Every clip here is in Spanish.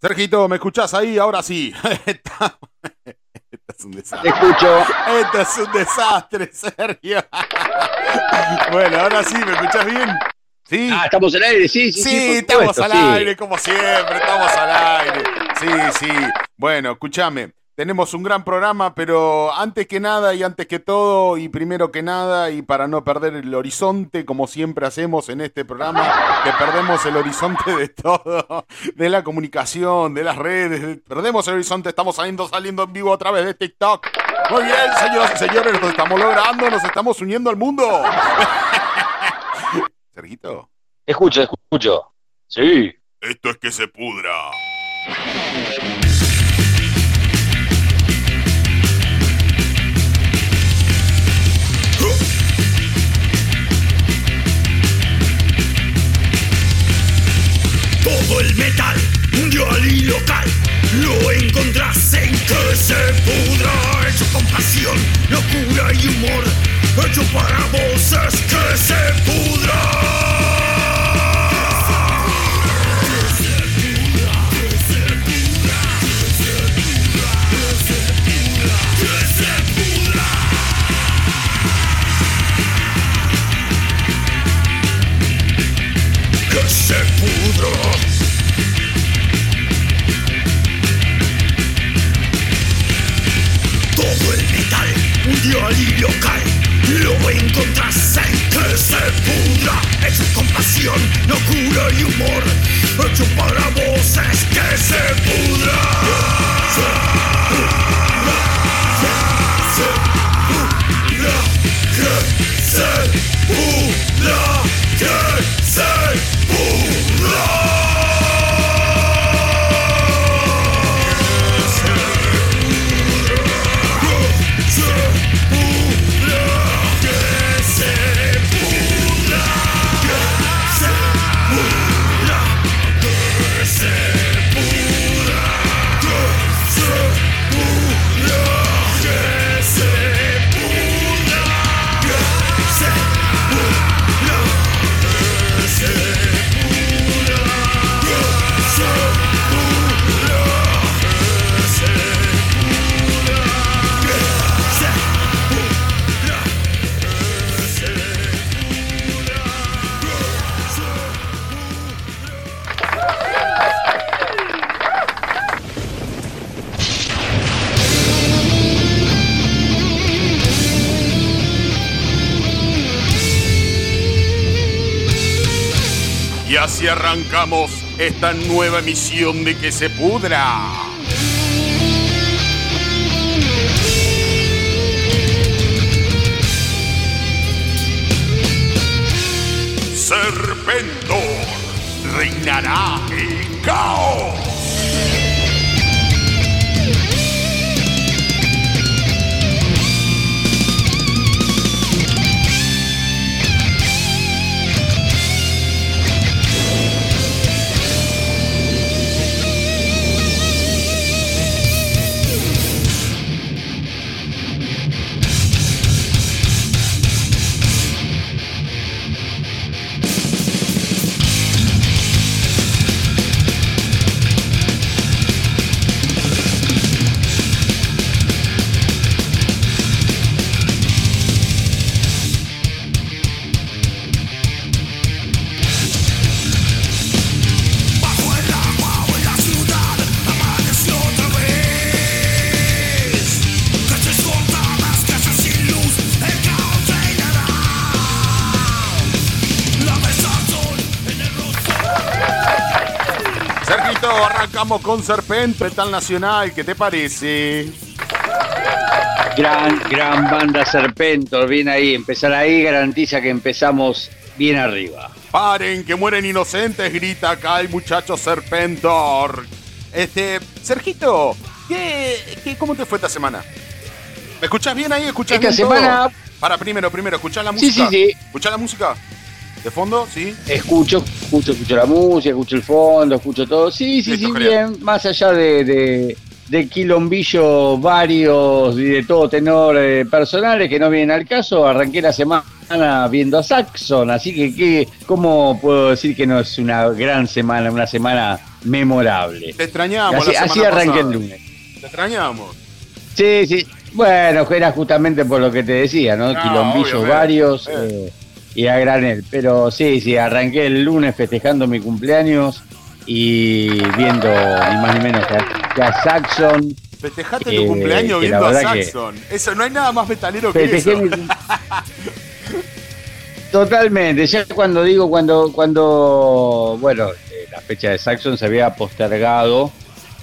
Sergito, ¿me escuchás ahí? Ahora sí. Está- Esto es un desastre. Te escucho. Esto es un desastre, Sergio. Bueno, ahora sí, ¿me escuchás bien? Sí. Ah, estamos al aire, sí, sí, Sí, sí. estamos al sí. aire, como siempre, estamos al aire. Sí, sí. Bueno, escúchame, tenemos un gran programa, pero antes que nada y antes que todo y primero que nada y para no perder el horizonte, como siempre hacemos en este programa, que perdemos el horizonte de todo, de la comunicación, de las redes, de- perdemos el horizonte, estamos saliendo, saliendo en vivo a través de TikTok. Muy bien, señoras y señores, nos estamos logrando, nos estamos uniendo al mundo. Sergito. Escucho, escucho. Sí. Esto es que se pudra. El metal, mundial y local, lo encontrás en que se pudra. Hecho con pasión, locura y humor, hecho para voces que se pudra. Se pudra. Y local, lo encontrás en que se pudra. Hecho con pasión, locura y humor, hecho para voces que se pudra. Se pudra, se pudra, que se pudra, que se así arrancamos esta nueva emisión de Que se pudra. Serpentor reinará el caos. Con Serpent, Metal Nacional. ¿Qué te parece? Gran, gran banda Serpentor. Bien ahí. Empezar ahí garantiza que empezamos bien arriba. Paren, que mueren inocentes, grita acá el muchacho Serpentor. Este, Sergito, ¿qué, qué, cómo te fue esta semana? ¿Me escuchás bien ahí? ¿Escuchás Esta bien todo? semana- Para, primero, primero, ¿escuchás la Sí, música? sí, sí. ¿Escuchás la música? ¿De fondo? ¿Sí? Escucho, escucho, escucho la música, escucho el fondo, escucho todo. Sí, sí, Listo, sí, genial. bien. Más allá de, de, de quilombillos varios y de todo tenor eh, personales que no vienen al caso, arranqué la semana viendo a Saxon. Así que, ¿qué, ¿cómo puedo decir que no es una gran semana, una semana memorable. Te extrañamos. Así, la semana así arranqué pasada. el lunes. Te extrañamos. Sí, sí. Bueno, era justamente por lo que te decía, ¿no? No, Quilombillos obviamente. varios Eh. eh, y a granel. Pero sí, sí, arranqué el lunes festejando mi cumpleaños y viendo ni más ni menos que a, Saxon. Festejaste Eh, tu cumpleaños viendo a Saxon. Eso, no hay nada más metalero que eso. mi Totalmente, ya cuando digo, cuando, cuando, bueno, eh, la fecha de Saxon se había postergado,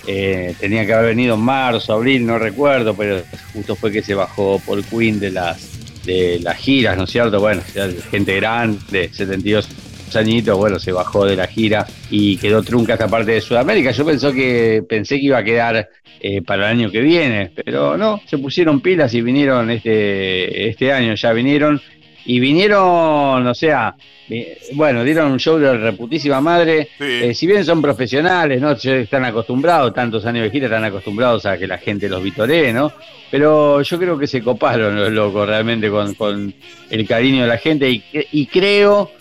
eh, tenía que haber venido en marzo, abril, no recuerdo, pero justo fue que se bajó Paul Quinn de las de las giras, ¿no es cierto? Bueno, gente grande, 72 añitos, bueno, se bajó de la gira y quedó trunca esta parte de Sudamérica. Yo pensé que pensé que iba a quedar eh, para el año que viene, pero no, se pusieron pilas y vinieron este este año, ya vinieron y vinieron, o sea, bueno, dieron un show de reputísima madre. Sí. Eh, si bien son profesionales, ¿no? Están acostumbrados, tantos años de gira, están acostumbrados a que la gente los vitoree, ¿no? Pero yo creo que se coparon los locos realmente con, con el cariño de la gente y, cre- y creo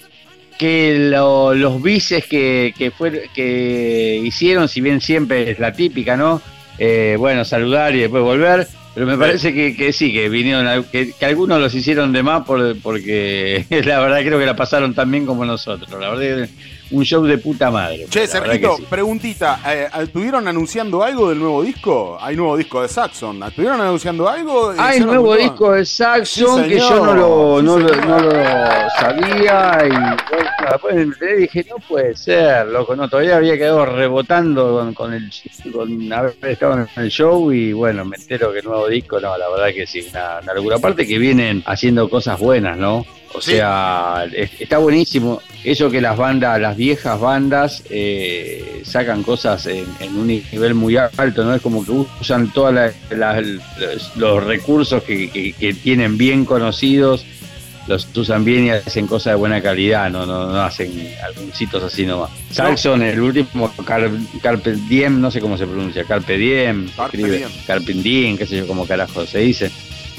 que lo- los bices que, que, fue- que hicieron, si bien siempre es la típica, ¿no? Eh, bueno, saludar y después volver, pero me parece que, que sí, que vinieron, a- que, que algunos los hicieron de más por, porque la verdad creo que la pasaron tan bien como nosotros. La verdad, un show de puta madre. Che, Sergito, sí. preguntita. eh, ¿Estuvieron anunciando algo del nuevo disco? Hay nuevo disco de Saxon. ¿Estuvieron anunciando algo? Hay ¿Hicieron nuevo disco de Saxon Sí, que yo no lo, Sí, no, lo, no lo sabía y bueno, después me enteré y dije, no puede ser, loco, no, todavía había quedado rebotando con, con el con haber estado en el show y bueno, me entero que el nuevo disco, no, la verdad que sí, una, una locura. Aparte que vienen haciendo cosas buenas, ¿no? O Sí. sea, es- está buenísimo eso que las bandas, las viejas bandas eh, sacan cosas en, en un nivel muy alto, ¿no? Es como que usan todos los, los recursos que, que- que tienen bien conocidos, los usan bien y hacen cosas de buena calidad, no, no, no hacen alguncitos así nomás. Saxon, el último, Car- Carpe Diem, no sé cómo se pronuncia, Carpe Diem, Carpe escribe, Diem. Carpe Diem, qué sé yo, cómo carajo se dice.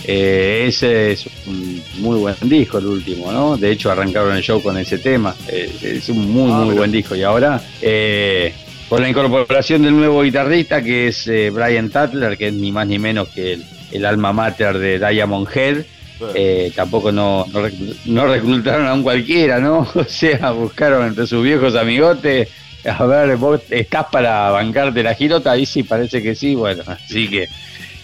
Eh, ese es un muy buen disco, el último, ¿no? De hecho, arrancaron el show con ese tema. Eh, es un muy, Ah, muy buen disco. Y ahora, eh, con la incorporación del nuevo guitarrista, que es eh, Brian Tatler, que es ni más ni menos que el, el alma mater de Diamond Head, eh, tampoco no, no, no reclutaron a un cualquiera, ¿no? O sea, buscaron entre sus viejos amigotes. A ver, vos estás para bancarte la girota, ahí sí parece que sí, bueno, así que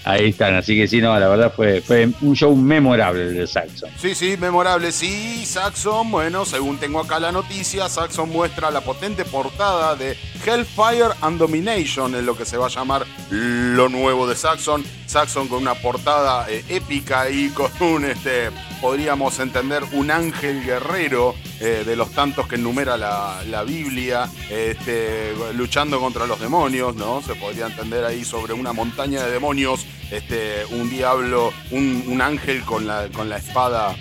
ahí están, así que sí, no, la verdad fue, fue un show memorable el de Saxon. Sí, sí, memorable. Sí, Saxon, bueno, según tengo acá la noticia, Saxon muestra la potente portada de Hellfire and Domination, es lo que se va a llamar lo nuevo de Saxon. Saxon con una portada eh, épica y con un, este, podríamos entender, un ángel guerrero eh, de los tantos que enumera la, la Biblia, este, luchando contra los demonios, ¿no? Se podría entender ahí sobre una montaña de demonios, este, un diablo, un, un ángel con la, con la espada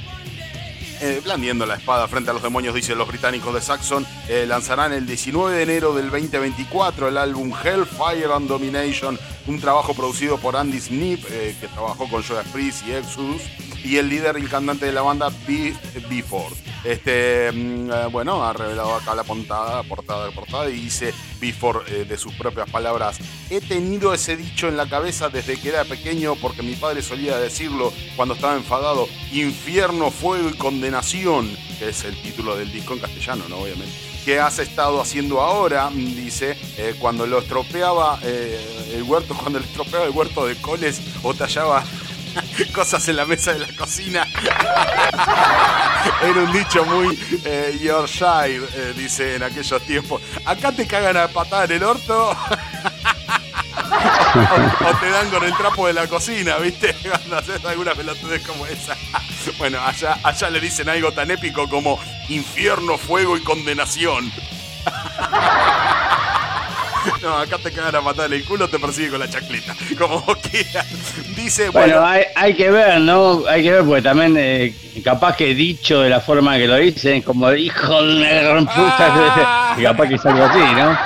eh, blandiendo la espada frente a los demonios, dicen los británicos de Saxon, eh, lanzarán el 19 de enero del 2024 el álbum Hellfire and Domination, un trabajo producido por Andy Snip, eh, que trabajó con Judas Priest y Exodus, y el líder y cantante de la banda, Beef Before. Este, mm, eh, bueno, ha revelado acá la portada, portada, portada y dice Before eh, de sus propias palabras. He tenido ese dicho en la cabeza desde que era pequeño porque mi padre solía decirlo cuando estaba enfadado. Infierno, fuego y condenación, que es el título del disco en castellano, ¿no? Obviamente. ¿Qué has estado haciendo ahora? Dice, eh, cuando lo estropeaba eh, el huerto, cuando le estropeaba el huerto de coles o tallaba cosas en la mesa de la cocina. Era un dicho muy eh, Yorkshire, eh, dice en aquellos tiempos. Acá te cagan a patada en el orto. o, te dan con el trapo de la cocina, ¿viste? Cuando haces alguna pelotudez como esa. Bueno, allá, allá le dicen algo tan épico como infierno, fuego y condenación. No, acá te cagan a en el culo, te persigue con la chacleta. Como vos quieras. Dice, Bueno, bueno, hay, hay que ver, ¿no? Hay que ver porque también eh, capaz que dicho de la forma que lo dicen, como hijo de una gran puta, Ah. capaz que es algo así, ¿no?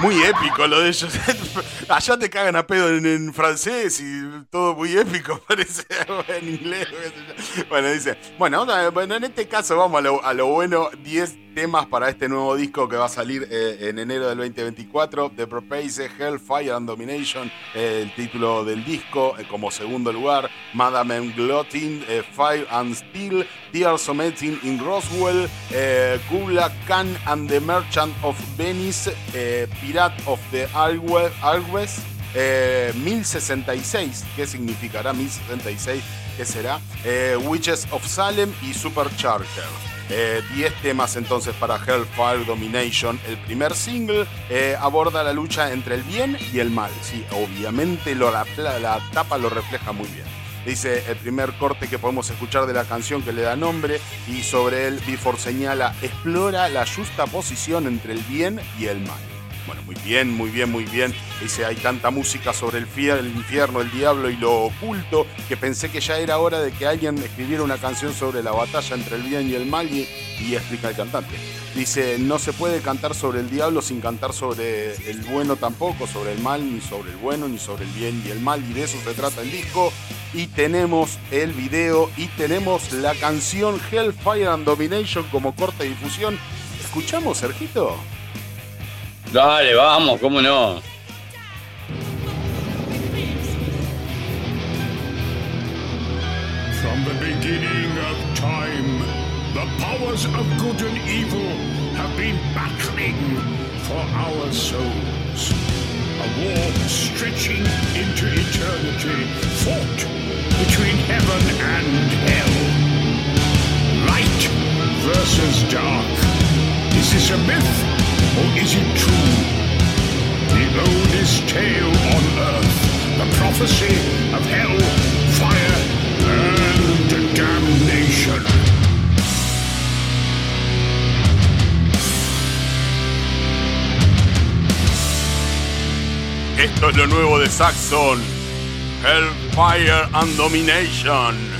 Muy épico lo de ellos. Allá te cagan a pedo en, francés y todo muy épico, parece en inglés. Bueno, dice, bueno, en este caso vamos a lo, bueno, 10 temas para este nuevo disco que va a salir eh, en enero del 2024. The Propase, Hellfire and Domination, eh, el título del disco. Eh, como segundo lugar, Madame Glottin, Fire and Steel, Tears Meeting in Roswell, Kubla Khan and the Merchant of Venice, Pirate of the Alwes, 1066, ¿qué significará 1066? ¿Qué será? Witches of Salem y Supercharger. 10 eh, temas entonces para Hellfire Domination. El primer single eh, aborda la lucha entre el bien y el mal. Sí, obviamente lo, la, la, tapa lo refleja muy bien. Dice el primer corte que podemos escuchar de la canción que le da nombre y sobre él Before señala, explora la justa posición entre el bien y el mal. Bueno, muy bien, muy bien, muy bien. Dice, hay tanta música sobre el, el infierno, el diablo y lo oculto que pensé que ya era hora de que alguien escribiera una canción sobre la batalla entre el bien y el mal y, explica el cantante. Dice, no se puede cantar sobre el diablo sin cantar sobre el bueno tampoco, sobre el mal, ni sobre el bueno, ni sobre el bien y el mal. Y de eso se trata el disco. Y tenemos el video y tenemos la canción Hellfire and Domination como corte de difusión. ¿Escuchamos, Sergito? Dale, vamos, cómo no. From the beginning of time, the powers of good and evil have been battling for our souls. A war stretching into eternity, fought between heaven and hell. Light versus dark. This is this a myth? Or is it true? The oldest tale on earth, the prophecy of hell, fire, and damnation. Esto es lo nuevo de Saxon. Hellfire and Domination.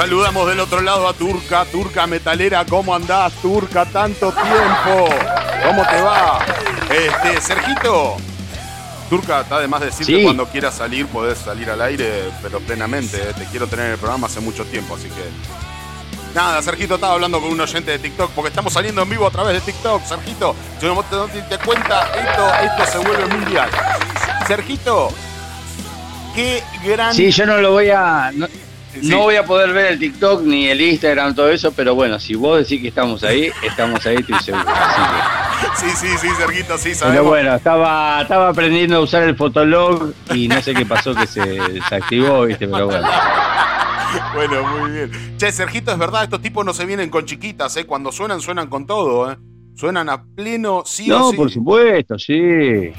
Saludamos del otro lado a Turca, Turca Metalera, ¿cómo andás, Turca? Tanto tiempo. ¿Cómo te va? Este, Sergito. Turca, está de más decir que cuando quieras salir podés salir al aire, pero plenamente. Eh. Te quiero tener en el programa hace mucho tiempo, así que. Nada, Sergito estaba hablando con un oyente de TikTok, porque estamos saliendo en vivo a través de TikTok, Sergito. Si no te, te cuenta, esto, esto se vuelve mundial. Sergito, qué gran. Sí, yo no lo voy a. No voy a poder ver el TikTok ni el Instagram, todo eso, pero bueno, si vos decís que estamos ahí, estamos ahí, estoy seguro. Sí, sí, sí, Sergito, sí, sabemos. Pero bueno, estaba, estaba aprendiendo a usar el Fotolog y no sé qué pasó que se desactivó, viste, pero bueno. Bueno, muy bien. Che, Sergito, es verdad, estos tipos no se vienen con chiquitas, ¿eh? Cuando suenan, suenan con todo, ¿eh? Suenan a pleno, sí o sí. No, por supuesto, sí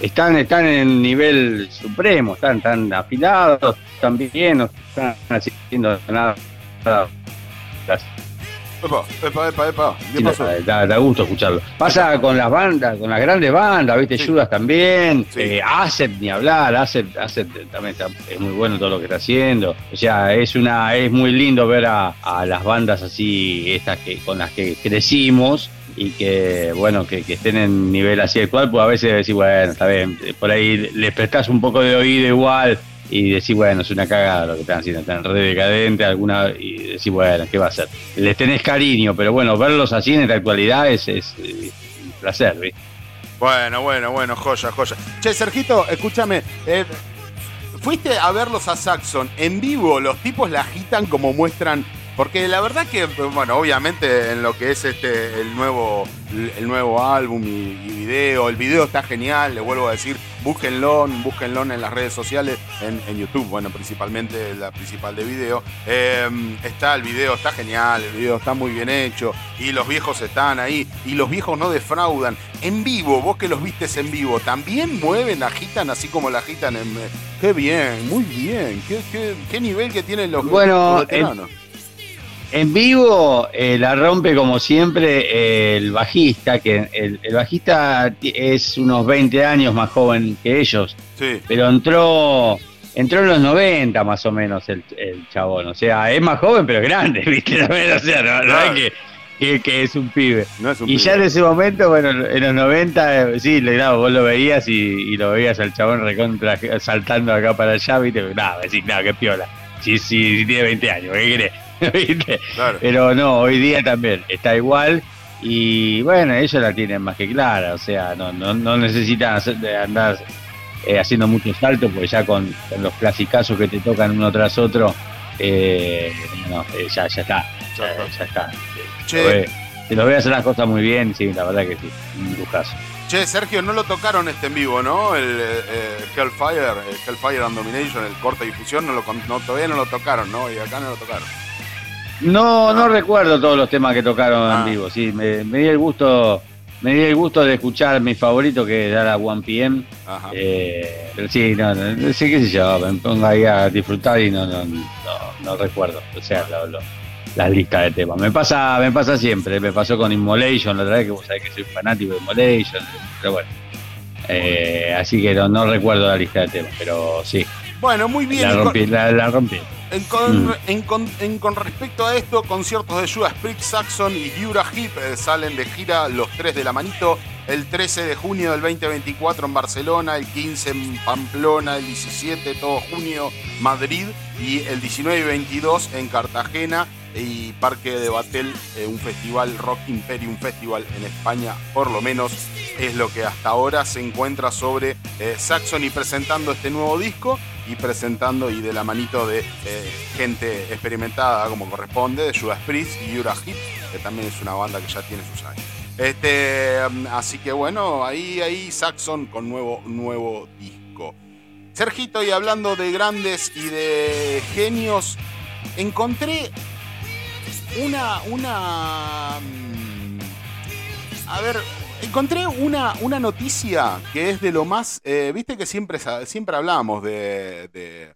están, están en nivel supremo, están tan afilados, están bien, no están haciendo nada. Epa, epa, epa, epa. ¿Qué pasó? Da, da, gusto escucharlo. Pasa con las bandas, con las grandes bandas, ¿viste? Judas también. Eh, ni hablar. Asset, también es muy bueno todo lo que está haciendo. O sea, es una es muy lindo ver a, a las bandas así, estas que con las que crecimos y que, bueno, que, estén en nivel así el cual, pues a veces decís, bueno, está bien, por ahí les prestás un poco de oído igual y decís, bueno, es una cagada lo que están haciendo, están re decadente, alguna, y decís, bueno, ¿qué va a hacer? Les tenés cariño, pero bueno, verlos así en esta actualidad es, un placer, ¿viste? Bueno, bueno, bueno, joya, joya. Che, Sergito, escúchame, eh, fuiste a verlos a Saxon en vivo, los tipos la agitan como muestran porque la verdad que, bueno, obviamente en lo que es este el nuevo, el nuevo álbum y, video, el video está genial, le vuelvo a decir, búsquenlo, búsquenlo en las redes sociales, en, YouTube, bueno, principalmente la principal de video. Em, está el video, está genial, el video está muy bien hecho, y los viejos están ahí, y los viejos no defraudan. En vivo, vos que los vistes en vivo, también mueven, agitan así como la agitan en... Qué bien, muy bien, qué, nivel que tienen los, bueno, en vivo eh, la rompe como siempre el bajista, que el, bajista es unos 20 años más joven que ellos, sí. pero entró entró en los 90 más o menos el, chabón, o sea, es más joven pero grande, ¿viste? O sea, no, es que, es un pibe. y ya en ese momento, bueno, en los 90, eh, sí, claro, vos lo veías y, lo veías al chabón recontra saltando acá para allá, ¿viste? Nada, decís, nada, qué piola. Sí, sí, tiene 20 años, ¿qué querés? Pero no, hoy día también está igual y bueno, ellos la tienen más que clara, o sea, no, no, no necesitan andar eh, haciendo muchos saltos, porque ya con, los clasicazos que te tocan uno tras otro, eh, eh, ya, ya está, ya, está. Si lo voy a hacer las cosas muy bien, sí, la verdad que sí, un lujazo. Che, Sergio, no lo tocaron este en vivo, ¿no? El Hellfire, el Hellfire and Domination, el corte difusión, no lo, no, todavía no lo tocaron, ¿no? Y acá no lo tocaron. No, no recuerdo todos los temas que tocaron en ah. vivo. Sí, me, di el gusto, me di el gusto de escuchar mi favorito que era la One PM. Eh, pero sí, no, no, sé qué sé yo, me pongo ahí a disfrutar y no, no, no, recuerdo. O sea, las listas de temas. Me pasa, me pasa siempre. Me pasó con Immolation la otra vez que vos sabés que soy fanático de Immolation, pero bueno. Eh, así que no, recuerdo la lista de temas, pero sí. Bueno, muy bien. La rompí, la rompí. Mm. En con, respecto a esto, conciertos de Judas Priest, Saxon y Yura Hip eh, salen de gira los tres de la manito. El 13 de junio del 2024 en Barcelona, el 15 en Pamplona, el 17 todo junio Madrid y el 19 y 22 en Cartagena y Parque de Batel, eh, un festival, Rock Imperium Festival en España, por lo menos es lo que hasta ahora se encuentra sobre eh, Saxon y presentando este nuevo disco y presentando y de la manito de eh, gente experimentada como corresponde, de Judas Priest y Yura Hip, que también es una banda que ya tiene sus años. Este, mm, así que bueno, ahí, ahí Saxon con nuevo, nuevo disco. Sergito, y hablando de grandes y de genios, encontré una, una, mm, a ver, encontré una, una noticia que es de lo más, eh, viste que siempre, siempre hablamos de, de,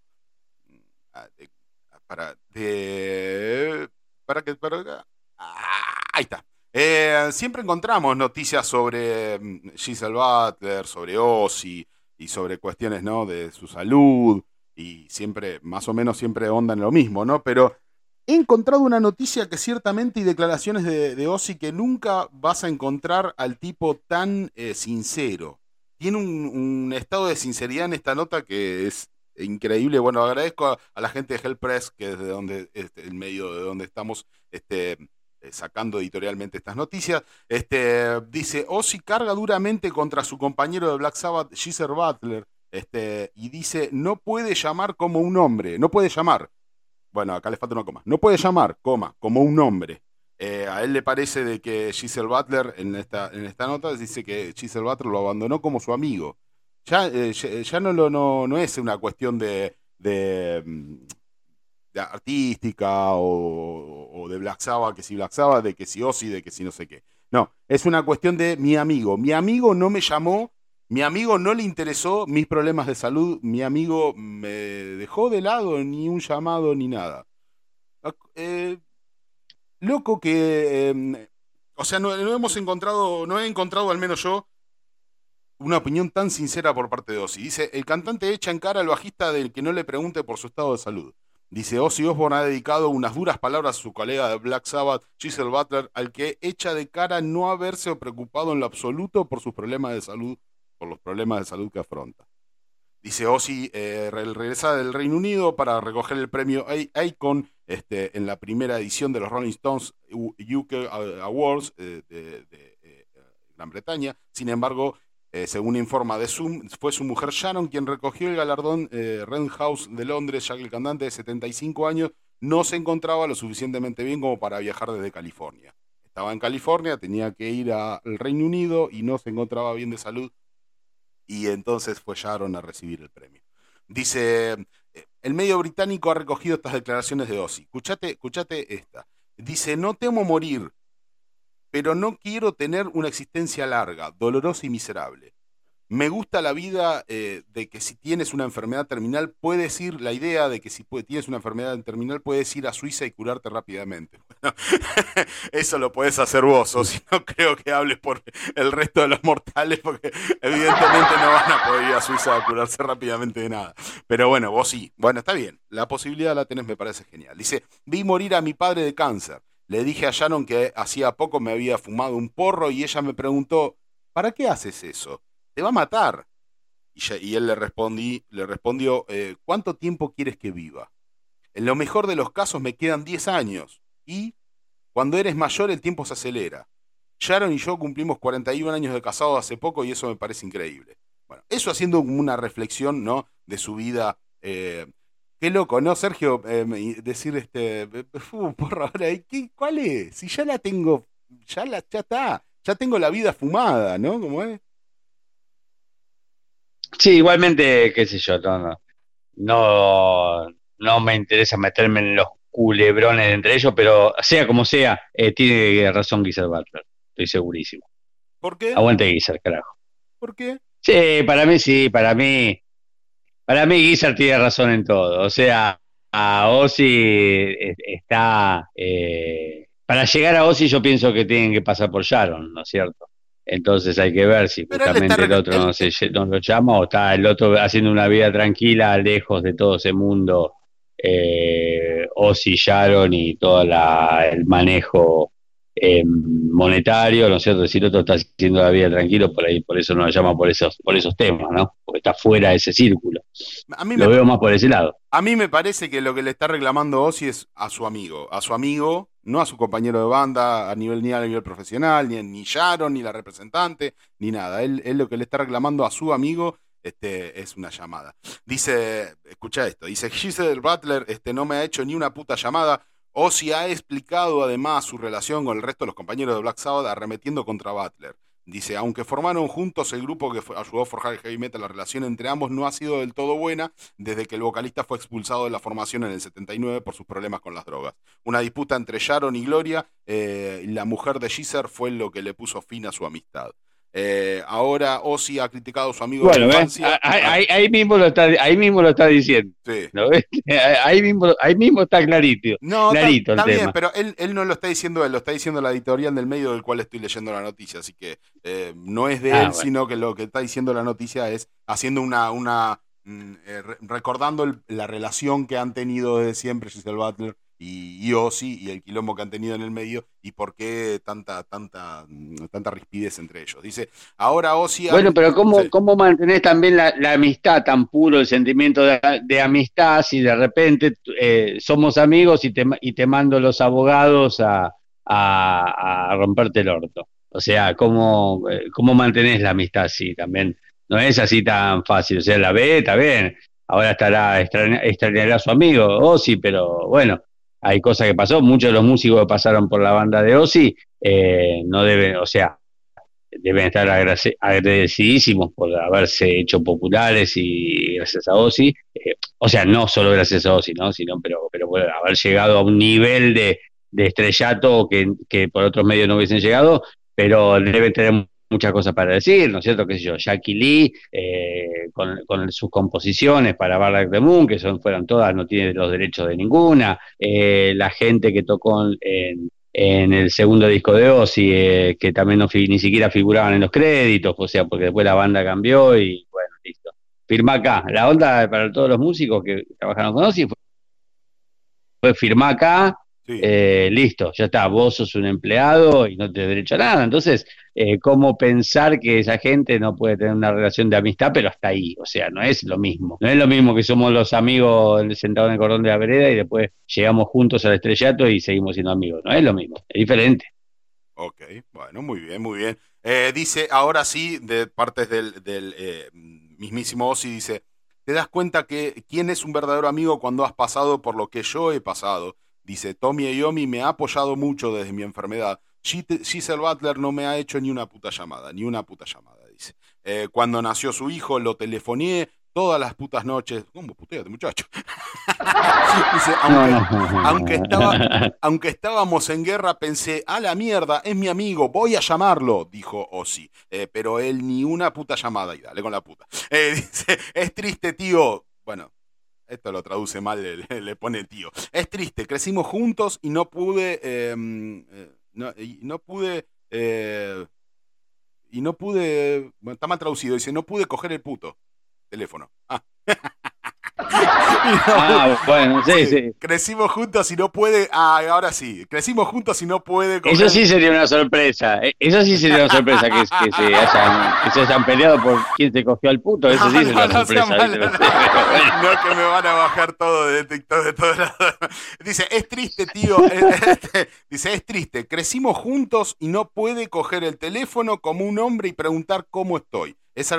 para, de, para que, para, ah, ahí está. Eh, siempre encontramos noticias sobre mm, Giselle Butler, sobre Ozzy y sobre cuestiones, ¿no? De su salud y siempre, más o menos siempre onda en lo mismo, ¿no? Pero He encontrado una noticia que ciertamente y declaraciones de, de Ozzy que nunca vas a encontrar al tipo tan eh, sincero. Tiene un, estado de sinceridad en esta nota que es increíble. Bueno, agradezco a, la gente de Hell Press, que es de este, el medio de donde estamos este, eh, sacando editorialmente estas noticias. Este, dice, Ozzy carga duramente contra su compañero de Black Sabbath, Geezer Butler, y dice, no puede llamar como un hombre, no puede llamar. Bueno, acá le falta una coma. No puede llamar, coma, como un hombre. Eh, a él le parece de que Giselle Butler, en esta, en esta nota, dice que Giselle Butler lo abandonó como su amigo ya, eh, ya, no, lo, no, no, es una cuestión de, de, mm, artística o, de Black Sabbath, que si Black Sabbath, de que si Ozzy, de que si no sé qué. No, es una cuestión de mi amigo. Mi amigo no me llamó, mi amigo no le interesó mis problemas de salud, mi amigo me dejó de lado ni un llamado ni nada. Eh, loco que... Em, o sea, no, hemos encontrado, no he encontrado al menos yo una opinión tan sincera por parte de Ozzy. Dice, el cantante echa en cara al bajista del que no le pregunte por su estado de salud. Dice, Ozzy Osbourne ha dedicado unas duras palabras a su colega de Black Sabbath, Giselle Butler, al que echa de cara no haberse preocupado en lo absoluto por sus problemas de salud, por los problemas de salud que afronta. Dice Ozzy, eh, regresa del Reino Unido para recoger el premio Icon este, en la primera edición de los Rolling Stones UK Awards eh, de, eh, Gran Bretaña. Sin embargo, eh, según informa de Zoom, fue su mujer Sharon quien recogió el galardón eh, House de Londres, ya que el cantante de 75 años no se encontraba lo suficientemente bien como para viajar desde California. Estaba en California, tenía que ir al Reino Unido y no se encontraba bien de salud. Y entonces fue a recibir el premio. Dice, eh, el medio británico ha recogido estas declaraciones de Ozzy. Escuchate, escuchate esta. Dice, no temo morir, pero no quiero tener una existencia larga, dolorosa y miserable. Me gusta la vida eh, de que si tienes una enfermedad terminal, puedes ir, la idea de que si tienes una enfermedad terminal, puedes ir a Suiza y curarte rápidamente. eso lo puedes hacer vos, o si no creo que hables por el resto de los mortales, porque evidentemente no van a poder ir a Suiza a curarse rápidamente de nada. Pero bueno, vos sí. Bueno, está bien. La posibilidad la tenés, me parece genial. Dice, vi morir a mi padre de cáncer. Le dije a Sharon que hacía poco me había fumado un porro y ella me preguntó, ¿para qué haces eso? Te va a matar. Y, él le, respondí, le respondió, eh, ¿cuánto tiempo quieres que viva? En lo mejor de los casos me quedan 10 años. Y cuando eres mayor el tiempo se acelera. Sharon y yo cumplimos 41 años de casado hace poco y eso me parece increíble. Bueno, eso haciendo una reflexión, ¿no? De su vida eh, Qué loco, ¿no, Sergio? Eh, decir este. porra, ahora, ¿qué, ¿cuál es? Si ya la tengo. Ya, la, ya está. Ya tengo la vida fumada, ¿no? ¿Cómo es? Sí, igualmente, qué sé yo, no, no, no me interesa meterme en los culebrones entre ellos, pero sea como sea, eh, tiene razón Guiser Butler, estoy segurísimo. ¿Por qué? Aguante Guiser, carajo. ¿Por qué? Sí, para mí sí, para mí para mí Guizar tiene razón en todo. O sea, a Ozzy está... Eh, para llegar a Ozzy yo pienso que tienen que pasar por Sharon, ¿no es cierto? Entonces hay que ver si justamente el otro no, se, no lo llama o está el otro haciendo una vida tranquila, lejos de todo ese mundo, eh, Ozzy, Sharon y todo el manejo eh, monetario, ¿no es cierto? Si el otro está haciendo la vida tranquilo, por ahí, por eso no lo llama por esos, por esos temas, ¿no? Porque está fuera de ese círculo. A mí lo veo más por ese lado. A mí me parece que lo que le está reclamando Ozzy es a su amigo, a su amigo, no a su compañero de banda a nivel ni a nivel profesional, ni, ni Sharon, ni la representante, ni nada. Él, él lo que le está reclamando a su amigo este, es una llamada. Dice, escucha esto, dice Giselle Butler este, no me ha hecho ni una puta llamada, Ozzy ha explicado además su relación con el resto de los compañeros de Black Sabbath arremetiendo contra Butler. Dice, aunque formaron juntos el grupo que ayudó a forjar el heavy metal, la relación entre ambos no ha sido del todo buena desde que el vocalista fue expulsado de la formación en el 79 por sus problemas con las drogas. Una disputa entre Sharon y Gloria, eh, la mujer de Geezer, fue lo que le puso fin a su amistad. Eh, ahora Ozzy ha criticado a su amigo bueno, Ahí, mismo lo está, ahí mismo lo está diciendo. Ahí, mismo, ahí mismo está clarito. No, clarito está, bien, pero él, él, no lo está diciendo él, lo está diciendo la editorial del medio del cual estoy leyendo la noticia. Así que eh, no es de ah, él, sino que lo que está diciendo la noticia es haciendo una, una mm, eh, recordando la relación que han tenido desde siempre Giselle Butler y, y Ozzy y el quilombo que han tenido en el medio y por qué tanta, tanta, mm, tanta rispidez entre ellos. Dice, ahora Ozzy... Bueno, pero ¿cómo, cómo mantenés también la, amistad tan puro, el sentimiento de, amistad, si de repente eh, somos amigos y te, y te mando los abogados a, a, romperte el orto? O sea, ¿cómo, eh, ¿cómo mantenés la amistad así también? No es así tan fácil. O sea, la ve, está bien. Ahora estará, extrañará a su amigo, Ozzy, pero bueno, hay cosas que pasó, muchos de los músicos que pasaron por la banda de Ozzy eh, no deben, o sea, deben estar agradecidísimos por haberse hecho populares y gracias a Ozzy, eh, o sea, no solo gracias a Ozzy, ¿no? sino pero, pero por haber llegado a un nivel de, estrellato que, que, por otros medios no hubiesen llegado, pero deben tener muchas cosas para decir, ¿no es cierto? ¿Qué sé yo? Jackie Lee, eh, con, sus composiciones para Barrack the Moon, que son, fueron todas, no tiene los derechos de ninguna, eh, la gente que tocó en, el segundo disco de Ozzy, eh, que también no, ni siquiera figuraban en los créditos, o sea, porque después la banda cambió y bueno, listo. Firma acá. La onda para todos los músicos que trabajaron con Ozzy fue, fue firmar acá, eh, listo, ya está, vos sos un empleado y no te derecho a nada. Entonces, eh, ¿cómo pensar que esa gente no puede tener una relación de amistad, pero hasta ahí? O sea, no es lo mismo. No es lo mismo que somos los amigos sentados en el cordón de la vereda y después llegamos juntos al estrellato y seguimos siendo amigos. No es lo mismo, es diferente. Ok, bueno, muy bien, muy bien. Eh, dice, ahora sí, de partes del, mismísimo Ozzy, dice, te das cuenta que quién es un verdadero amigo cuando has pasado por lo que yo he pasado Dice, Tommy Iommi me ha apoyado mucho desde mi enfermedad. Giselle Butler no me ha hecho ni una puta llamada, ni una puta llamada, dice. Eh, cuando nació su hijo, lo telefoné todas las putas noches. ¿Cómo puteate, muchacho? dice, aunque, aunque, estábamos en guerra, pensé, a la mierda, es mi amigo, voy a llamarlo, dijo Ozzy. Eh, pero él ni una puta llamada, y dale con la puta. Eh, dice, es triste, tío. Bueno, esto lo traduce mal, le, pone tío. Es triste, crecimos juntos y no pude, em, eh, no, no pude, eh, y no pude, bueno, está mal traducido, dice, no pude coger el puto teléfono. Ah. ah, bueno, sí, sí, Crecimos juntos y no puede. Ah, ahora sí. Crecimos juntos y no puede. Eso sí sería una sorpresa. Eh, eso sí sería una sorpresa que, se, hayan, que se hayan peleado por quién se cogió al puto. Eso sí sería una sorpresa. No, que me van a bajar todo de TikTok de todos lados. Dice, es triste, tío. Este, dice, es triste. Crecimos juntos y no puede coger el teléfono como un hombre y preguntar cómo estoy. Esa,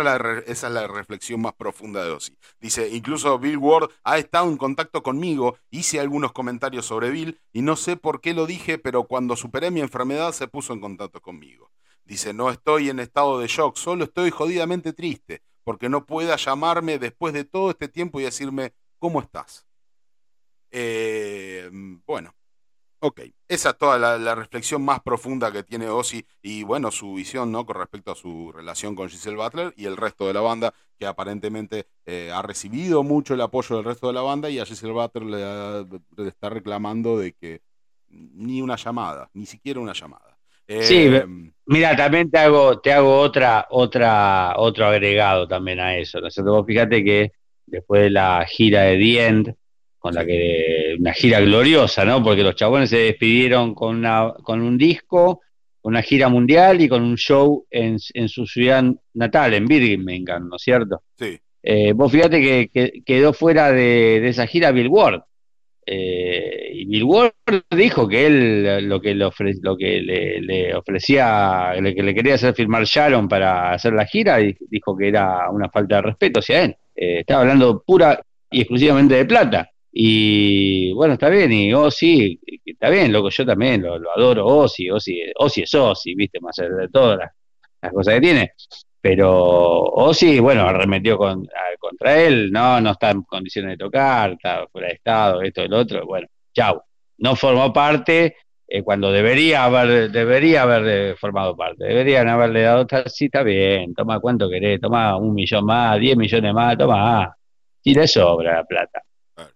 es la reflexión más profunda de Ozzy. Dice, incluso Bill Ward ha estado en contacto conmigo, hice algunos comentarios sobre Bill y no sé por qué lo dije, pero cuando superé mi enfermedad se puso en contacto conmigo. Dice, no estoy en estado de shock, solo estoy jodidamente triste, porque no pueda llamarme después de todo este tiempo y decirme, ¿cómo estás? Eh, bueno, Ok, esa es toda la, reflexión más profunda que tiene Ozzy y bueno, su visión ¿no? con respecto a su relación con Giselle Butler y el resto de la banda, que aparentemente eh, ha recibido mucho el apoyo del resto de la banda y a Giselle Butler le, está reclamando de que ni una llamada, ni siquiera una llamada. sí, eh, mira, también te hago, te hago otra, otra, otro agregado también a eso. ¿no? Vos fíjate que después de la gira de The End, con la que una gira gloriosa, ¿no? Porque los chabones se despidieron con, una, con un disco, una gira mundial y con un show en, su ciudad natal, en Birmingham, ¿no es cierto? Sí. Eh, vos fíjate que, quedó fuera de, esa gira Bill Ward. Eh, y Bill Ward dijo que él lo que le, lo que le, ofrecía, lo que le quería hacer firmar Sharon para hacer la gira, dijo que era una falta de respeto hacia él. Eh, estaba hablando pura y exclusivamente de plata. Y bueno, está bien, y Ozzy, está bien, loco, yo también lo, adoro, Ozzy, Ozzy, Ozzy es Ozzy, viste, más allá de todas las, cosas que tiene. Pero Ozzy, bueno, arremetió con, contra él, no, no está en condiciones de tocar, está fuera de estado, esto, el otro, bueno, chau. No formó parte eh, cuando debería haber, debería haber formado parte, deberían haberle dado, sí, está bien, toma cuánto querés, toma un millón más, diez millones más, toma, y le sobra la plata.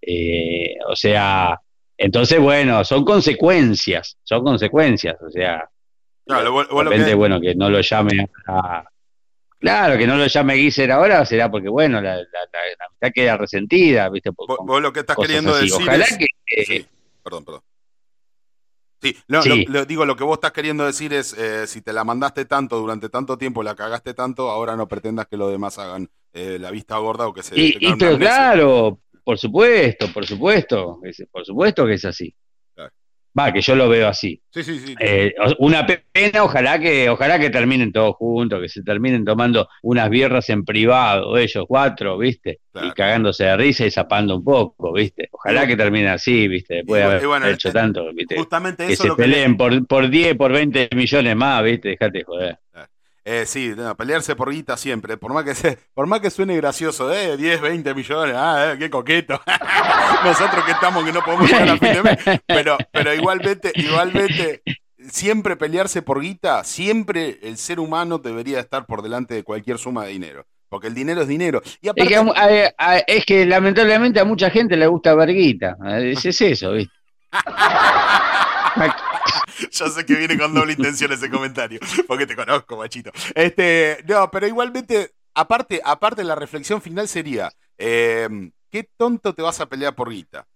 Eh, o sea, entonces, bueno, son consecuencias, son consecuencias, o sea, claro, bueno, que no lo llame a, Claro, que no lo llame Guiser ahora será porque, bueno, la, la, amistad queda resentida, ¿viste? vos, lo que estás queriendo decir Ojalá que... perdón, perdón. Sí, no, Sí. Lo, lo- digo, lo que vos estás queriendo decir es, eh, si te la mandaste tanto durante tanto tiempo, la cagaste tanto, ahora no pretendas que los demás hagan eh, la vista gorda o que se Y, y pero claro, por supuesto, por supuesto, es- por supuesto que es así. Claro. Va, que yo lo veo así. Sí, sí, sí. Eh, una pena, ojalá que, ojalá que terminen todos juntos, que se terminen tomando unas bierras en privado, ellos cuatro, ¿viste? Claro. Y cagándose de risa y zapando un poco, ¿viste? Ojalá que terminen así, ¿viste? Después de haber bueno, hecho eh, tanto, ¿viste? Justamente Que eso se que... peleen por, por 10, por 20 millones más, ¿viste? Dejate de joder. Eh, sí, no, pelearse por guita siempre, por más que se, por más que suene gracioso, eh, 10, 20 millones, ah, eh, qué coqueto. Nosotros que estamos que no podemos llegar a fin de mes, pero, pero igualmente, igualmente, siempre pelearse por guita, siempre el ser humano debería estar por delante de cualquier suma de dinero, porque el dinero es dinero. Y Es que, a mu- a- a- es que lamentablemente a mucha gente le gusta verguita. Es, es eso, ¿viste? Yo sé que viene con doble intención ese comentario, porque te conozco, machito. Este, no, pero igualmente, aparte, aparte la reflexión final sería, eh, ¿qué tonto te vas a pelear por guita?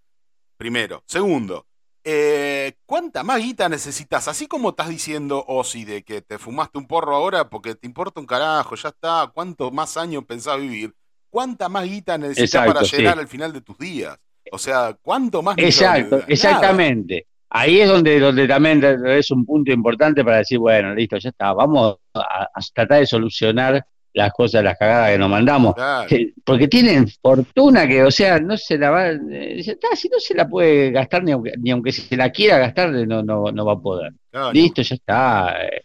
Primero. Segundo, eh, ¿cuánta más guita necesitas? Así como estás diciendo, Osi, de que te fumaste un porro ahora porque te importa un carajo, ya está, ¿cuántos más años pensás vivir? ¿Cuánta más guita necesitas Exacto, para sí. llegar al final de tus días? O sea, ¿cuánto más? Exacto, Nada. exactamente. Ahí es donde, donde también es un punto importante para decir, bueno, listo, ya está, vamos a, a tratar de solucionar las cosas, las cagadas que nos mandamos. Claro. Porque tienen fortuna que, o sea, no se la va, eh, si no se la puede gastar, ni aunque, ni aunque se la quiera gastar, no, no, no va a poder. Claro, Listo, ya está. eh,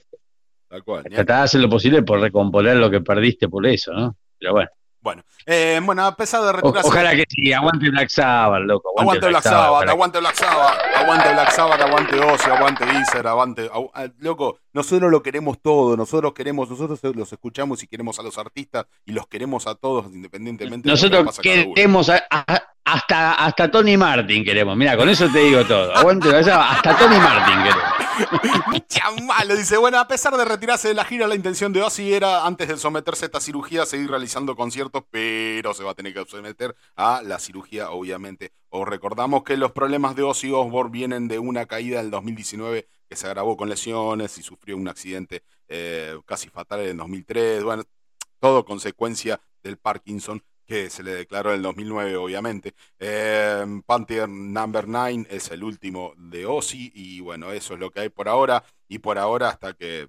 tal cual. Ni Tratar de hacer lo posible por recomponer lo que perdiste por eso, ¿no? Pero bueno, Bueno, eh, bueno, a pesar de retirarse. ojalá que sí, aguante Black Sabbath, loco. Aguante Black Sabbath, ojalá que- aguante Black Sabbath, aguante Black Sabbath, aguante Ozzy, aguante Deezer, aguante. agu- ah, loco, nosotros lo queremos todo, nosotros queremos, nosotros los escuchamos y queremos a los artistas y los queremos a todos independientemente de lo que Nosotros pasa queremos a- a- hasta, hasta Tony Martin queremos. Mira, con eso te digo todo. Aguante, hasta Tony Martin queremos. Chamalo, dice, bueno, a pesar de retirarse de la gira, la intención de Ozzy era, antes de someterse a esta cirugía, seguir realizando conciertos, pero se va a tener que someter a la cirugía, obviamente. Os recordamos que los problemas de Ozzy Osbourne vienen de una caída del 2019 que se agravó con lesiones y sufrió un accidente eh, casi fatal en 2003. Bueno, todo consecuencia del Parkinson que se le declaró en el 2009, obviamente. Eh, Panther Number 9 es el último de Ozzy y bueno, eso es lo que hay por ahora y por ahora hasta que,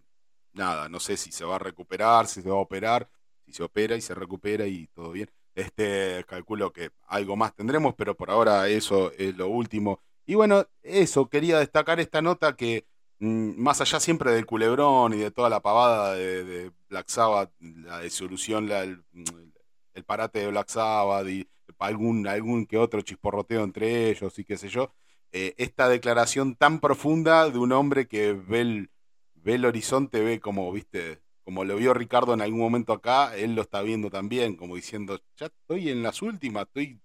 nada, no sé si se va a recuperar, si se va a operar, si se opera y se recupera y todo bien. Este, calculo que algo más tendremos, pero por ahora eso es lo último. Y bueno, eso, quería destacar esta nota que mm, más allá siempre del culebrón y de toda la pavada de, Black Sabbath, la disolución, la, el parate de Black Sabbath y algún, algún que otro chisporroteo entre ellos y qué sé yo, eh, esta declaración tan profunda de un hombre que ve el, ve el horizonte, ve como, viste, como lo vio Ricardo en algún momento acá, él lo está viendo también, como diciendo, ya estoy en las últimas, estoy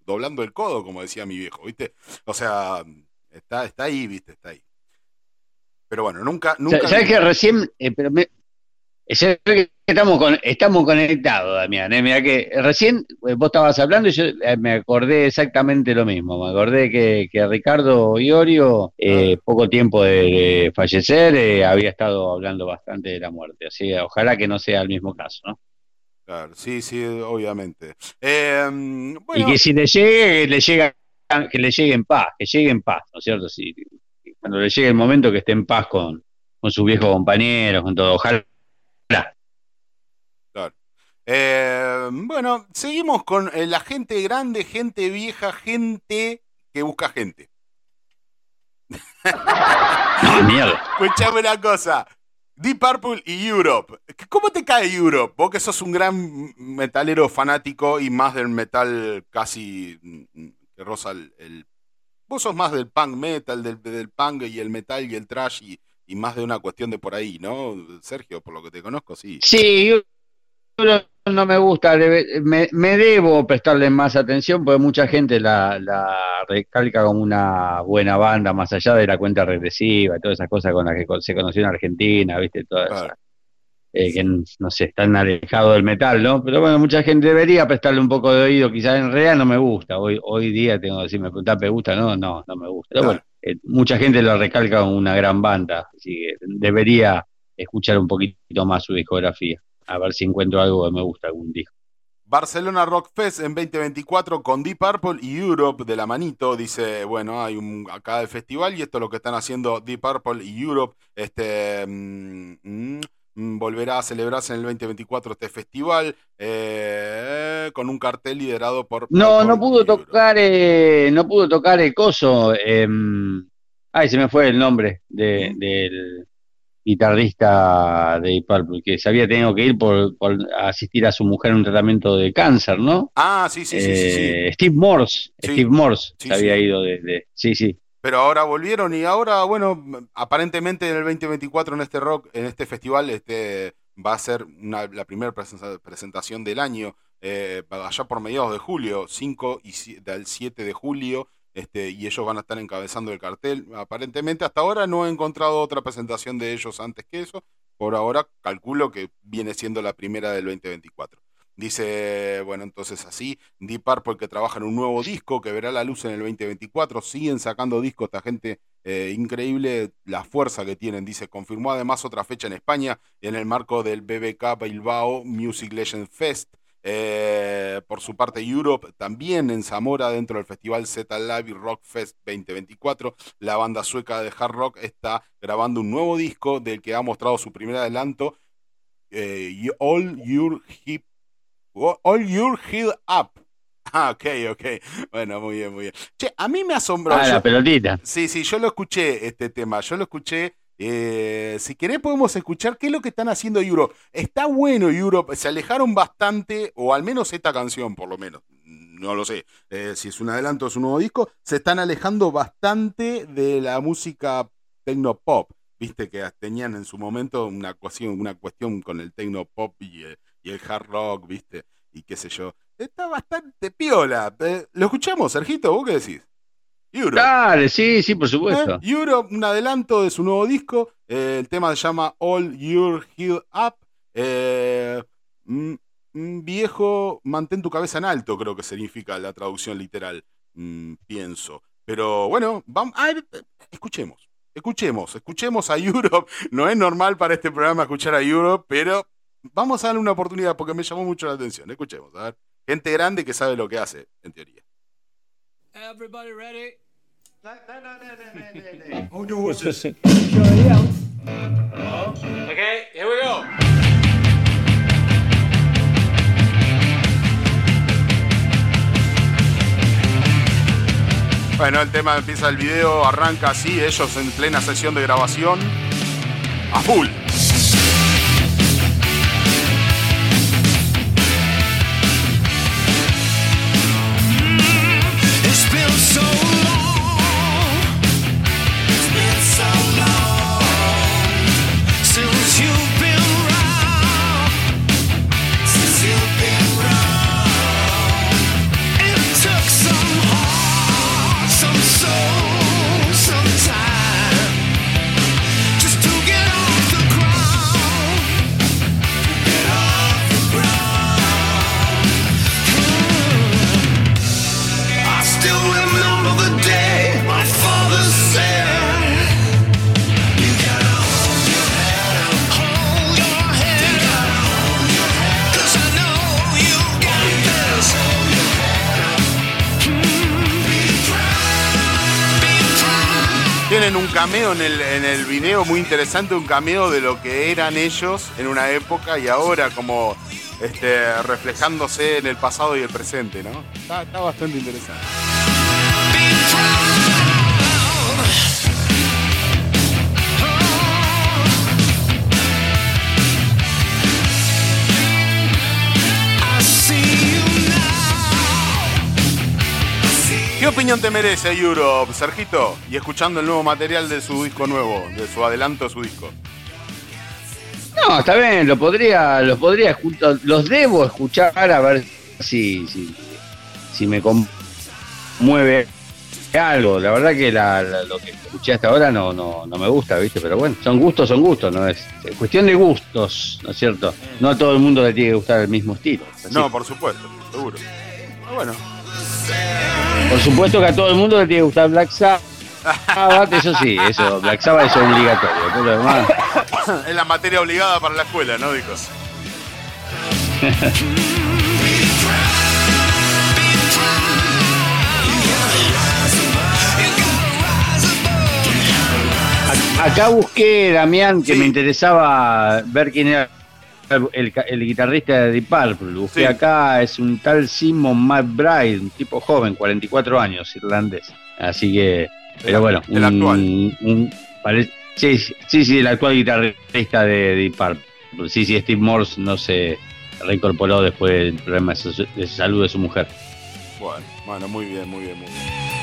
doblando el codo, como decía mi viejo, ¿viste? O sea, está, está ahí, ¿viste? Está ahí. Pero bueno, nunca, nunca. ¿Sabes que recién, eh, pero me, ¿sabes que estamos, con, estamos conectados, Damián? eh? Mira que recién eh, vos estabas hablando y yo eh, me acordé exactamente lo mismo. Me acordé que, que Ricardo Iorio, eh, poco tiempo de, de fallecer, eh, había estado hablando bastante de la muerte. Así que ojalá que no sea el mismo caso, ¿no? Claro, sí, sí, obviamente. Eh, Y que si le llegue, que le llega, que le llegue en paz, que llegue en paz, ¿no es cierto? Si, cuando le llegue el momento que esté en paz con, con sus viejos compañeros, con todo. Ojalá. Eh, bueno, seguimos con eh, la gente grande, gente vieja, gente que busca gente. Mierda. Escuchame una cosa. Deep Purple y Europe. ¿Cómo te cae Europe? Vos que sos un gran metalero fanático y más del metal casi mm, que roza el, el- Vos sos más del punk metal, del, del punk y el metal y el trash y, y más de una cuestión de por ahí, ¿no? Sergio, por lo que te conozco, sí. Sí, yo no, me gusta, me, me debo prestarle más atención porque mucha gente la, la recalca como una buena banda, más allá de la cuenta regresiva y todas esas cosas con las que se conoció en Argentina, ¿viste? Toda esa- Claro. eh, que no sé, están alejados del metal, ¿no? Pero bueno, mucha gente debería prestarle un poco de oído, quizás en realidad no me gusta, hoy hoy día tengo que decir, me preguntan, ¿me gusta? No, no, no me gusta. Pero bueno, eh, mucha gente lo recalca como una gran banda, así que debería escuchar un poquito más su discografía, a ver si encuentro algo que me gusta, algún disco. Barcelona Rock Fest en 2024 con Deep Purple y Europe de la manito. Dice, bueno, hay un acá el festival y esto es lo que están haciendo Deep Purple y Europe. Este mm, mm, mm, volverá a celebrarse en el 2024 este festival eh, con un cartel liderado por. No, no pudo tocar, eh, no pudo tocar el coso. Em, ay, se me fue el nombre de, del guitarrista de Purple, que se había tenido que ir por, asistir a su mujer en un tratamiento de cáncer, ¿no? Ah, sí, sí, sí, sí, eh, Steve Morse, Steve Morse se había ido desde... Sí, sí. Pero ahora volvieron y ahora, bueno, aparentemente en el 2024 en este rock, en este festival, este va a ser la primera presentación del año, eh, allá por mediados de julio, 5 y del 7 de julio, este, y ellos van a estar encabezando el cartel. Aparentemente hasta ahora no he encontrado otra presentación de ellos antes que eso. Por ahora calculo que viene siendo la primera del 2024. Dice, bueno, entonces así, Deep Purple que trabaja en un nuevo disco que verá la luz en el 2024. Siguen sacando discos, esta gente eh, increíble, la fuerza que tienen. Dice, confirmó además otra fecha en España en el marco del BBK Bilbao Music Legend Fest. Eh, por su parte, Europe también en Zamora, dentro del festival Z Live Rock Fest 2024. La banda sueca de hard rock está grabando un nuevo disco del que ha mostrado su primer adelanto, eh, All Your Hip, All Your Heal Up. Ah, ok, ok. Bueno, muy bien, muy bien. Che, a mí me asombró. Ah, la pelotita. Sí, sí, yo lo escuché, este tema. Yo lo escuché eh, si querés podemos escuchar qué es lo que están haciendo Europe. Está bueno Europe, se alejaron bastante, o al menos esta canción por lo menos, no lo sé, eh, si es un adelanto o es un nuevo disco, se están alejando bastante de la música pop Viste que tenían en su momento una cuestión, con el tecnopop y, eh, y el hard rock, viste, y qué sé yo. Está bastante piola. ¿Lo escuchamos, Sergito? ¿Vos qué decís? Europe. Dale, sí, sí, por supuesto. ¿Eh? Europe, un adelanto de su nuevo disco. Eh, el tema se llama All Your Heal Up. Eh, viejo, mantén tu cabeza en alto, creo que significa la traducción literal, mm, pienso. Pero bueno, vamos, a ver, escuchemos, escuchemos, escuchemos a Europe. No es normal para este programa escuchar a Europe, pero vamos a darle una oportunidad porque me llamó mucho la atención. Escuchemos, a ver. Gente grande que sabe lo que hace, en teoría. Everybody ready? Oh no, what's? Okay, here we go. Bueno, el tema empieza el video, arranca así, ellos en plena sesión de grabación, a full. Cameo en el, en el video muy interesante, un cameo de lo que eran ellos en una época y ahora como este, reflejándose en el pasado y el presente, ¿no? Está, está bastante interesante. ¿Qué opinión te merece Europe, Sergito? Y escuchando el nuevo material de su disco nuevo, de su adelanto de su disco. No, está bien, lo podría, los podría escuchar, los debo escuchar a ver si, si, si me conmueve algo. La verdad que la, la- lo que escuché hasta ahora no, no, no me gusta, ¿viste? Pero bueno, son gustos, son gustos, ¿no? Es, es cuestión de gustos, ¿no es cierto? No a todo el mundo le tiene que gustar el mismo estilo. es. No, por supuesto, seguro. Ah, Bueno, Por supuesto que a todo el mundo le tiene que gustar Black Sabbath, eso sí, eso, Black Sabbath es obligatorio. Todo lo demás, es la materia obligada para la escuela, ¿no, dijo? Acá busqué, Damián, que Sí. me interesaba ver quién era el, guitarrista de Deep Purple. Busqué Sí. acá, es un tal Simon McBride, un tipo joven, 44 años, irlandés. Así que, pero bueno, el un, actual. un- sí, sí, sí, el actual guitarrista de Deep Purple. Sí, sí, Steve Morse no se reincorporó después del problema de, su- de salud de su mujer. Bueno, bueno, muy bien, muy bien, muy bien.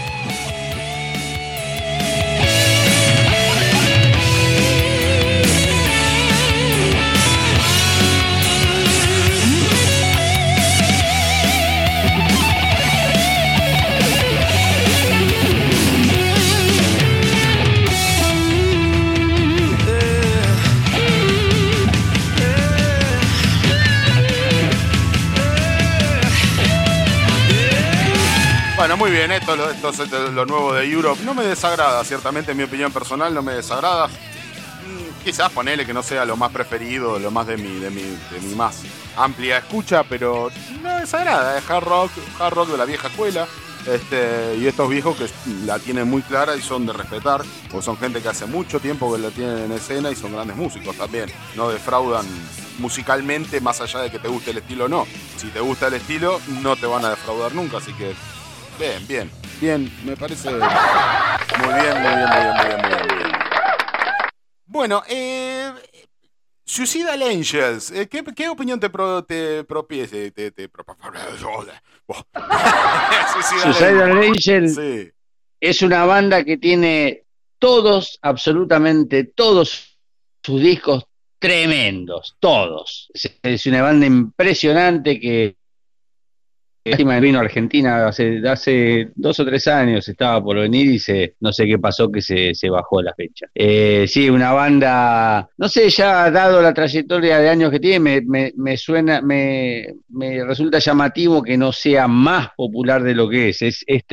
Bueno, muy bien, esto, lo- esto es lo nuevo de Europe. No me desagrada, ciertamente, en mi opinión personal, no me desagrada. Mm, Quizás ponele que no sea lo más preferido, lo más de mi, de mi, de mi más amplia escucha, pero no desagrada. Es hard rock, hard rock de la vieja escuela. Este, y estos viejos que la tienen muy clara y son de respetar, porque son gente que hace mucho tiempo que la tienen en escena y son grandes músicos también. No defraudan musicalmente, más allá de que te guste el estilo o no. Si te gusta el estilo, no te van a defraudar nunca, así que Bien, bien, bien, me parece muy bien, muy bien, muy bien, muy bien, muy bien. Bueno, eh, Suicidal Angels, eh, ¿qué, qué opinión te, pro, te propie- te, te, pro- Suicidal Suicidal Angel Sí, es una banda que tiene todos, absolutamente todos sus discos tremendos, todos. Es una banda impresionante que lástima que vino a Argentina hace, hace dos o tres años, estaba por venir y se, no sé qué pasó que se, se bajó la fecha. Eh, sí, una banda, no sé, ya dado la trayectoria de años que tiene, me, me, me suena, me, me resulta llamativo que no sea más popular de lo que es. Es, es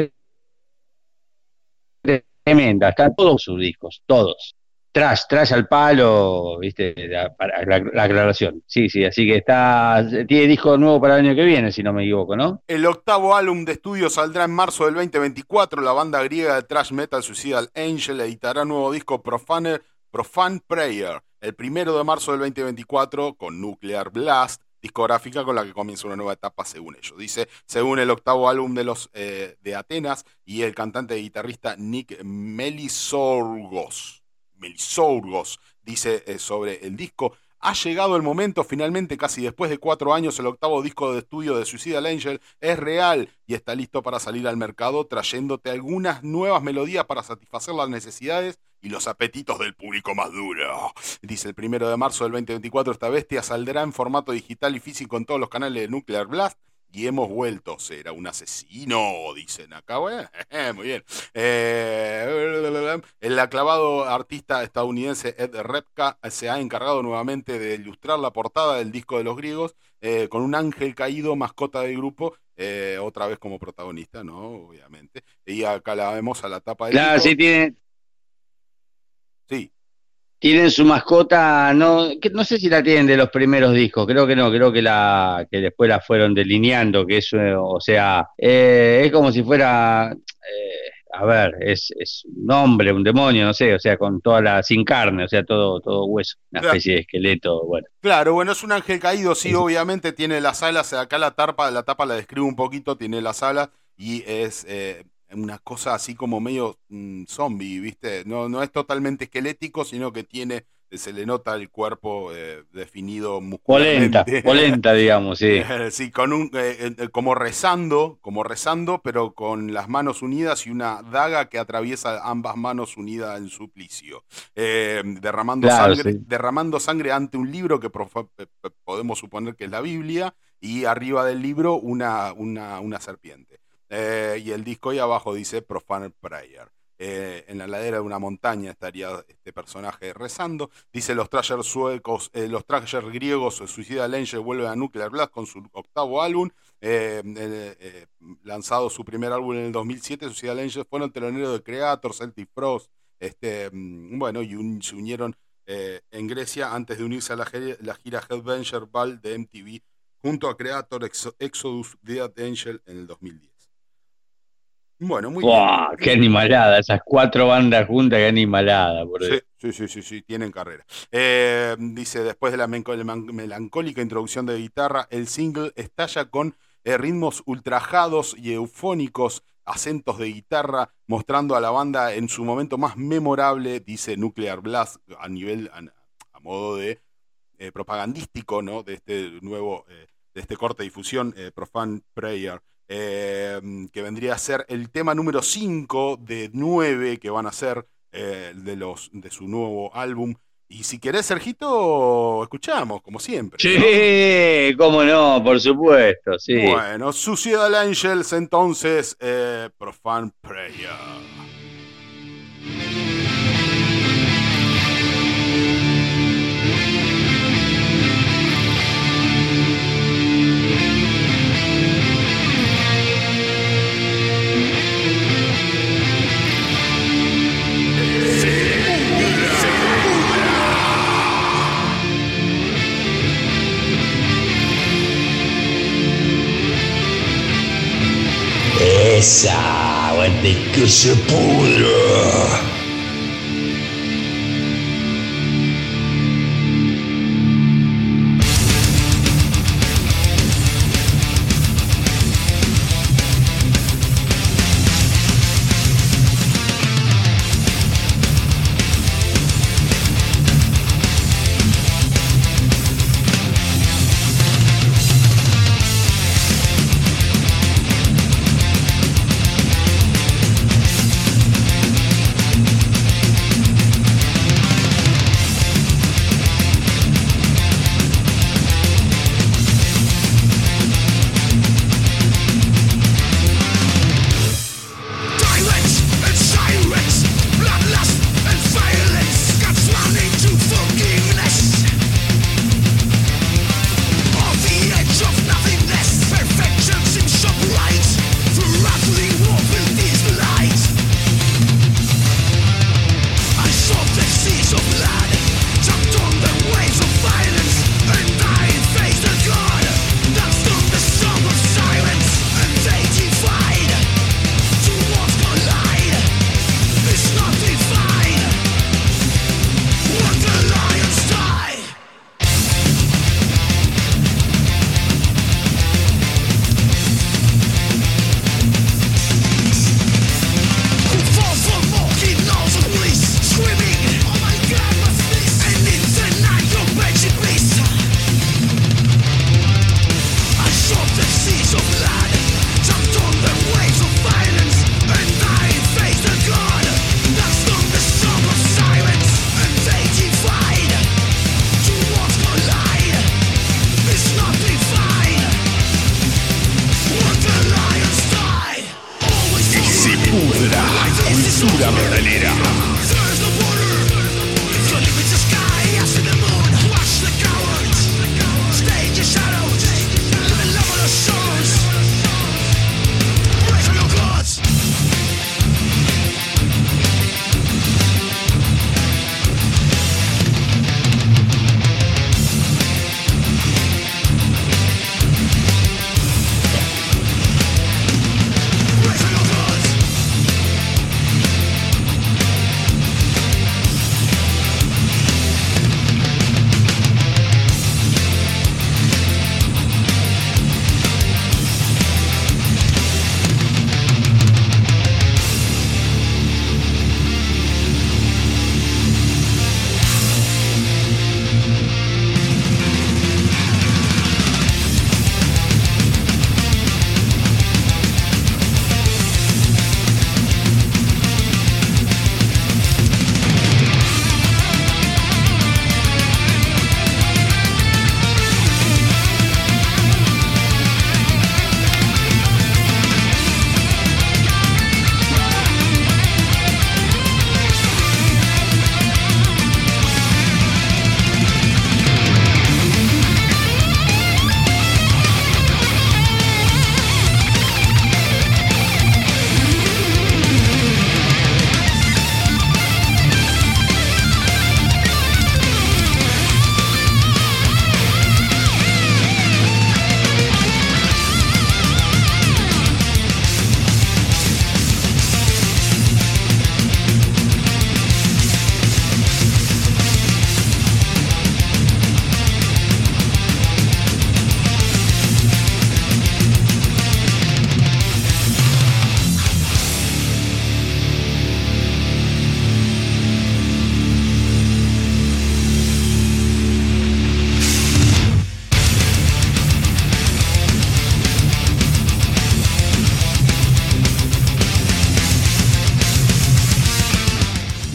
tremenda, están todos sus discos, todos. Trash, trash al palo, viste, la, aclaración. Sí, sí, así que está, tiene disco nuevo para el año que viene, si no me equivoco, ¿no? El octavo álbum de estudio saldrá en marzo del 2024. La banda griega de thrash metal Suicidal Angel editará nuevo disco Profane, Profane Prayer el primero de marzo del 2024 con Nuclear Blast, discográfica con la que comienza una nueva etapa según ellos. Dice, según el octavo álbum de los eh, de Atenas y el cantante y guitarrista Nick Melisorgos. Melisorgos dice eh, sobre el disco. Ha llegado el momento, finalmente, casi después de cuatro años, el octavo disco de estudio de Suicidal Angel es real y está listo para salir al mercado, trayéndote algunas nuevas melodías para satisfacer las necesidades y los apetitos del público más duro. Dice el primero de marzo del 2024, esta bestia saldrá en formato digital y físico en todos los canales de Nuclear Blast. Y hemos vuelto, será un asesino, dicen acá. Bueno, muy bien. Eh, el aclavado artista estadounidense Ed Repka se ha encargado nuevamente de ilustrar la portada del disco de los griegos eh, con un ángel caído, mascota del grupo, eh, otra vez como protagonista, ¿no? Obviamente. Y acá la vemos a la tapa del Claro, disco. sí, tiene, Sí, tienen su mascota, no, que no sé si la tienen de los primeros discos, creo que no, creo que la que después la fueron delineando, que es, eh, o sea, eh, es como si fuera, eh, a ver, es, es un hombre, un demonio, no sé, o sea, con toda la, sin carne, o sea, todo, todo hueso, una Claro. especie de esqueleto, bueno. Claro, bueno, es un ángel caído, sí, obviamente tiene las alas, acá la tapa, la tapa la describo un poquito, tiene las alas y es eh, una cosa así como medio mm, zombie, ¿viste? No, no es totalmente esquelético, sino que tiene, se le nota el cuerpo eh, definido Polenta, muscularmente. polenta, digamos, sí. Sí, con un, eh, eh, como rezando, como rezando, pero con las manos unidas y una daga que atraviesa ambas manos unidas en suplicio, Eh, derramando Claro, sangre, sí. derramando sangre ante un libro que podemos suponer que es la Biblia y arriba del libro una, una, una serpiente. Eh, y el disco ahí abajo dice Profane Prayer. Eh, en la ladera de una montaña estaría este personaje rezando. Dice los trashers suecos, eh, los trashers griegos, Suicidal Angel vuelve a Nuclear Blast con su octavo álbum. lanzado su primer álbum en el 2007, Suicidal Angel fueron teloneros de Creator, Celtic Frost. Este, mm, bueno, y se unieron en Grecia antes de unirse a la, gira Headbanger Ball de MTV junto a Creator, Exodus, Dead Angel en el 2010. Bueno, muy bien. ¡Qué animalada! Esas cuatro bandas juntas, qué animalada. Por sí, sí, sí, sí, sí, tienen carrera. Eh, dice, después de la melancólica introducción de guitarra, el single estalla con eh, ritmos ultrajados y eufónicos, acentos de guitarra, mostrando a la banda en su momento más memorable, dice Nuclear Blast, a nivel, a, modo de eh, propagandístico, ¿no? De este nuevo, de este corte de difusión, Profan Prayer. Em, que vendría a ser el tema número 5 de 9 que van a ser eh, de, los, de su nuevo álbum. Y si querés, Sergito, escuchamos, como siempre. Sí, cómo no, por supuesto, sí. Bueno, Suicidal Angels, entonces, eh, Profan Prayer. Esa, aguante que se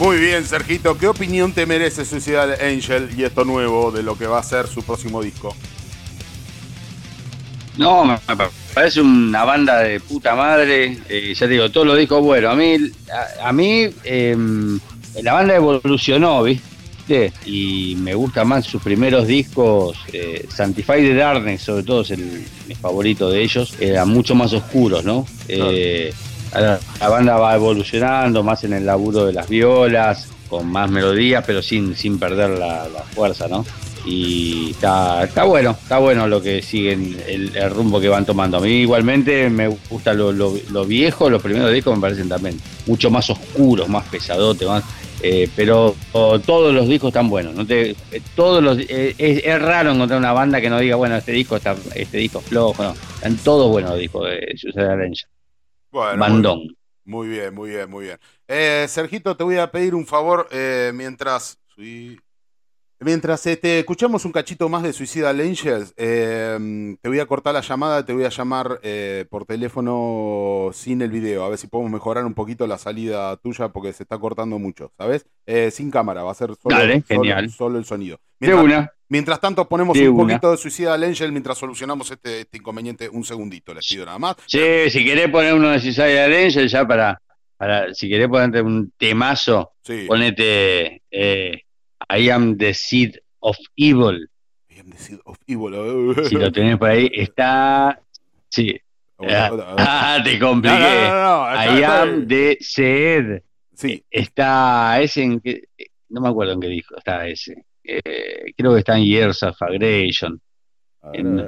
Muy bien, Sergito. ¿Qué opinión te merece Suicidal Angel y esto nuevo de lo que va a ser su próximo disco? No, me parece una banda de puta madre. Eh, ya te digo, todos los discos bueno. A mí, a, mí em, la banda evolucionó, ¿viste? Y me gusta más sus primeros discos. Eh, Sanctify the Darkness, sobre todo, es el, mi favorito de ellos. Eran mucho más oscuros, ¿no? Eh, la, banda va evolucionando más en el laburo de las violas, con más melodías, pero sin, sin perder la, fuerza, ¿no? y está, está bueno, está bueno lo que siguen, el, rumbo que van tomando. A mí igualmente me gusta lo, lo, viejo, los primeros discos me parecen también mucho más oscuros, más pesadotes, más, eh, pero todos los discos están buenos. No te, eh, todos eh, es, raro encontrar una banda que no diga, bueno, este disco está, este disco es flojo, no. Están todos buenos los discos de Suicide Ranger. Bueno, Bandón. Muy bien, muy bien, muy bien. Sergito, te voy a pedir un favor mientras... Mientras este, escuchamos un cachito más de Suicidal Angels, eh, te voy a cortar la llamada, te voy a llamar eh, por teléfono sin el video, a ver si podemos mejorar un poquito la salida tuya porque se está cortando mucho, ¿sabes? Eh, sin cámara, va a ser solo, el sonido. Mientras, mientras tanto ponemos un poquito de Suicidal Angel mientras solucionamos este, este, inconveniente, un segundito, les pido nada más. Sí, si querés poner uno de Suicidal Angel ya para, para si querés ponerte un temazo, ponete... I am the seed of evil. I am the seed of evil. si lo tenés por ahí, está. Sí. Ah, te compliqué. I am the seed. Sí. Está ese en que. No me acuerdo en qué dijo. Está ese. Eh, creo que está en Years of Aggression.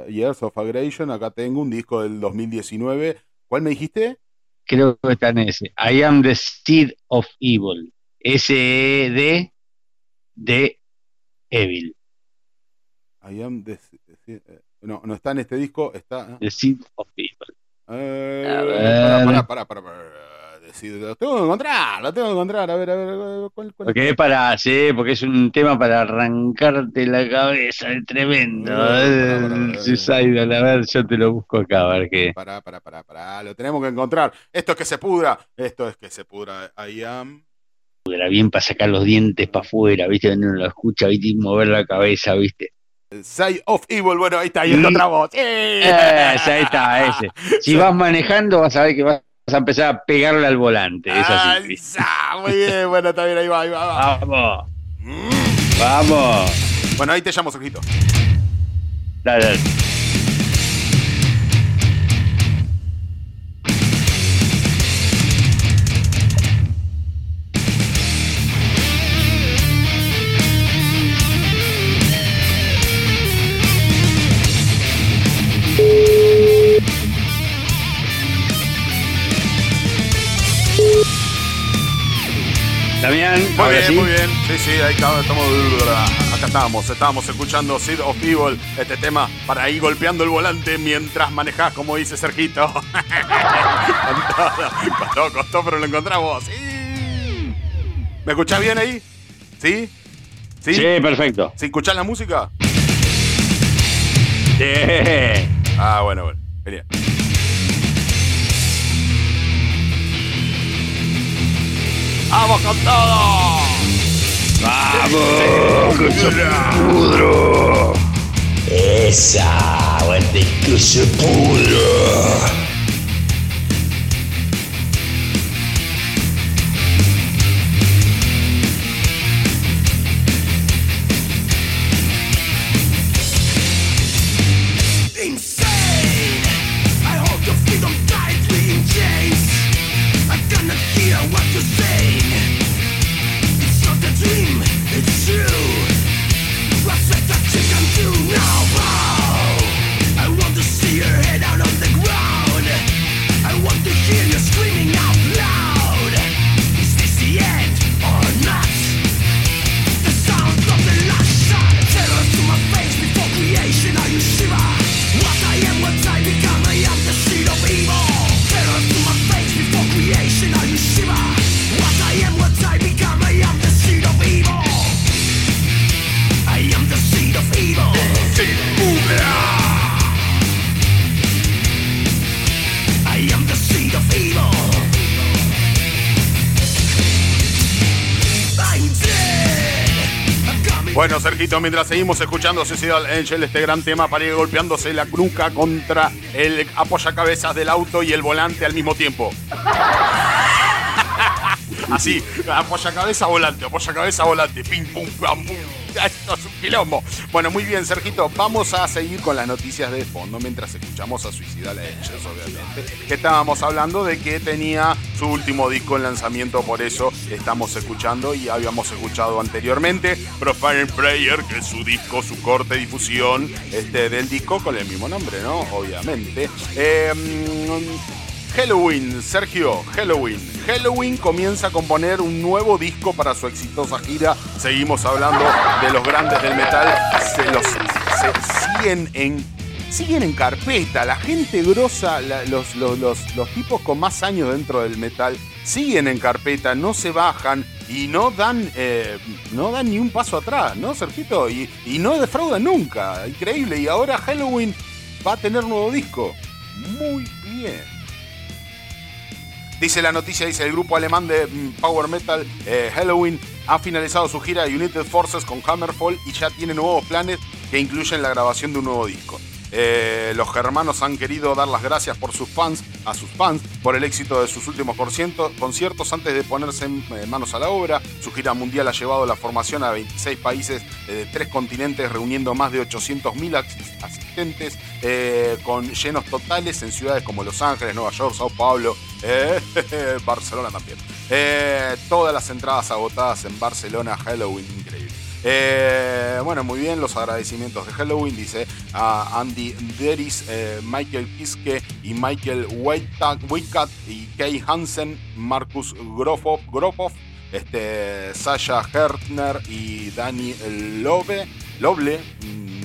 Years of Aggression, acá tengo un disco del 2019. ¿Cuál me dijiste? Creo que está en ese. I am the seed of evil. S-E-D de Evil. I am the, eh, no, no está en este disco, está. ¿eh? The Seed of Evil. Eh, para, para, para, para, Lo tengo que encontrar, lo tengo que encontrar. A ver, a ver, ¿cuál, cuál porque es para, sí, porque es un tema para arrancarte la cabeza, es tremendo. Suicide, a ver, yo te lo busco acá, a ver qué. Pará, pará, pará, pará, lo tenemos que encontrar. Esto es que se pudra, esto es que se pudra. I am era bien para sacar los dientes para afuera, ¿viste? Uno lo escucha, ¿viste? Y mover la cabeza, ¿viste? Side of Evil, bueno, ahí está, ahí está otra voz. ahí está, ese. Si vas manejando, vas a ver que vas a empezar a pegarle al volante. Es así. Ah, muy bien, bueno, está bien, ahí va, ahí va. Vamos. Vamos. Bueno, ahí te llamo, Sergito. Dale, dale. Damián, muy bien, muy bien. Sí, sí, ahí estamos, acá estamos, estábamos escuchando Seed of Evil, este tema para ir golpeando el volante mientras manejás, como dice Sergito. costó, costó, pero lo encontramos. ¿Me escuchás bien ahí? ¿Sí? ¿Sí? Sí, perfecto. ¿Sí escuchás la música? Sí. Ah, bueno, bueno. Genial. ¡Vamos con todo! ¡Vamos! ¡Que se pudro! Esa, aguante que se Bueno, Sergito, mientras seguimos escuchando Suicidal Angel, este gran tema para golpeándose la nuca contra el apoyacabezas del auto y el volante al mismo tiempo. Así, apoya cabeza volante, apoya cabeza volante, pim pum pam pum. Esto es un quilombo. Bueno, muy bien, Sergito. Vamos a seguir con las noticias de fondo mientras escuchamos a Suicidal Angels, obviamente. Que estábamos hablando de que tenía su último disco en lanzamiento, por eso estamos escuchando y habíamos escuchado anteriormente Profile Prayer, que es su disco, su corte difusión este, del disco con el mismo nombre, ¿no? Obviamente. Eh, Halloween, Sergio, Halloween. Halloween comienza a componer un nuevo disco para su exitosa gira. Seguimos hablando de los grandes del metal. Se los siguen en siguen en carpeta. La gente grosa, los, los, tipos con más años dentro del metal, siguen en carpeta, no se bajan y no dan, eh, no dan ni un paso atrás, ¿no, Sergito? Y, y no defraudan nunca. Increíble. Y ahora Halloween va a tener nuevo disco. Muy bien. Dice la noticia, dice el grupo alemán de mm, Power Metal eh, Halloween ha finalizado su gira United Forces con Hammerfall y ya tiene nuevos planes que incluyen la grabación de un nuevo disco. Eh, los germanos han querido dar las gracias por sus fans, a sus fans por el éxito de sus últimos conciertos antes de ponerse eh, manos a la obra. Su gira mundial ha llevado la formación a 26 países de tres continentes, reuniendo más de 800.000 asistentes, con llenos totales en ciudades como Los Ángeles, Nueva York, Sao Paulo, eh, Barcelona también. Eh, todas las entradas agotadas en Barcelona, Halloween, increíble. Eh, bueno, muy bien, los agradecimientos de Halloween, dice a Andy Deris, Michael Kiske y Michael Whitecat y Kay Hansen, Marcus Grofov, este, Sasha Hertner y Danny Lobe, Loble,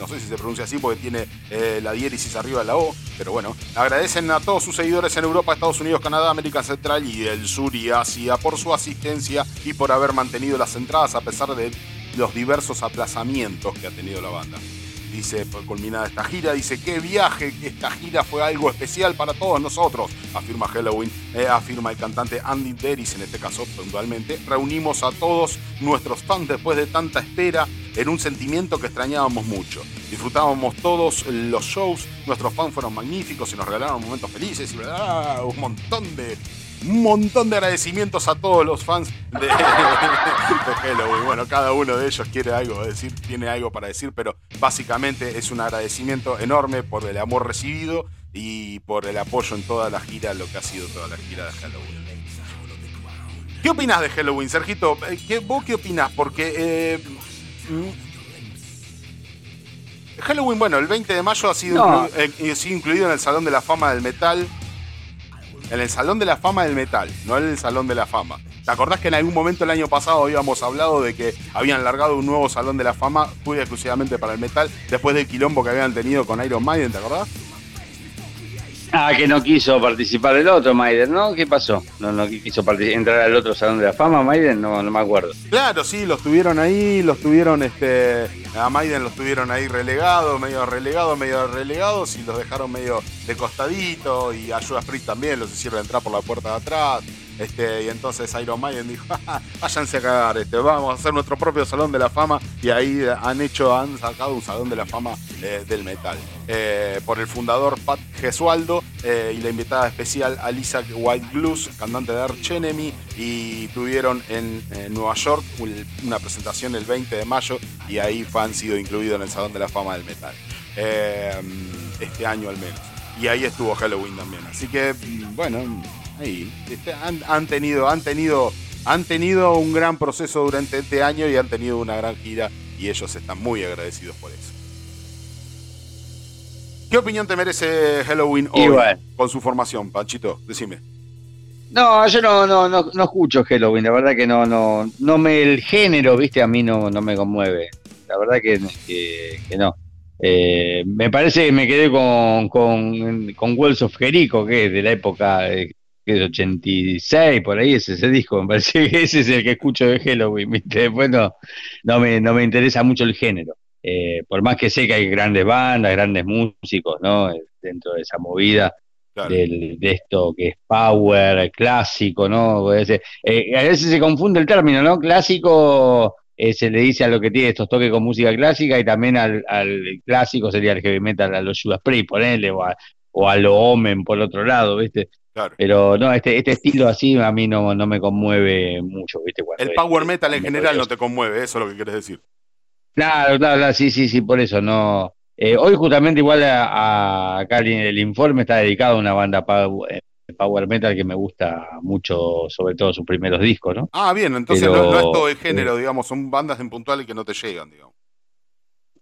no sé si se pronuncia así porque tiene eh, la diéresis arriba de la O, pero bueno, agradecen a todos sus seguidores en Europa, Estados Unidos, Canadá, América Central y el sur y Asia por su asistencia y por haber mantenido las entradas a pesar de los diversos aplazamientos que ha tenido la banda dice, culminada esta gira, dice, qué viaje, esta gira fue algo especial para todos nosotros, afirma Halloween, eh, afirma el cantante Andy Deris, en este caso puntualmente, reunimos a todos nuestros fans después de tanta espera en un sentimiento que extrañábamos mucho. Disfrutábamos todos los shows, nuestros fans fueron magníficos y nos regalaron momentos felices y un montón de un montón de agradecimientos a todos los fans de, Halloween. Bueno, cada uno de ellos quiere algo decir, tiene algo para decir, pero básicamente es un agradecimiento enorme por el amor recibido y por el apoyo en toda la gira, lo que ha sido toda la gira de Halloween. ¿Qué opinas de Halloween, Sergito? Eh, ¿Qué, ¿Vos qué opinás? Porque eh, mm, Halloween, bueno, el 20 de mayo ha sido, eh, incluido en el Salón de la Fama del Metal en el Salón de la Fama del Metal, no en el Salón de la Fama. ¿Te acordás que en algún momento el año pasado habíamos hablado de que habían largado un nuevo Salón de la Fama, fui exclusivamente para el metal, después del quilombo que habían tenido con Iron Maiden, ¿te acordás? Ah, que no quiso participar el otro Maiden, ¿no? ¿Qué pasó? No, no quiso entrar al otro Salón de la Fama, Maiden, no, no me acuerdo. Claro, sí, los tuvieron ahí, los tuvieron, este, a Maiden los tuvieron ahí relegados, medio relegados, medio relegados y los dejaron medio de costadito y a Judas Priest también los hicieron entrar por la puerta de atrás. Este, y entonces Iron Maiden dijo, váyanse a cagar, este, vamos a hacer nuestro propio Salón de la Fama. Y ahí han hecho, han sacado un Salón de la Fama eh, del metal. Eh, por el fundador Pat Gesualdo eh, y la invitada especial Alisa White Blues, cantante de Arch Enemy. Y tuvieron en, Nueva York una presentación el 20 de mayo y ahí han sido incluidos en el Salón de la Fama del metal. este año al menos. Y ahí estuvo Halloween también. Así que, bueno, ahí. Este, han, tenido, han, tenido, han tenido un gran proceso durante este año y han tenido una gran gira y ellos están muy agradecidos por eso. ¿Qué opinión te merece Halloween hoy con su formación, Panchito? Decime. No, yo no, no, no, no, escucho Halloween, la verdad que no, no, no me, el género, viste, a mí no, no me conmueve. La verdad que, que, no. Eh, me parece que me quedé con, con, con Wells of Jericho, que es de la época que es 86, por ahí es ese disco, me parece que ese es el que escucho de Halloween, después no, me, no me interesa mucho el género, eh, por más que sé que hay grandes bandas, grandes músicos, ¿no? Dentro de esa movida de esto que es power, clásico, ¿no? Eh, a veces se confunde el término, ¿no? Clásico eh, se le dice a lo que tiene estos toques con música clásica y también al, clásico sería el heavy metal, a los Judas Priest, ponele, o a, o a lo Omen por otro lado, ¿viste? Pero no, este, este estilo así a mí no, no me conmueve mucho, ¿viste? el power metal en general no te conmueve, eso es lo que quieres decir. Claro, claro, sí, sí, sí, por eso no. Eh, hoy justamente igual a, acá el, informe está dedicado a una banda eh, power, metal que me gusta mucho, sobre todo sus primeros discos, ¿no? Ah, bien, entonces no, es todo el género, digamos, son bandas en puntual y que no te llegan, digamos.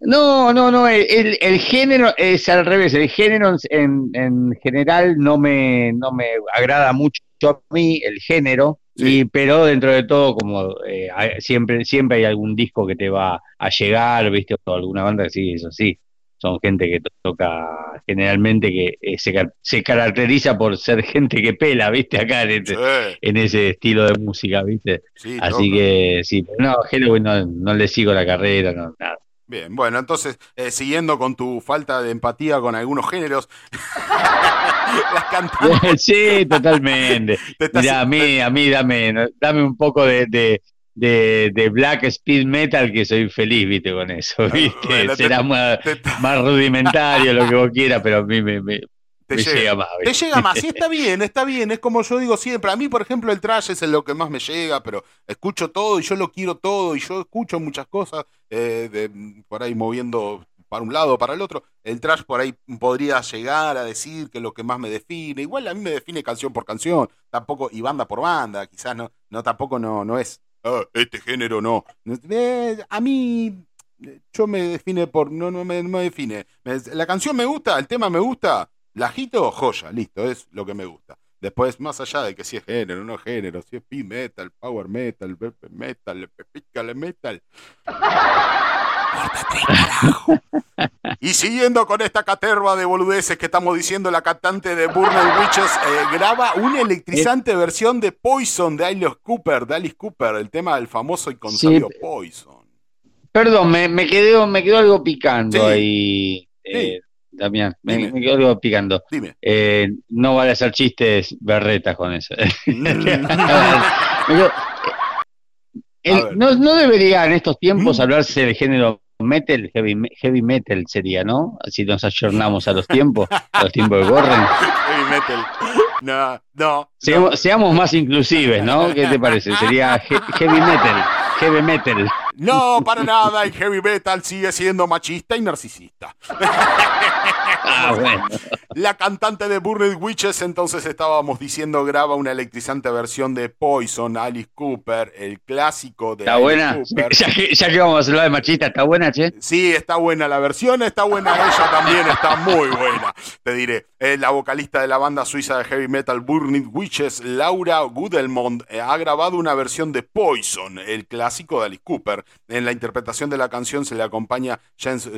No, no, no, el, el, género es al revés, el género en, en general no me, no me agrada mucho a mí, el género, y, pero dentro de todo, como eh, siempre, siempre hay algún disco que te va a llegar, ¿viste? O alguna banda que sí, eso sí. Son gente que toca generalmente que eh, se, se, caracteriza por ser gente que pela, ¿viste? Acá en, este, en ese estilo de música, ¿viste? Así que sí, pero no, Halloween no, no le sigo la carrera, no, nada. Bien, bueno, entonces, eh, siguiendo con tu falta de empatía con algunos géneros, las cantantes. Sí, totalmente. Mira, a mí, a mí dame, dame un poco de, de, de, black speed metal que soy feliz, viste, con eso, viste. Será más, más, rudimentario lo que vos quieras, pero a mí me, te llega, más. Te llega más, sí, está bien, está bien. Es como yo digo siempre. A mí, por ejemplo, el trash es lo que más me llega, pero escucho todo y yo lo quiero todo y yo escucho muchas cosas eh, de, por ahí moviendo para un lado o para el otro. El trash por ahí podría llegar a decir que lo que más me define. Igual a mí me define canción por canción, tampoco, y banda por banda. Quizás no, no tampoco no, no es ah, este género no. Eh, a mí yo me define por. No, no me, no me define. la canción me gusta, el tema me gusta. La agito, joya, listo, es lo que me gusta. Después, más allá de que si es género, no género, si es pi metal, power metal, metal, pical metal. y siguiendo con esta caterva de boludeces que estamos diciendo, la cantante de Burner Witches eh, graba una electrizante versión de Poison de Alice Cooper, de Alice Cooper, el tema del famoso y consabido Poison. Perdón, me, me, quedó, me quedó algo picando ahí. Eh, Damián, me, me, quedo picando. Dime. Eh, no vale hacer chistes berretas con eso. Mm. no, no, debería en estos tiempos mm. hablarse del género metal, heavy, heavy metal sería, ¿no? Si nos ayornamos a los tiempos, a los tiempos que corren. Heavy metal. No, no. Seamos, más inclusives, ¿no? ¿Qué te parece? Sería heavy metal. Heavy metal. No, para nada, el heavy metal sigue siendo machista y narcisista. Ah, bueno. La cantante de Burned Witches, entonces estábamos diciendo, graba una electrizante versión de Poison, Alice Cooper, el clásico de ¿Está buena? Ya que, vamos a hablar de machista, ¿está buena, che? Sí, está buena la versión, está buena ella también, está muy buena. Te diré, la vocalista de la banda suiza de heavy metal Burned Witches, Laura Gudelmond, eh, ha grabado una versión de Poison, el clásico de Alice Cooper. En la interpretación de la canción se le acompaña James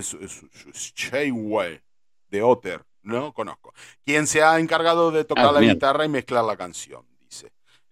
Shayway de Otter, no conozco, quien se ha encargado de tocar ah, la guitarra y mezclar la canción.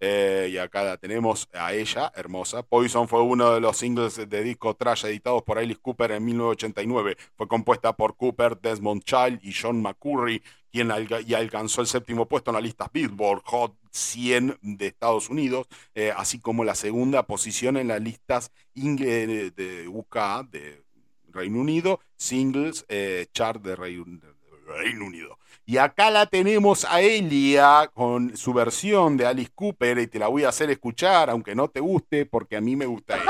Eh, y acá la tenemos a ella, hermosa. Poison fue uno de los singles de disco trash editados por Alice Cooper en 1989. Fue compuesta por Cooper, Desmond Child y John McCurry, quien y alcanzó el séptimo puesto en la lista Billboard Hot 100 de Estados Unidos, eh, así como la segunda posición en las listas de UK de Reino Unido, singles eh, chart de Reino Unido. Y acá la tenemos a Elia con su versión de Alice Cooper y te la voy a hacer escuchar, aunque no te guste, porque a mí me gusta ella.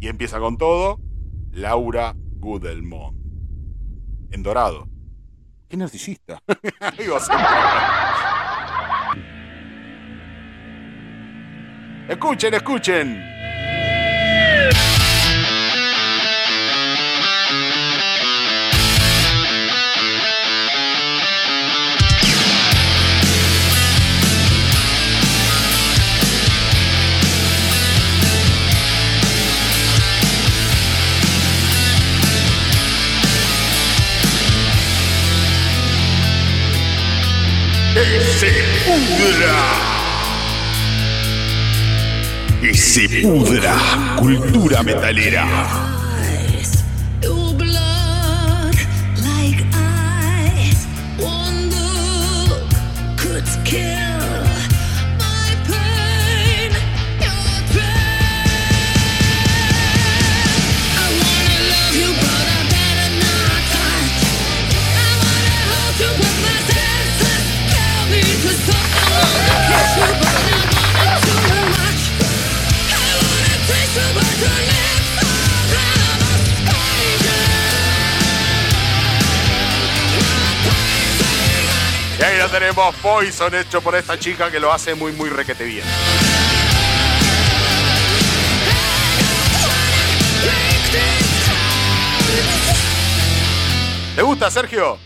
Y empieza con todo, Laura Gudelmont en dorado. ¿Qué narcisista? escuchen, escuchen. se pudra. Y se pudra cultura metalera. Tenemos Poison hecho por esta chica que lo hace muy, muy requete bien. ¿Te gusta, Sergio?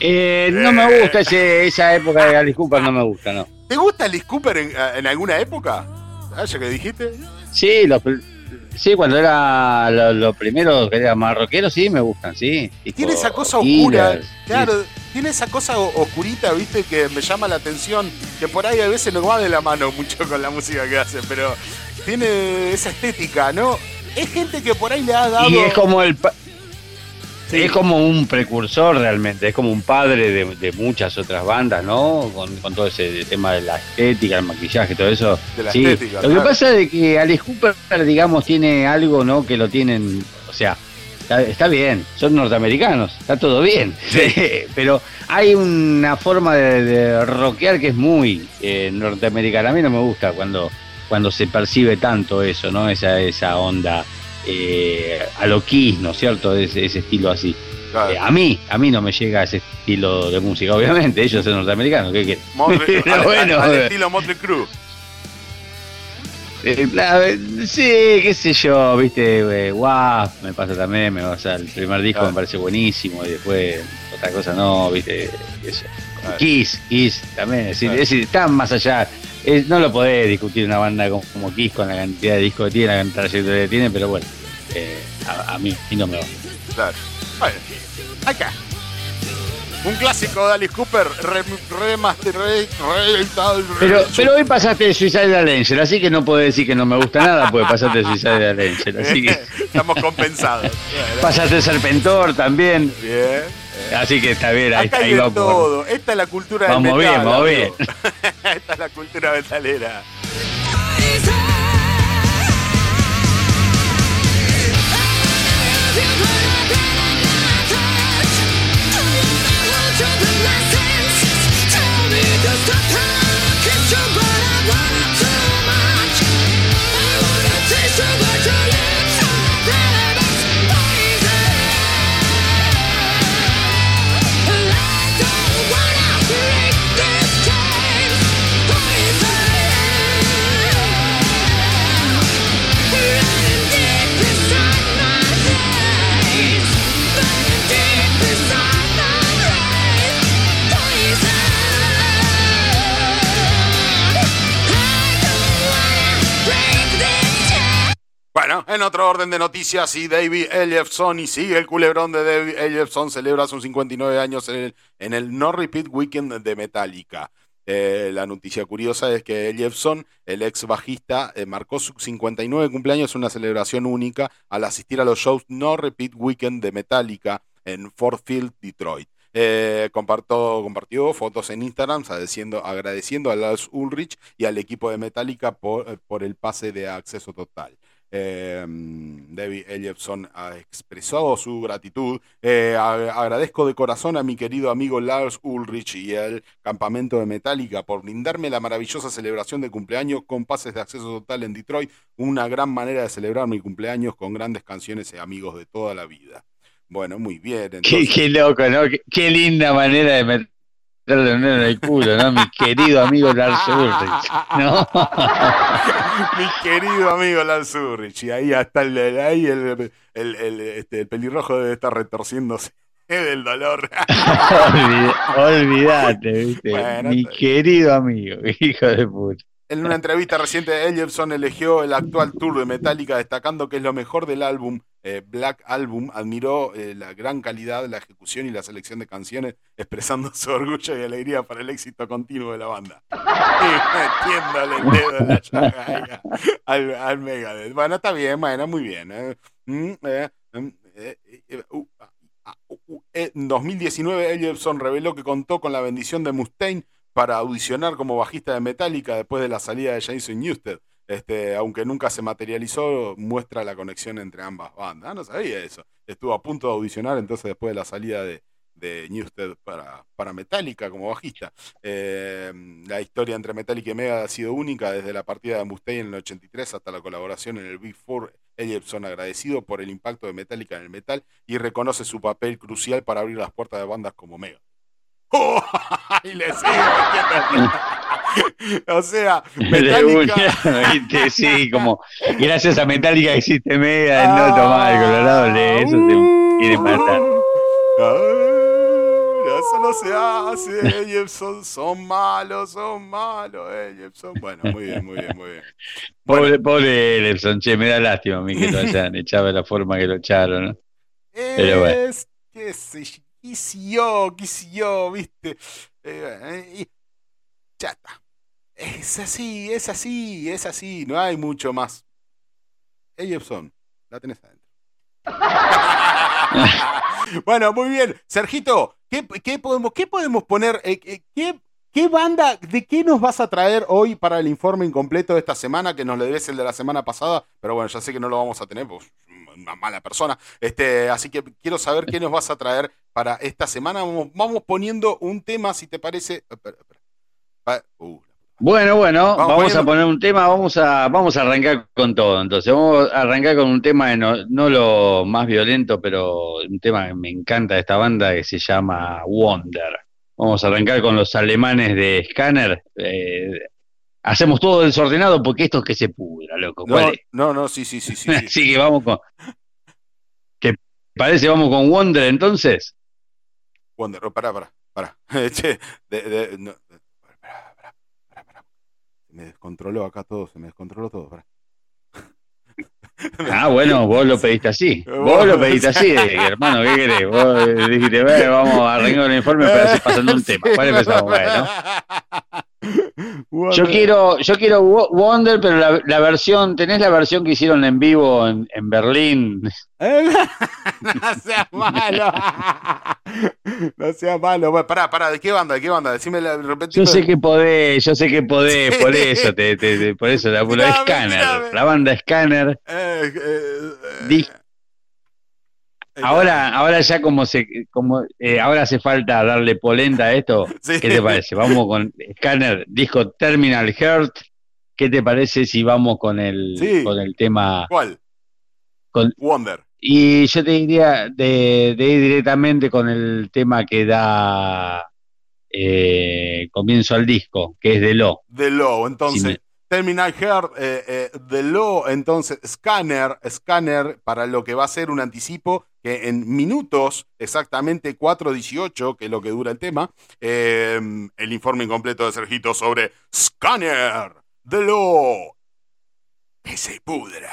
Eh, no me gusta ese- esa época de Alice Cooper, no me gusta, no. ¿Te gusta Alice Cooper en, en alguna época? ¿Ah, ya que dijiste? Sí, los sí, cuando era lo, lo primero que era más rockero, sí, me gustan, sí. Tipo Tiene esa cosa oscura, Killers, claro, tiene esa cosa oscurita, viste, que me llama la atención, que por ahí a veces no va de la mano mucho con la música que hace, pero tiene esa estética, ¿no? Es gente que por ahí le ha dado... Y es como el pa- Sí. es como un precursor realmente, es como un padre de, de muchas otras bandas, ¿no? Con, con todo ese tema de la estética, el maquillaje, todo eso. De la Sí. estética, Lo que pasa es que Alice Cooper, digamos, tiene algo, ¿no? Que lo tienen, o sea, está, está bien, son norteamericanos, está todo bien, pero hay una forma de, de rockear que es muy eh, norteamericana. A mí no me gusta cuando, cuando se percibe tanto eso, ¿no? Esa, esa onda eh, a lo Kiss, ¿no es cierto? Ese, ese estilo así. Claro. Eh, a mí, a mí no me llega ese estilo de música, obviamente, ellos son norteamericanos, ¿qué quieren? Pero bueno, al- al eh. estilo Motley Crue. Eh, la- sí, qué sé yo, viste, eh, WAF me pasa también, me pasa el primer disco Claro. me parece buenísimo y después otra cosa no, viste, eso. Kiss, Kiss también, es decir, es decir, está más allá, es- no lo podés discutir una banda como, como Kiss con la cantidad de discos que tiene, la trayectoria que tiene, pero bueno, eh, a, a mí, no me va. Claro. Bueno, acá. Un clásico de Alice Cooper, re, remaster, re, re- tal, Pero, pero hoy pasaste Suicide Angel, así que no puedo decir que no me gusta nada, porque pasaste Suicide Angel, así que Estamos compensados. Pasaste Serpentor también, bien. Así que está bien, ahí, Acá ahí va por- todo. Esta es la cultura del Vamos metal. bien, vamos amigo. Esta es la cultura metalera. Bueno, en otro orden de noticias, y David Ellefson, y sigue el culebrón de David Ellefson, celebra sus 59 años en el, en el No Repeat Weekend de Metallica. Eh, la noticia curiosa es que Ellefson, el ex bajista, eh, marcó su 59 cumpleaños, una celebración única, al asistir a los shows No Repeat Weekend de Metallica en Fort Field, Detroit. Eh, compartió, compartió fotos en Instagram agradeciendo, agradeciendo a Lars Ulrich y al equipo de Metallica por, eh, por el pase de acceso total. Eh, David Ellefson ha expresado su gratitud. Eh, ag- agradezco de corazón a mi querido amigo Lars Ulrich y al campamento de Metallica por brindarme la maravillosa celebración de cumpleaños con pases de acceso total en Detroit. Una gran manera de celebrar mi cumpleaños con grandes canciones y amigos de toda la vida. Bueno, muy bien. Qué, Entonces, qué loco, ¿no? Qué, qué linda manera de dedo en el culo, ¿no? Mi querido amigo Lars Ulrich, ¿no? Mi querido amigo Lars Ulrich. Y ahí hasta el, ahí el, el, el, este, el pelirrojo debe estar retorciéndose del dolor. Olvídate, ¿viste? Bueno, Mi querido amigo, hijo de puta. En una entrevista reciente, Ellefson eligió el actual tour de Metallica, destacando que es lo mejor del álbum eh, Black Album. Admiró eh, la gran calidad, la ejecución y la selección de canciones, expresando su orgullo y alegría para el éxito continuo de la banda. Metiéndole el dedo en la llaga al, al. Bueno, está bien, bueno, muy bien. En 2019, Ellefson reveló que contó con la bendición de Mustaine para audicionar como bajista de Metallica después de la salida de Jason Newsted. Este, aunque nunca se materializó, muestra la conexión entre ambas bandas. Ah, no sabía eso. Estuvo a punto de audicionar entonces después de la salida de, de para, Metallica como bajista. Eh, la historia entre Metallica y Mega ha sido única desde la partida de Mustaine en el 83 hasta la colaboración en el Big Four Eddie agradecido por el impacto de Metallica en el metal y reconoce su papel crucial para abrir las puertas de bandas como Mega. ¡Oh! le sigo O sea, Metallica. sí, como gracias a Metallica existe Mega, no tomar el Colorado, eso te quiere matar. eso no se hace, Jepson, son malos, son malos, eh, Jepson. Bueno, muy bien, muy bien, muy bien. Pobre, pobre Jepson, che, me da lástima a mí que lo hayan echado de la forma que lo echaron, ¿no? Pero bueno. qué sé yo, qué sé yo, viste. Eh, y, está. Es así, es así, es así, no hay mucho más. Hey, la tenés adentro. bueno, muy bien. Sergito, ¿qué, podemos, qué podemos poner? Eh, eh, ¿qué, ¿Qué banda, de qué nos vas a traer hoy para el informe incompleto de esta semana? Que nos le debes el de la semana pasada, pero bueno, ya sé que no lo vamos a tener, pues una mala persona. Este, así que quiero saber qué nos vas a traer para esta semana. Vamos, poniendo un tema, si te parece. Uh, bueno, bueno, vamos, a poner un tema, vamos a, vamos a arrancar con todo. Entonces, vamos a arrancar con un tema, no, no lo más violento, pero un tema que me encanta de esta banda que se llama Wonder. Vamos a arrancar con los alemanes de Scanner. Eh, hacemos todo desordenado porque esto es que se pudra, loco. No, no, no, sí, sí, sí, sí. Así que vamos con. ¿Qué parece? Vamos con Wonder entonces. Wonder, para, para, para. che, de, de, me descontroló acá todo, se me descontroló todo. Ah, bueno, vos lo pediste así. Vos lo pediste así, hermano, ¿qué querés? Vos dijiste, vamos a arreglar el informe, pero así pasando un tema. ¿Cuál empezamos? Bueno. Yo quiero, yo quiero Wonder, pero la, versión, ¿tenés la versión que hicieron en vivo en, Berlín? no sea malo. no sea malo. Bueno, pará, pará, ¿de qué banda? ¿De qué banda? Decime la Yo sé que podés, yo sé que podés, por eso, te, por eso, la, la Scanner, la banda Scanner. Eh, eh, eh Ahora, ahora ya como se, como eh, ahora hace falta darle polenta a esto. ¿Qué te parece? Vamos con Scanner, disco Terminal Heart. ¿Qué te parece si vamos con el, con el tema? ¿Cuál? Con Wonder. Y yo te diría de, de ir directamente con el tema que da eh, comienzo al disco, que es de Lo. De Lo, entonces. Terminal Heart, eh, eh, de Lo, entonces Scanner, Scanner para lo que va a ser un anticipo que en minutos, exactamente 4.18, que es lo que dura el tema, em, el informe incompleto de Sergito sobre Scanner, de Lo, que se pudra.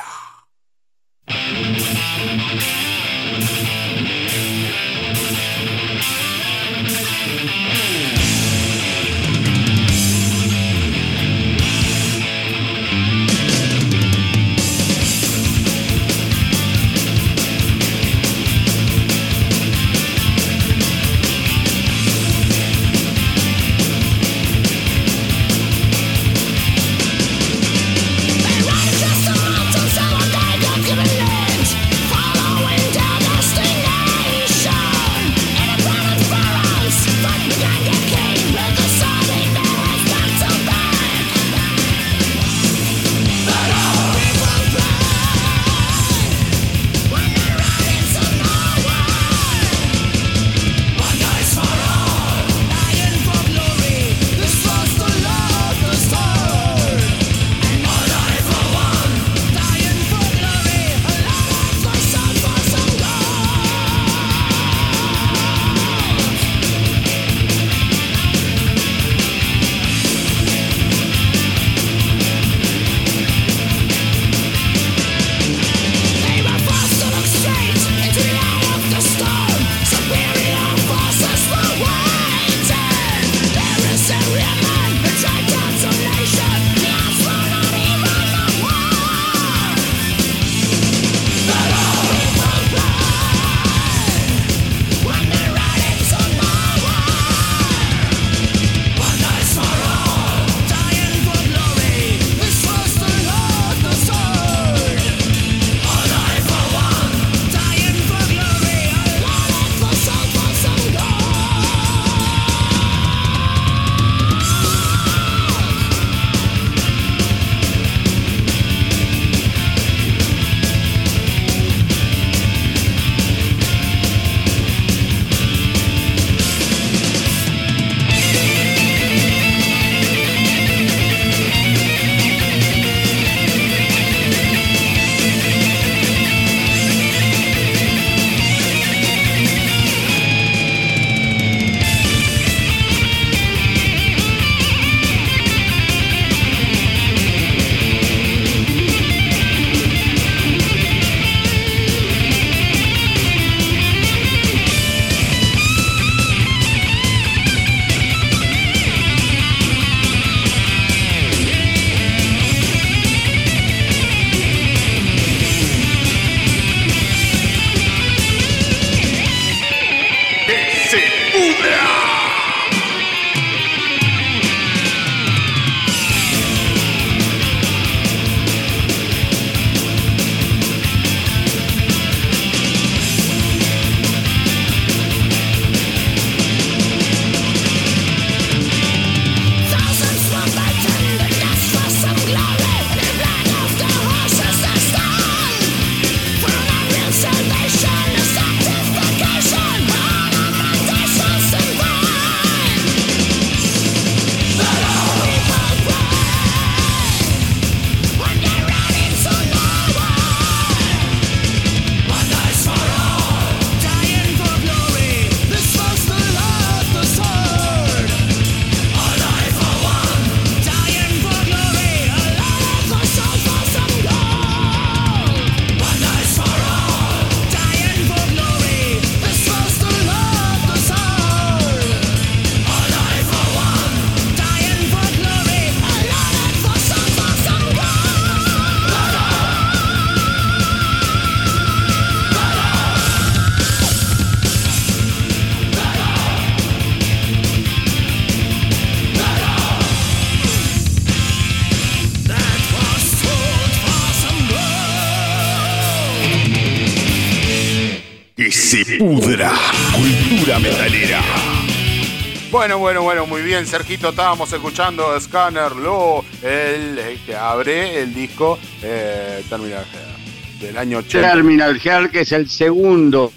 Bueno, bueno, bueno, muy bien, Sergito, estábamos escuchando Scanner, lo, el, que abre el disco eh, Terminal Heart, del año 80. Terminal Heart, que es el segundo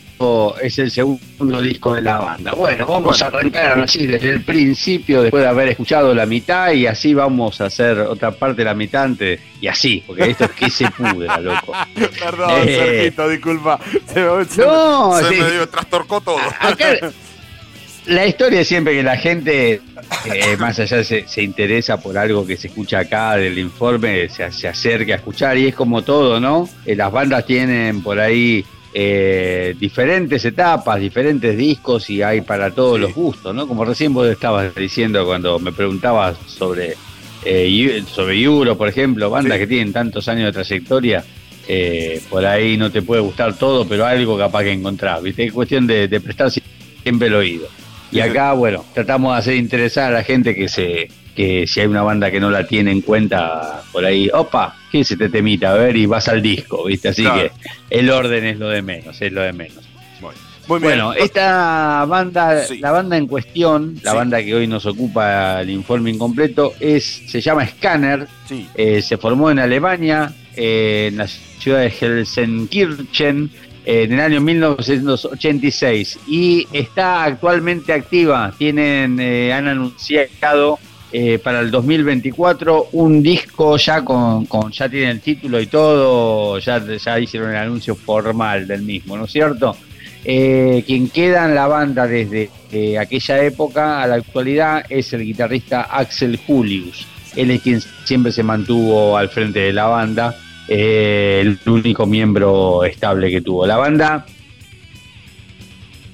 es el segundo disco de la banda. Bueno, vamos a arrancar así desde el principio, después de haber escuchado la mitad, y así vamos a hacer otra parte de la mitad antes, y así, porque esto es que se pudra, loco. Perdón, eh, Sergito, disculpa. Se, no, se me dio, trastorcó todo. la historia es siempre que la gente, eh, más allá se, se, interesa por algo que se escucha acá del informe, se, se acerca a escuchar, y es como todo, ¿no? Eh, las bandas tienen por ahí eh, diferentes etapas, diferentes discos y hay para todos los gustos, ¿no? Como recién vos estabas diciendo cuando me preguntabas sobre, eh, sobre Euro, por ejemplo, bandas que tienen tantos años de trayectoria, por ahí no te puede gustar todo, pero algo capaz que encontrar, ¿viste? Es cuestión de, de prestar siempre el oído. Y acá, bueno, tratamos de hacer interesar a la gente que se que si hay una banda que no la tiene en cuenta por ahí, opa, ¿qué se te temita? A ver, y vas al disco, ¿viste? Así que el orden es lo de menos, es lo de menos. Muy bueno, esta banda, la banda en cuestión, la banda que hoy nos ocupa el informe incompleto, es, se llama Scanner, eh, se formó en Alemania, eh, en la ciudad de Helsenkirchen, en el año 1986 y está actualmente activa. Tienen, eh, han anunciado eh, para el 2024 un disco ya con, ya tiene el título y todo, ya, ya hicieron el anuncio formal del mismo, ¿no es cierto? Eh, quien queda en la banda desde eh, aquella época a la actualidad es el guitarrista Axel Julius. Él es quien siempre se mantuvo al frente de la banda, el único miembro estable que tuvo. La banda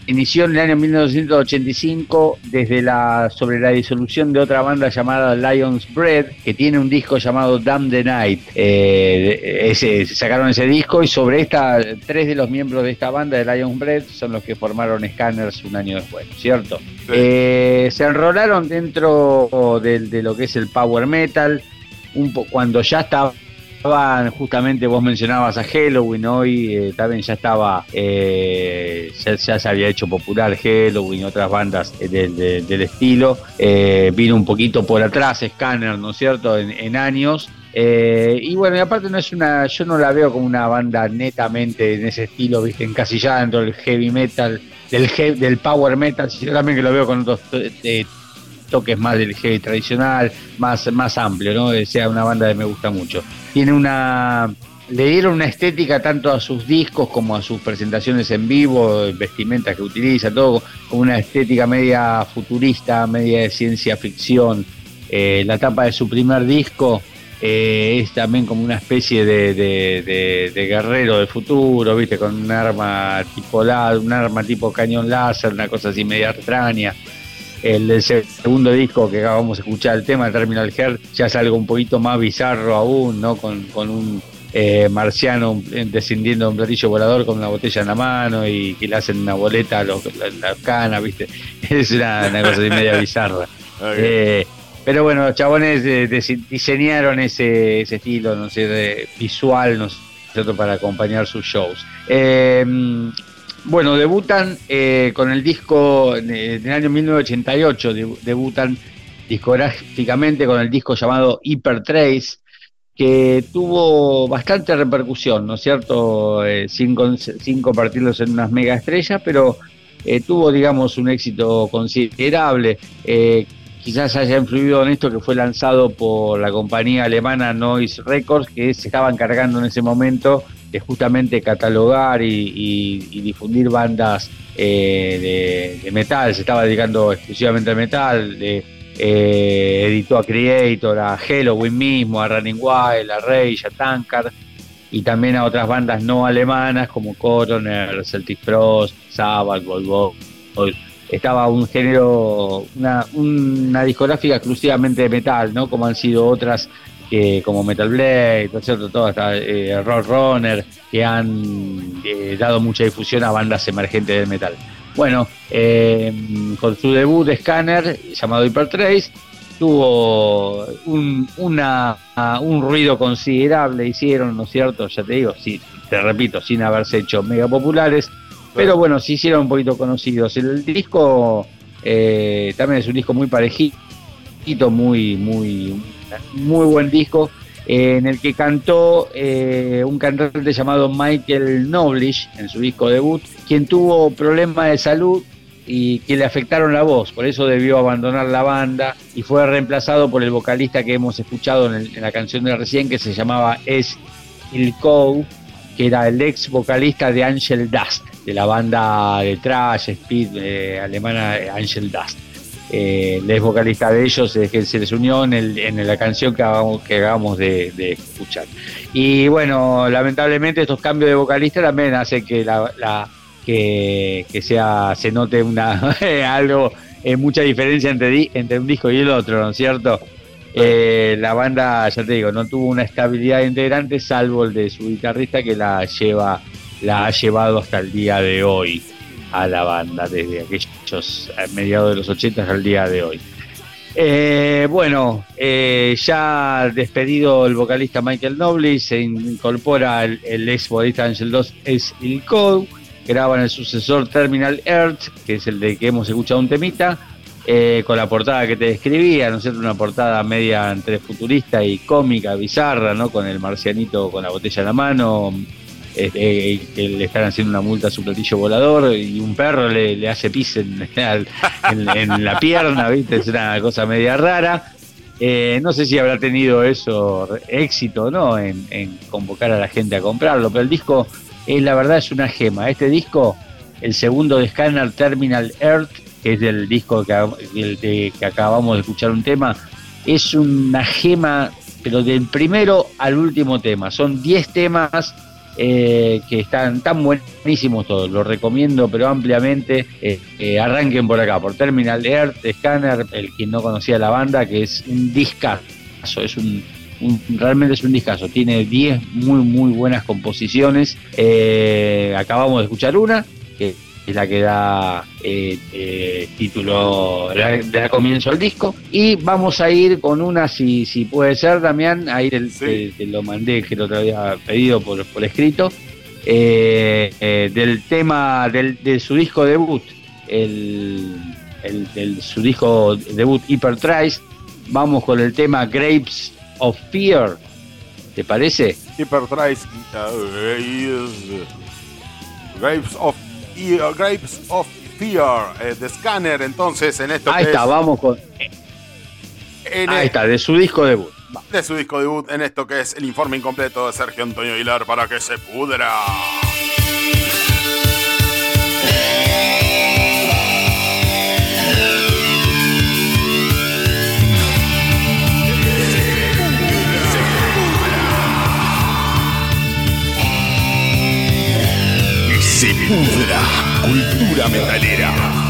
inició en el año 1985 desde la, sobre la disolución de otra banda llamada Lion's Bread, que tiene un disco llamado Damn the Night. Eh, ese, sacaron ese disco y sobre esta, tres de los miembros de esta banda de Lion's Bread son los que formaron Scanners un año después, ¿cierto? Eh, se enrolaron dentro de, de, lo que es el power metal, un cuando ya estaba justamente vos mencionabas a Halloween, hoy eh, también ya estaba, eh, ya, se había hecho popular Halloween, otras bandas eh, del estilo, vino un poquito por atrás Scanner, ¿no es cierto?, en, años. y bueno, y aparte no es una, yo no la veo como una banda netamente en ese estilo, viste, encasillada dentro del heavy metal, del, del power metal, sino también que lo veo con otros toques más del heavy tradicional, más, más amplio, ¿no? Sea una banda que me gusta mucho. Tiene una. Le dieron una estética tanto a sus discos como a sus presentaciones en vivo, vestimentas que utiliza, todo como una estética media futurista, media de ciencia ficción. Eh, la tapa de su primer disco eh, es también como una especie de, de, guerrero del futuro, viste, con un arma tipo un arma tipo cañón láser, una cosa así media extraña. El, segundo disco que acabamos de escuchar, el tema de Terminal Heart, ya es algo un poquito más bizarro aún, ¿no? Con, un eh, marciano descendiendo de un platillo volador con una botella en la mano y que le hacen una boleta a los, la, cana, ¿viste? Es una, cosa así media bizarra. Eh, pero bueno, los chabones eh, diseñaron ese, ese, estilo, no sé, de, visual, no sé, para acompañar sus shows. Bueno, debutan eh, con el disco en el año 1988, debutan discográficamente con el disco llamado Hyper Trace, que tuvo bastante repercusión, ¿no es cierto? Eh, sin, convertirlos en unas mega estrellas, pero eh, tuvo, digamos, un éxito considerable. quizás haya influido en esto que fue lanzado por la compañía alemana Noise Records, que se estaba encargando en ese momento de justamente catalogar y, difundir bandas eh, de, metal, se estaba dedicando exclusivamente al metal, eh, editó a Creator, a Halloween mismo, a Running Wild, a Rage, a Tankard y también a otras bandas no alemanas como Coroner, Celtic Frost, Sabbath, Volvo. Estaba un género, una, una discográfica exclusivamente de metal, ¿no? Como han sido otras que como Metal Blade, ¿no cierto? Todo hasta eh, Rock Runner, que han eh, dado mucha difusión a bandas emergentes del metal. Bueno, eh, con su debut de Scanner, llamado Hypertrace, tuvo un, una, un ruido considerable, hicieron, ¿no es cierto? Ya te digo, sí, te repito, sin haberse hecho mega populares, Pero bueno, se hicieron un poquito conocidos. El disco eh, también es un disco muy parejito, muy, muy, muy buen disco, eh, en el que cantó eh, un cantante llamado Michael Noblish en su disco debut, quien tuvo problemas de salud y que le afectaron la voz, por eso debió abandonar la banda y fue reemplazado por el vocalista que hemos escuchado en, la canción de recién que se llamaba Es Ilkou, que era el ex vocalista de Angel Dust, de la banda de trash, speed eh, alemana Angel Dust. Eh, el ex vocalista de ellos es que se les unió en, la canción que acabamos, de, escuchar. Y bueno, lamentablemente estos cambios de vocalista también hacen que sea se note una algo, eh, mucha diferencia entre, un disco y el otro, ¿no es cierto? Eh, la banda, ya te digo, no tuvo una estabilidad de integrantes, salvo el de su guitarrista que la lleva, la ha llevado hasta el día de hoy a la banda, desde aquellos mediados de los 80 al día de hoy. Eh, bueno, ya despedido el vocalista Michael Noble, se incorpora el, ex vocalista Angel 2, es el Code graban el sucesor Terminal Earth, que es el de que hemos escuchado un temita, eh, con la portada que te describía, ¿no es cierto? Una portada media entre futurista y cómica, bizarra, ¿no? Con el marcianito con la botella en la mano, eh, eh, que le están haciendo una multa a su platillo volador y un perro le, hace pis en, la pierna, ¿viste? Es una cosa media rara. no sé si habrá tenido eso éxito no en, en, convocar a la gente a comprarlo, pero el disco es la verdad es una gema. Este disco, el segundo de Scanner Terminal Earth, que es del disco que, que acabamos de escuchar un tema, es una gema, pero del primero al último tema. Son 10 temas eh, que están tan buenísimos todos. Los recomiendo, pero ampliamente. Eh, eh, arranquen por acá, por Terminal Earth, Scanner, el quien no conocía la banda, que es un discazo, es un realmente es un discazo. Tiene 10 muy, muy buenas composiciones. Eh, acabamos de escuchar una, que es la que da eh, eh, título, da, comienzo al disco. Y vamos a ir con una, si, si puede ser, Damián, ahí te, lo mandé, que lo había pedido por, por escrito, del tema del, de su disco debut, el, el, su disco debut Hypertrice. Vamos con el tema Grapes of Fear. ¿Te parece? Hyperdrive Grapes of Grapes of Fear eh, de Scanner entonces en esto ahí está vamos con ahí está de su disco debut. De su disco debut en esto que es el informe incompleto de Sergio Antonio Aguilar para que se pudra se pudra cultura metalera.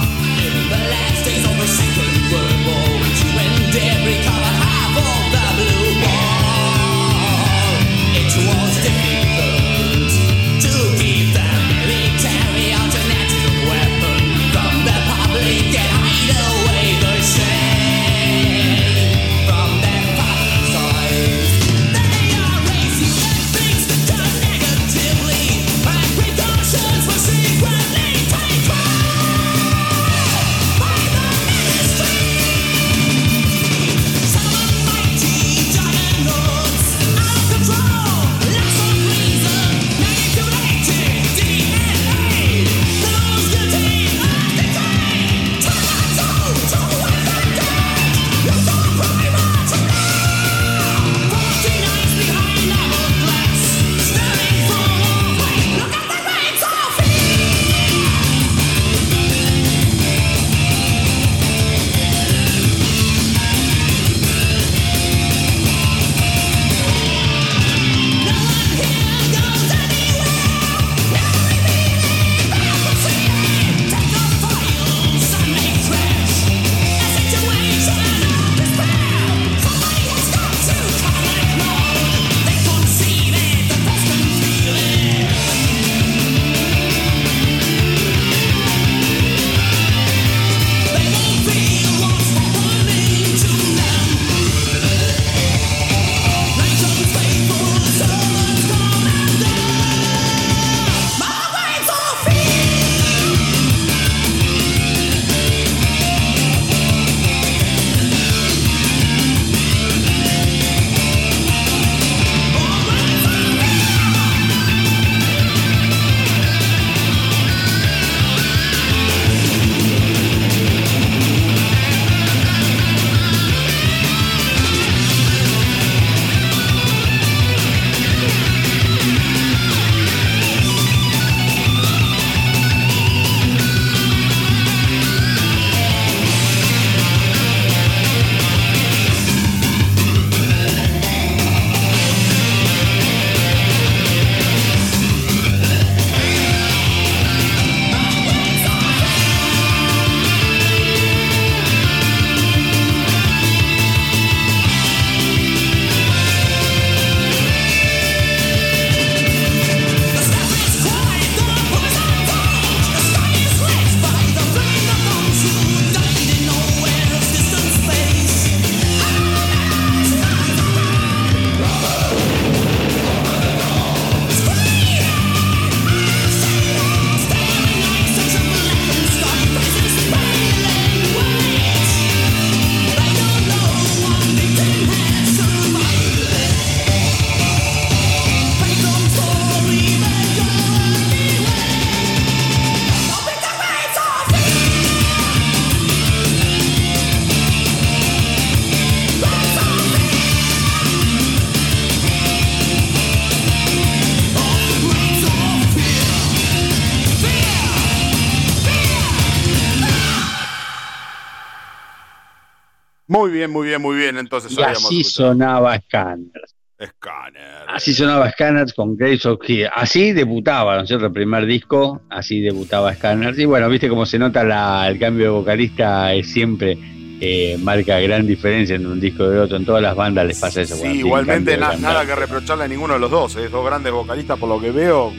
Muy bien, muy bien, muy bien. Entonces y así sonaba Scanners. Scanners. Así sonaba Scanners con Grace of Key. Así debutaba, ¿no es cierto? El primer disco, así debutaba Scanners. Y bueno, viste cómo se nota la, el cambio de vocalista es siempre eh, marca gran diferencia en un disco de otro. En todas las bandas les pasa eso. Sí, igualmente nada que reprocharle a ninguno de los dos. ¿eh? Dos grandes vocalistas, por lo que veo,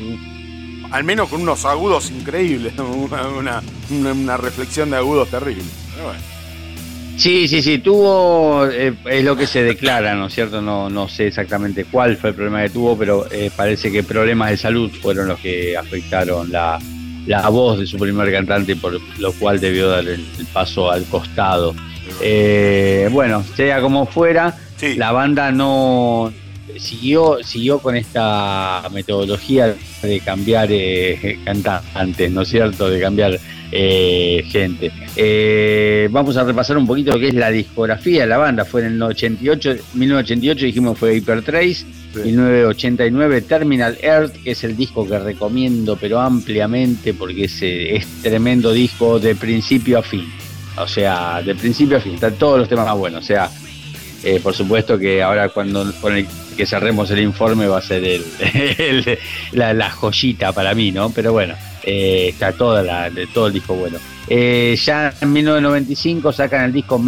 al menos con unos agudos increíbles. Una, una, reflexión de agudos terrible. Sí, sí, sí, tuvo, eh, es lo que se declara, ¿no es cierto? No, no sé exactamente cuál fue el problema que tuvo, pero parece que problemas de salud fueron los que afectaron la, la voz de su primer cantante, por lo cual debió dar el, paso al costado. Eh, bueno, sea como fuera, la banda no siguió, siguió con esta metodología de cambiar eh, cantantes, ¿no es cierto? De cambiar eh, gente. vamos a repasar un poquito lo que es la discografía de la banda. Fue en el 88, 1988 dijimos fue Hypertrace 1989 Terminal Earth, que es el disco que recomiendo pero ampliamente porque es, es tremendo disco de principio a fin. O sea, de principio a fin, están todos los temas más buenos. O sea, eh, por supuesto que ahora cuando que cerremos el informe va a ser el, la, joyita para mí, ¿no? Pero bueno, eh, está toda la, todo el disco bueno. Eh, ya en 1995 sacan el disco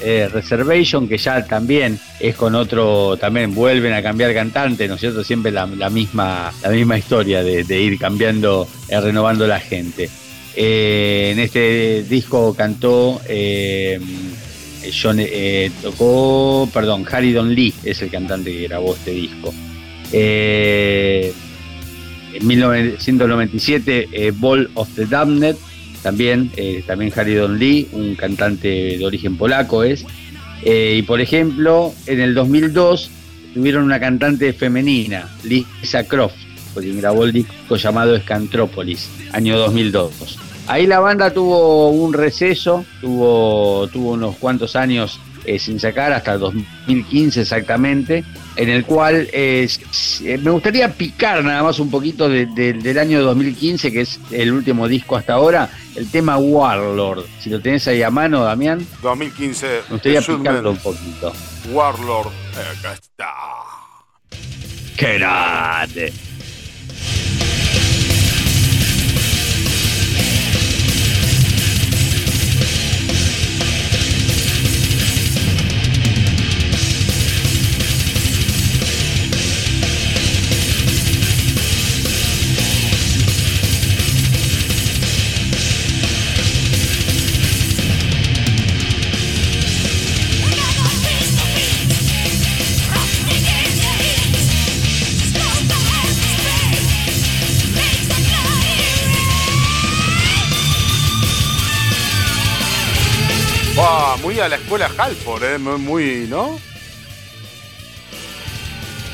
eh, Reservation, que ya también es con otro, también vuelven a cambiar cantante, ¿no es cierto? Siempre la, misma, la misma historia de, ir cambiando, renovando la gente. En este disco cantó, John, tocó, perdón, Harry Don Lee es el cantante que grabó este disco. en 1997, Ball of the Damned, también, eh, también Harry Don Lee, un cantante de origen polaco es. Eh, y por ejemplo, en el 2002 tuvieron una cantante femenina, Lisa Croft, quien grabó el disco llamado Scantrópolis, año 2002. Ahí la banda tuvo un receso, tuvo, tuvo unos cuantos años eh, sin sacar, hasta el 2015 exactamente, en el cual eh, me gustaría picar nada más un poquito del año 2015, que es el último disco hasta ahora, el tema Warlord. Si lo tenés ahí a mano, Damián. 2015. Me gustaría picarlo un poquito. Warlord, acá está. ¡Qué grande! Muy a la escuela Halford, ¿eh? muy, ¿no?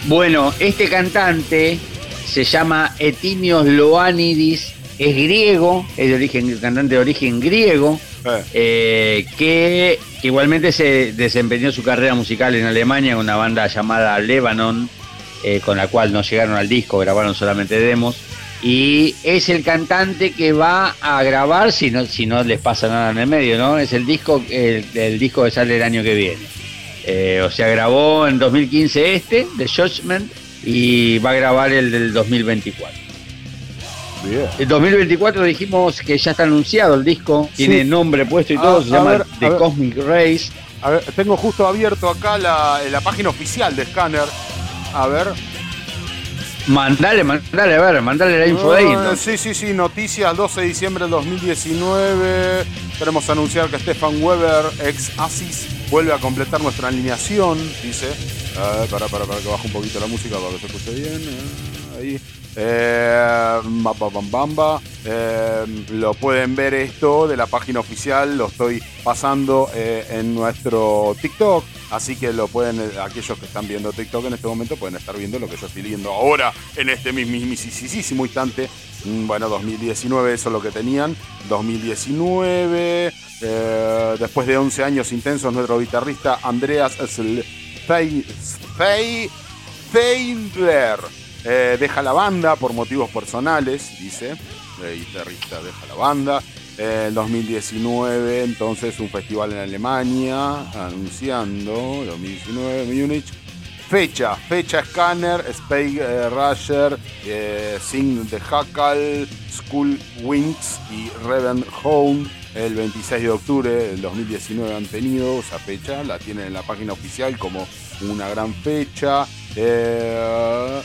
Bueno, este cantante se llama Etimios Loanidis, es griego, es de origen, cantante de origen griego, eh. Eh, que, igualmente se desempeñó su carrera musical en Alemania con una banda llamada Lebanon, con la cual no llegaron al disco, grabaron solamente demos y es el cantante que va a grabar si no, si no les pasa nada en el medio, ¿no? Es el disco, el, disco que sale el año que viene. Eh, o sea, grabó en 2015 este, The Judgment, y va a grabar el del 2024. Bien. El 2024 dijimos que ya está anunciado el disco, tiene nombre puesto y todo, se llama The Cosmic Race. A ver, tengo justo abierto acá la, la página oficial de Scanner. A ver, Mandale, mandale, a ver, mandale la info de ahí. Sí, sí, sí, noticias 12 de diciembre del 2019. Queremos anunciar que Stefan Weber, ex ASIS, vuelve a completar nuestra alineación, dice. Eh, para, para, para que baje un poquito la música para que se escuche bien. Eh, ahí. Eh, bamba, eh, lo pueden ver esto de la página oficial, lo estoy pasando eh, en nuestro TikTok, así que lo pueden, eh, aquellos que están viendo TikTok en este momento pueden estar viendo lo que yo estoy viendo ahora en este mismísimo instante. Mm, bueno, 2019, eso es lo que tenían. 2019, después de 11 años intensos, nuestro guitarrista Andreas Feindler eh, deja la banda por motivos personales, dice. El guitarrista deja la banda. eh, el 2019, entonces un festival en Alemania, anunciando 2019 Múnich. Fecha, fecha Scanner, Space eh, eh, Sing the Hackle, School Wings y Reven Home. El 26 de octubre del 2019 han tenido esa fecha, la tienen en la página oficial como una gran fecha. Eh,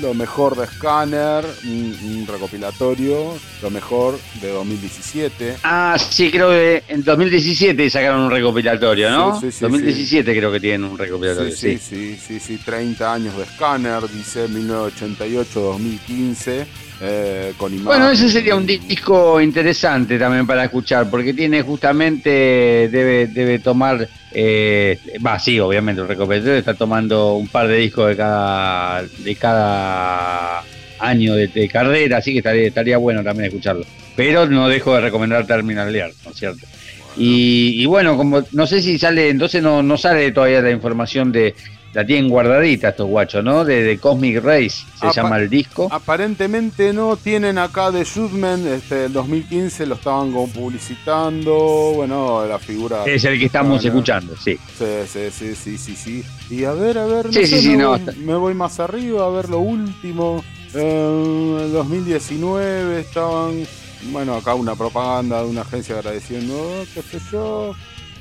lo mejor de Scanner, un, recopilatorio, lo mejor de 2017. Ah, sí, creo que en 2017 sacaron un recopilatorio, ¿no? Sí, sí, 2017 creo que tienen un recopilatorio. Sí, sí, sí, sí, 30 años de Scanner, dice 1988-2015. Eh, con bueno, ese sería un disco interesante también para escuchar, porque tiene justamente, debe, debe tomar eh, va, sí, obviamente, el recopilatorio está tomando un par de discos de cada, de cada año de, carrera, así que estaría, estaría, bueno también escucharlo. Pero no dejo de recomendar Terminal Lear, ¿no es cierto? Y, y, bueno, como no sé si sale, entonces no, no sale todavía la información de, la tienen guardadita estos guachos, ¿no? De, Cosmic Race se llama el disco. Aparentemente no, tienen acá de Judgment, este, el 2015 lo estaban como publicitando, bueno, la figura... Es el que estamos escuchando, sí. Sí, sí, sí, sí, sí, Y a ver, a ver, no sí, sí, me, no, voy, me, voy, más arriba a ver lo último. En el 2019 estaban, bueno, acá una propaganda de una agencia agradeciendo, qué sé yo,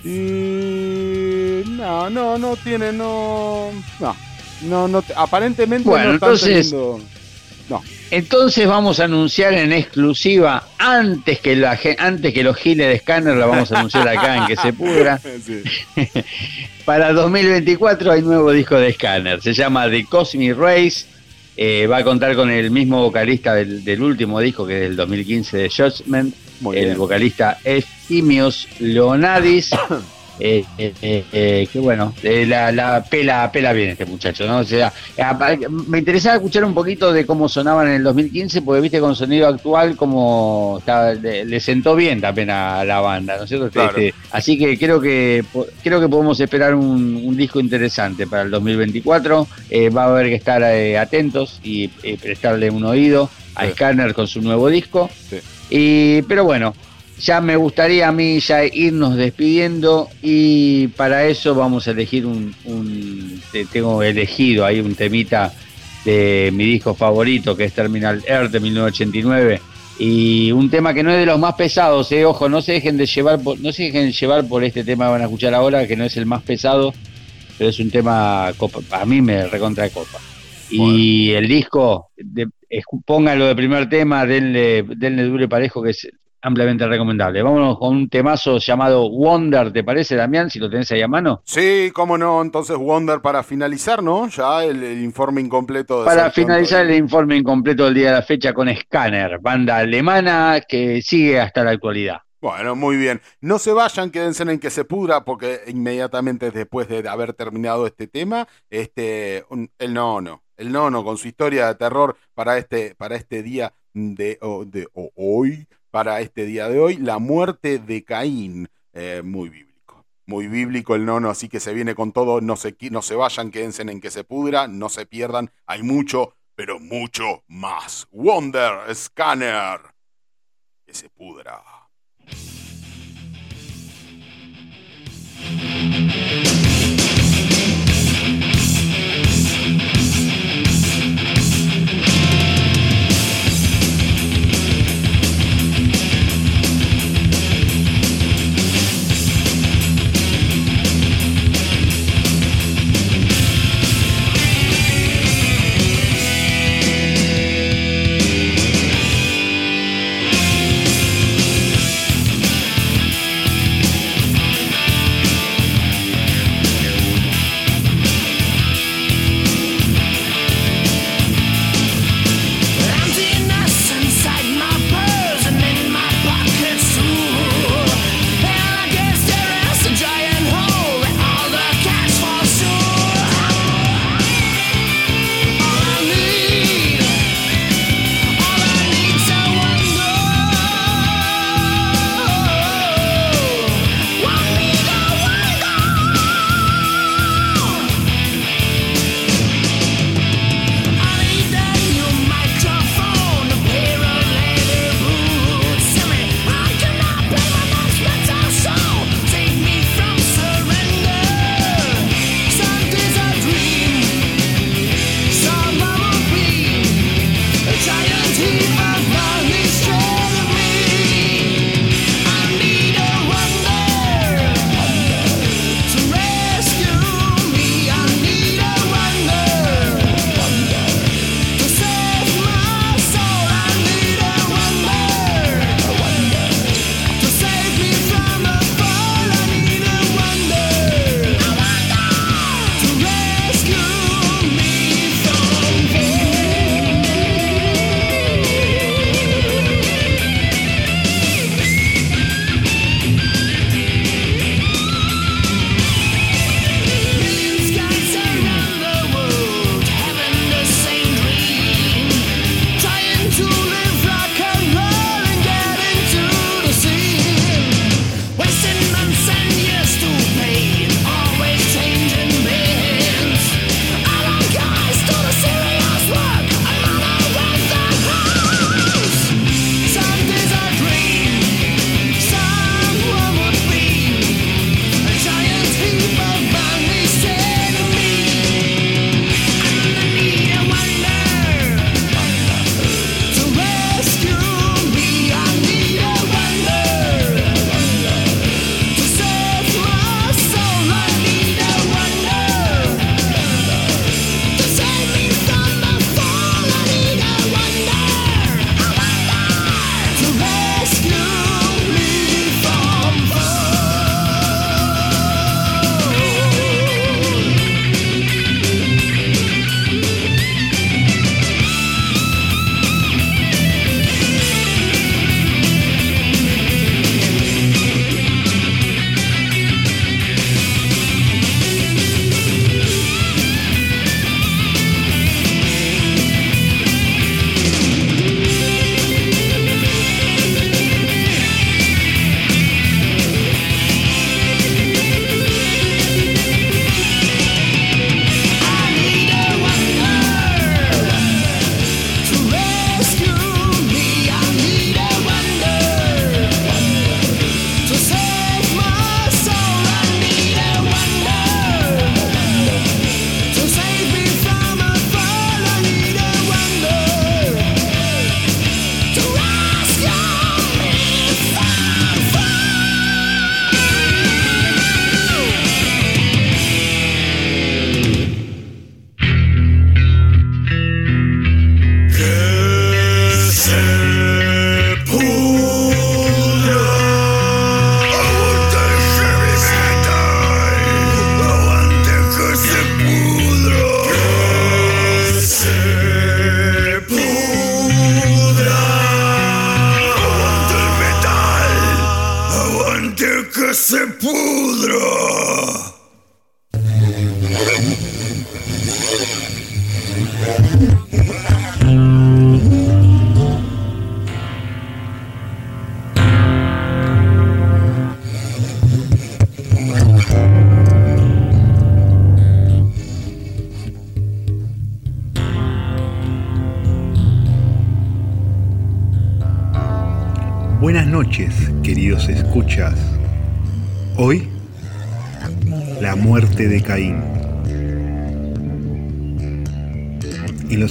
y no, no, no tiene, no, no, no, no aparentemente bueno, entonces, no. Entonces vamos a anunciar en exclusiva antes que la antes que los giles de Scanner la vamos a anunciar acá en que se pudra. Para 2024 hay nuevo disco de Scanner, se llama The Cosmic Race. Eh, va a contar con el mismo vocalista del, del último disco que es del 2015 de Judgment el vocalista Efimios Leonadis. Eh, eh, eh, que bueno, la, la, pela, pela bien este muchacho, ¿no? O sea, me interesaba escuchar un poquito de cómo sonaban en el 2015, porque viste con sonido actual como le, sentó bien también a la banda, ¿no es cierto? Este, así que creo que creo que podemos esperar un, disco interesante para el 2024. va a haber que estar atentos y prestarle un oído a Scanner con su nuevo disco. Sí. Y, pero bueno, ya me gustaría a mí ya irnos despidiendo y para eso vamos a elegir un, tengo elegido ahí un temita de mi disco favorito que es Terminal Air de 1989 y un tema que no es de los más pesados, eh, ojo, no se dejen de llevar por, no se dejen llevar por este tema que van a escuchar ahora que no es el más pesado, pero es un tema copa, a mí me recontra copa. Y el disco, de, póngalo de primer tema, denle, denle duro parejo, que es ampliamente recomendable. Vámonos con un temazo llamado Wonder, ¿te parece, Damián? Si lo tenés ahí a mano. Sí, cómo no. Entonces, Wonder para finalizar, ¿no? Ya el, informe incompleto. De para finalizar el informe incompleto del día de la fecha con Scanner, banda alemana que sigue hasta la actualidad. Bueno, muy bien. No se vayan, quédense en que se pudra, porque inmediatamente después de haber terminado este tema, este, el no, no el nono con su historia de terror para este, para este día de, de hoy, para este día de hoy, la muerte de Caín, eh, muy bíblico. Muy bíblico el nono, así que se viene con todo, no se, no se vayan, quédense en que se pudra, no se pierdan, hay mucho, pero mucho más. Wonder Scanner, que se pudra.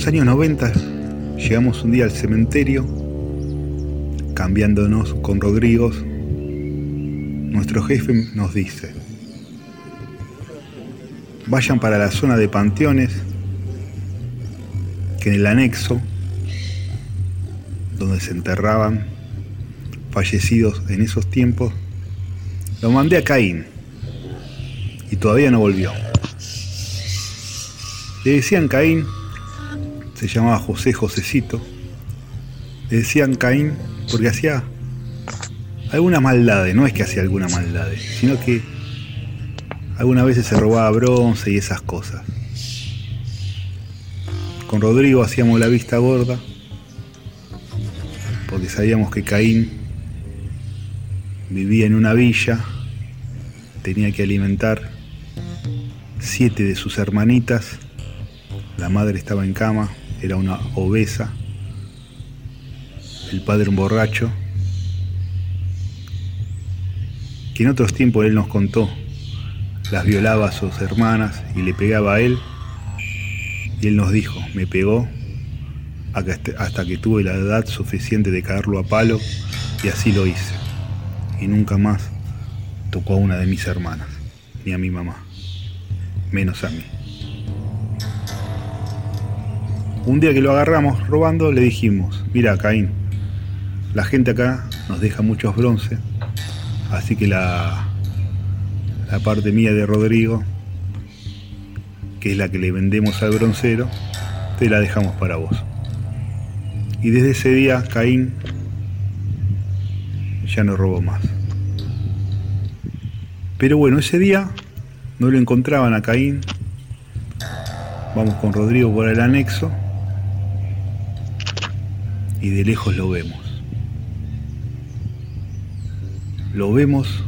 Años 90 llegamos un día al cementerio, cambiándonos con Rodrigo. Nuestro jefe nos dice, vayan para la zona de panteones, que en el anexo, donde se enterraban fallecidos en esos tiempos, lo mandé a Caín y todavía no volvió. Le decían Caín, se llamaba José Josecito, le decían Caín porque hacía algunas maldades, no es que hacía alguna maldades, sino que algunas veces se robaba bronce y esas cosas. Con Rodrigo hacíamos la vista gorda porque sabíamos que Caín vivía en una villa, tenía que alimentar siete de sus hermanitas, la madre estaba en cama, era una obesa, el padre un borracho, que en otros tiempos él nos contó, las violaba a sus hermanas y le pegaba a él, y él nos dijo, me pegó hasta que tuve la edad suficiente de caerlo a palo, y así lo hice y nunca más tocó a una de mis hermanas, ni a mi mamá, menos a mí. Un día que lo agarramos robando, le dijimos, mira Caín, la gente acá nos deja muchos bronces, así que la, la parte mía de Rodrigo, que es la que le vendemos al broncero, te la dejamos para vos. Y desde ese día Caín ya no robó más. Pero bueno, ese día no lo encontraban a Caín. Vamos con Rodrigo por el anexo y de lejos lo vemos. Lo vemos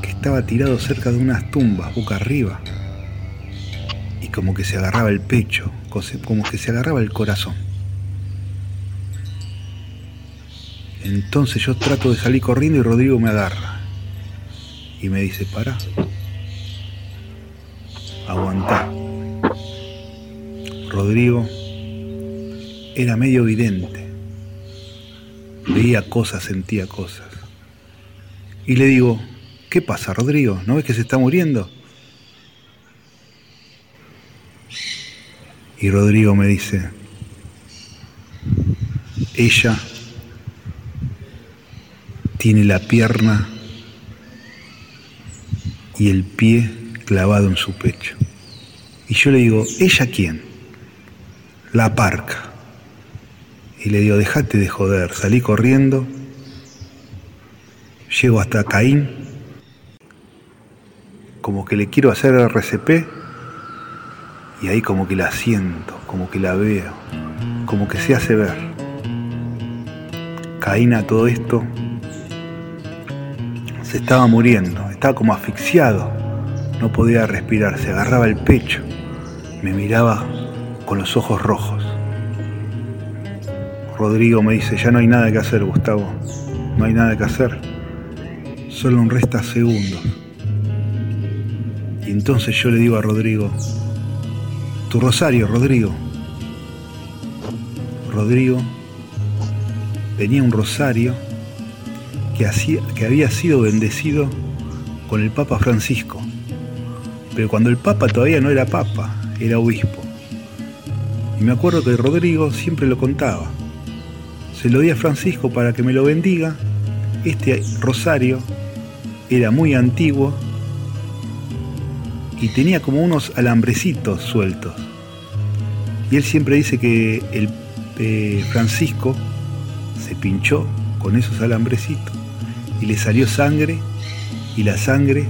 que estaba tirado cerca de unas tumbas, boca arriba, y como que se agarraba el pecho, como que se agarraba el corazón. Entonces yo trato de salir corriendo y Rodrigo me agarra. Y me dice, para. Aguantá. Rodrigo era medio evidente. Veía cosas, sentía cosas. Y le digo, ¿qué pasa, Rodrigo? ¿No ves que se está muriendo? Y Rodrigo me dice, ella tiene la pierna y el pie clavado en su pecho. Y yo le digo, ¿ella quién? La parca. Y le digo, déjate de joder, salí corriendo, llego hasta Caín, como que le quiero hacer RCP, y ahí como que la siento, como que la veo, como que se hace ver. Caín a todo esto se estaba muriendo, estaba como asfixiado, no podía respirar, se agarraba el pecho, me miraba con los ojos rojos. Rodrigo me dice, ya no hay nada que hacer, Gustavo, no hay nada que hacer, solo un resta segundos. Y entonces yo le digo a Rodrigo, tu rosario, Rodrigo. Rodrigo tenía un rosario que, había sido bendecido con el Papa Francisco. Pero cuando el Papa todavía no era Papa, era obispo. Y me acuerdo que Rodrigo siempre lo contaba. Se lo di a Francisco para que me lo bendiga. Este rosario era muy antiguo y tenía como unos alambrecitos sueltos. Y él siempre dice que el eh, Francisco se pinchó con esos alambrecitos y le salió sangre y la sangre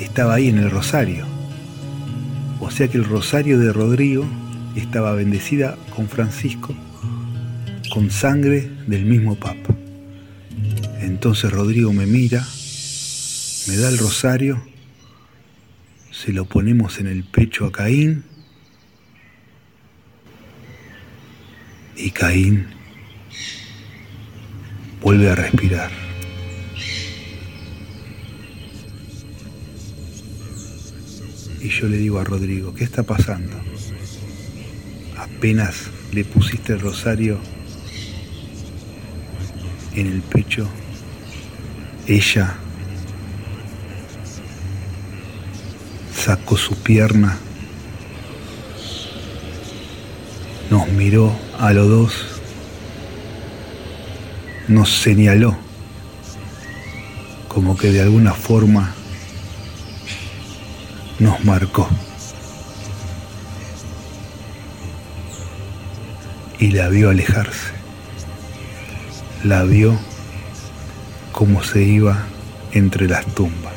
estaba ahí en el rosario. O sea que el rosario de Rodrigo estaba bendecida con Francisco con sangre del mismo Papa. Entonces Rodrigo me mira, me da el rosario, se lo ponemos en el pecho a Caín y Caín vuelve a respirar. Y yo le digo a Rodrigo, ¿qué está pasando? Apenas le pusiste el rosario en el pecho, ella sacó su pierna, nos miró a los dos, nos señaló, como que de alguna forma nos marcó. Y la vio alejarse. La vio como se iba entre las tumbas.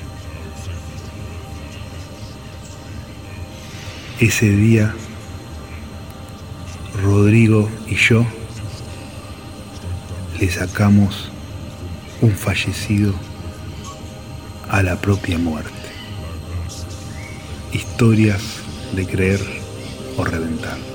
Ese día, Rodrigo y yo le sacamos un fallecido a la propia muerte historias de creer o reventar.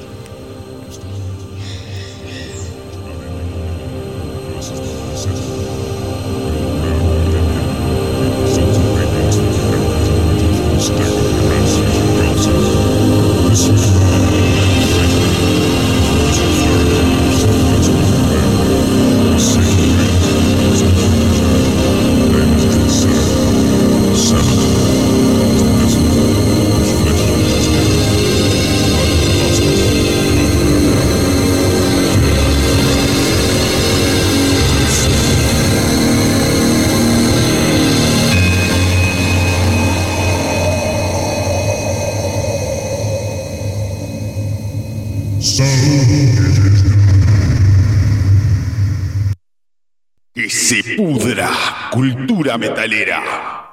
Metalera.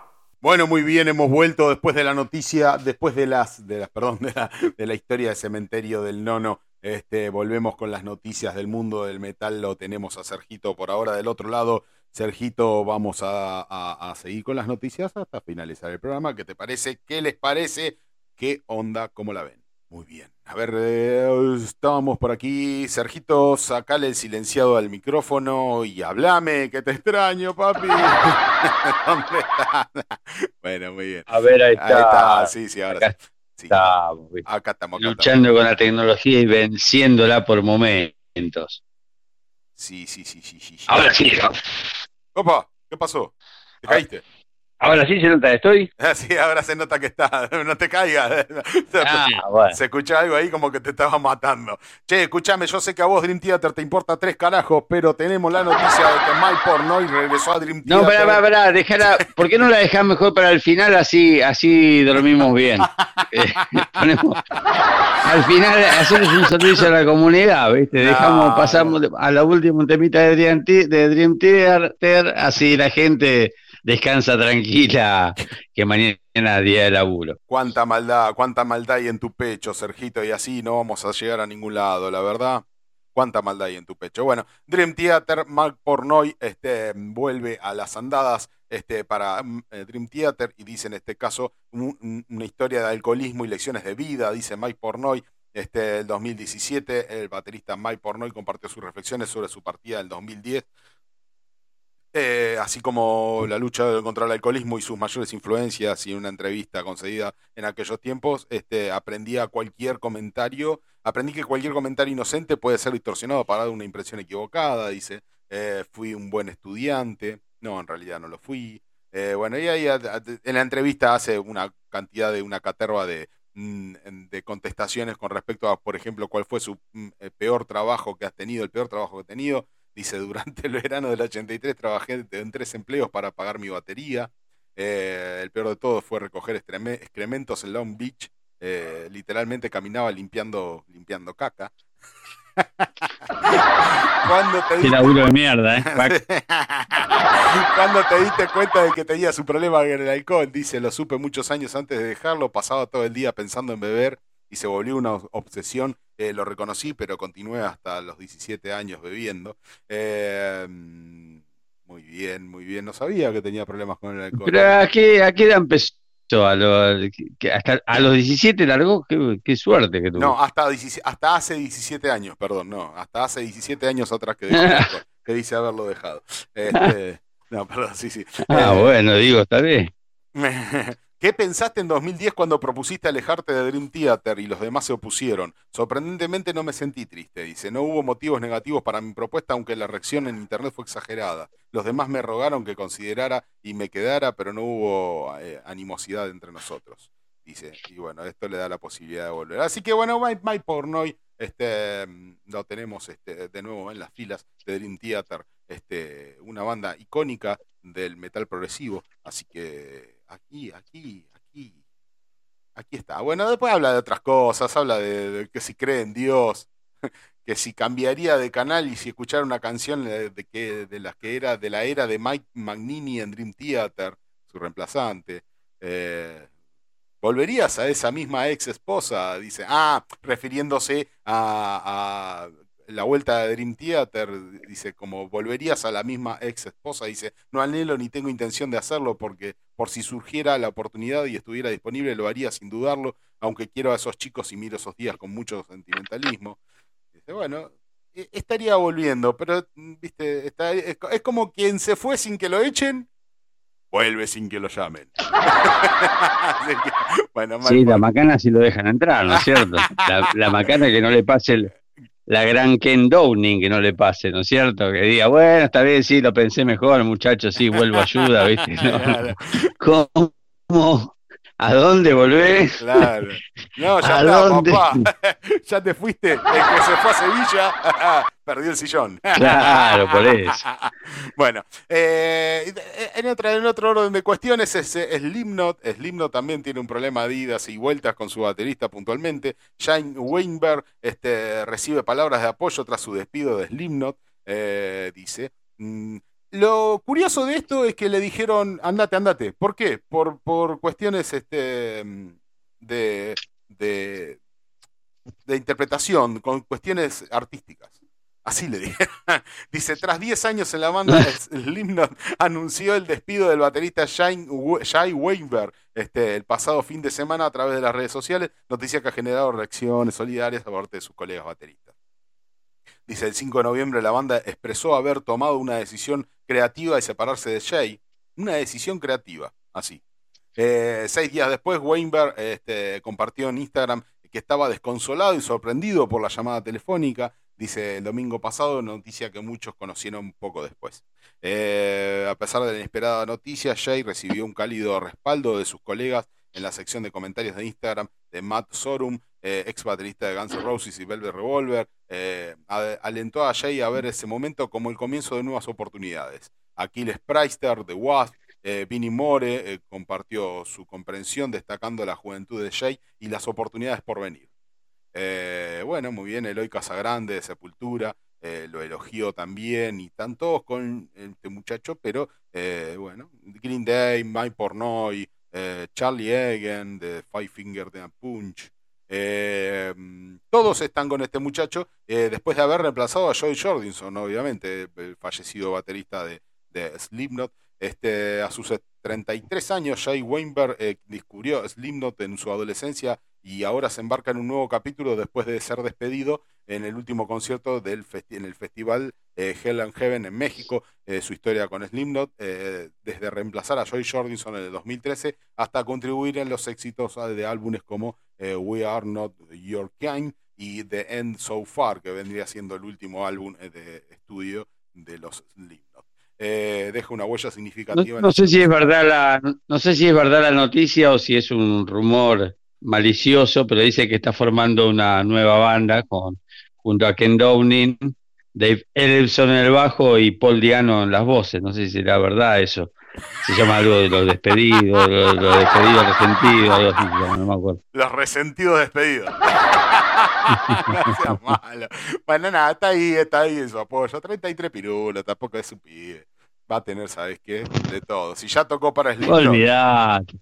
Bueno, muy bien, hemos vuelto después de la noticia, después de las, de las, perdón, de la, de la historia del cementerio del nono. Este, volvemos con las noticias del mundo del metal. Lo tenemos a Sergito por ahora del otro lado. Sergito, vamos a, a- a seguir con las noticias hasta finalizar el programa. ¿Qué te parece? ¿Qué les parece? ¿Qué onda? ¿Cómo la ven? Muy bien. A ver, eh, estábamos por aquí. Sergito, sacale el silenciado al micrófono y hablame, que te extraño, papi. Bueno, muy bien. A ver, ahí Ahí está, está. sí, sí, ahora Acá sí. ¿viste? Acá estamos, acá estamos. luchando con la tecnología y venciéndola por momentos. Sí, sí, sí, sí, sí. sí. Ahora sí. Opa, ¿qué pasó? ¿Te caíste? Ahora sí se nota, estoy. Ah, Sí, ahora se nota que está. No te caigas. Ah, bueno. Se escucha algo ahí como que te estaba matando. Che, escúchame, yo sé que a vos Dream Theater te importa tres carajos, pero tenemos la noticia de que Mike Pornoy regresó a Dream No, Theater. pará, pará, pará, dejala. ¿Por qué no la dejás mejor para el final? Así, así dormimos bien. Eh, ponemos- al final hacemos un servicio a la comunidad, ¿viste? No, Dejamos, pasamos a la última temita de Dream, de Dream Theater, así la gente descansa tranquila, que mañana día de laburo. Cuánta maldad, cuánta maldad hay en tu pecho, Sergito, y así no vamos a llegar a ningún lado, la verdad. Cuánta maldad hay en tu pecho. Bueno, Dream Theater, Mark Pornoy, este, vuelve a las andadas este, para mm, eh, Dream Theater y dice en este caso un- un- una historia de alcoholismo y lecciones de vida, dice Mike Pornoy. Este, el 2017, el baterista Mike Pornoy compartió sus reflexiones sobre su partida del 2010 eh, así como la lucha contra el alcoholismo y sus mayores influencias y una entrevista concedida en aquellos tiempos, este, aprendí a cualquier comentario, aprendí que cualquier comentario inocente puede ser distorsionado para dar una impresión equivocada, dice, eh, fui un buen estudiante, no, en realidad no lo fui. Eh, bueno, y ahí en la entrevista hace una cantidad de una caterva de, mm, de contestaciones con respecto a, por ejemplo, cuál fue su mm, eh, peor trabajo que has tenido, el peor trabajo que he tenido. Dice, durante el verano del 83 trabajé en tres empleos para pagar mi batería. Eh, el peor de todo fue recoger excrementos en Long Beach. Eh, literalmente caminaba limpiando, limpiando caca. Cuando te Qué laburo de mierda, ¿eh? Cuando te diste cuenta de que tenía su problema con el alcohol, dice, lo supe muchos años antes de dejarlo, pasaba todo el día pensando en beber y se volvió una obsesión. Eh, lo reconocí, pero continué hasta los 17 años bebiendo. Eh, muy bien, muy bien. No sabía que tenía problemas con el alcohol. Pero ¿a qué, a qué edad empezó? A, lo- que hasta a los 17 largó, qué, qué suerte que tuvo. No, hasta, 17 hasta hace 17 años, perdón, no. Hasta hace 17 años atrás dejó que dice haberlo dejado. Este, no, perdón, sí, sí. ah, Eh, bueno, digo, está bien. ¿Qué pensaste en 2010 cuando propusiste alejarte de Dream Theater y los demás se opusieron? Sorprendentemente no me sentí triste, dice. No hubo motivos negativos para mi propuesta, aunque la reacción en internet fue exagerada. Los demás me rogaron que considerara y me quedara, pero no hubo eh, animosidad entre nosotros. Dice, y bueno, esto le da la posibilidad de volver. Así que bueno, My, My Pornoy, este, lo tenemos este, de nuevo en las filas de Dream Theater, este, una banda icónica del metal progresivo. Así que aquí, aquí, aquí, aquí está. Bueno, después habla de otras cosas, habla de, que si cree en Dios, que si cambiaría de canal y si escuchara una canción de, que de las que era de la era de Mike Magnini en Dream Theater, su reemplazante. Eh, ¿Volverías a esa misma ex esposa? Dice, ah, refiriéndose a la vuelta de Dream Theater, dice, como volverías a la misma ex esposa, dice, no anhelo ni tengo intención de hacerlo porque por si surgiera la oportunidad y estuviera disponible lo haría sin dudarlo, aunque quiero a esos chicos y miro esos días con mucho sentimentalismo. Dice, bueno, e- estaría volviendo, pero, mm, viste, está- es co- es como quien se fue sin que lo echen, vuelve sin que lo llamen. Que, bueno, Sí, la macana sí lo dejan entrar, ¿no es cierto? La, la macana que no le pase el- la gran Ken Downing, que no le pase, ¿no es cierto? Que diga, bueno, está bien, sí, lo pensé mejor, muchacho, sí, vuelvo ayuda, ¿viste? No, Claro. ¿Cómo? ¿A dónde volvés? Claro. No, ya ¿A está, dónde? papá. ya te fuiste. El que se fue a Sevilla perdió el sillón. Claro, por eso. Bueno, eh, en, otra, en otro orden de cuestiones es Slipknot. Slipknot también tiene un problema de idas y vueltas con su baterista puntualmente. Shane Weinberg este, recibe palabras de apoyo tras su despido de Slipknot. eh, dice. Lo curioso de esto es que le dijeron, andate, andate. ¿Por qué? Por, por cuestiones este, de, de, de interpretación, con cuestiones artísticas. Así le dije. Dice, tras 10 años en la banda, Slipknot anunció el despido del baterista Shane We- Shai Weinberg este, el pasado fin de semana a través de las redes sociales, noticia que ha generado reacciones solidarias por parte de sus colegas bateristas. Dice, el 5 de noviembre la banda expresó haber tomado una decisión creativa de separarse de Jay. Una decisión creativa, así. Eh, seis días después, Weinberg este, compartió en Instagram que estaba desconsolado y sorprendido por la llamada telefónica. Dice el domingo pasado, noticia que muchos conocieron poco después. Eh, a pesar de la inesperada noticia, Jay recibió un cálido respaldo de sus colegas en la sección de comentarios de Instagram de Matt Sorum, eh, ex baterista de Guns N' Roses y Velvet Revolver. Eh, alentó a Jay a ver ese momento como el comienzo de nuevas oportunidades. Aquiles Preister de Wasp, eh, Vinnie More eh, compartió su comprensión destacando la juventud de Jay y las oportunidades por venir. Eh, bueno, muy bien, Eloy Casagrande de Sepultura lo elogió también y todos con este muchacho, pero bueno, Green Day, Mike Pornoy, Charlie Egan de Five Finger Death Punch, eh, todos están con este muchacho eh, después de haber reemplazado a Joey Jordinson, obviamente, el fallecido baterista de, de Slipknot. Este, a sus 33 años, Jay Weinberg eh, descubrió Slipknot en su adolescencia y ahora se embarca en un nuevo capítulo después de ser despedido en el último concierto del festi- en el festival eh, Hell and Heaven en México. Eh, su historia con Slipknot, eh, desde reemplazar a Joy Jordinson en el 2013 hasta contribuir en los éxitos ah, de álbumes como eh, We Are Not Your Kind y The End So Far, que vendría siendo el último álbum de estudio de los Slipknot. Eh, deja una huella significativa. en no sé si es verdad la, no sé si es verdad la noticia o si es un rumor malicioso, pero dice que está formando una nueva banda con, junto a Ken Downing, Dave Ellison en el bajo y Paul Diano en las voces. No sé si será verdad eso. Se llama algo de los despedidos, los, los despedidos resentidos, algo así, no me acuerdo. Los resentidos despedidos. no seas malo. Bueno, nada, está ahí, está ahí en su apoyo. 33 pirulos, tampoco es un pibe. Va a tener, ¿sabes qué? De todo. Si ya tocó para Slipknot. Olvidate.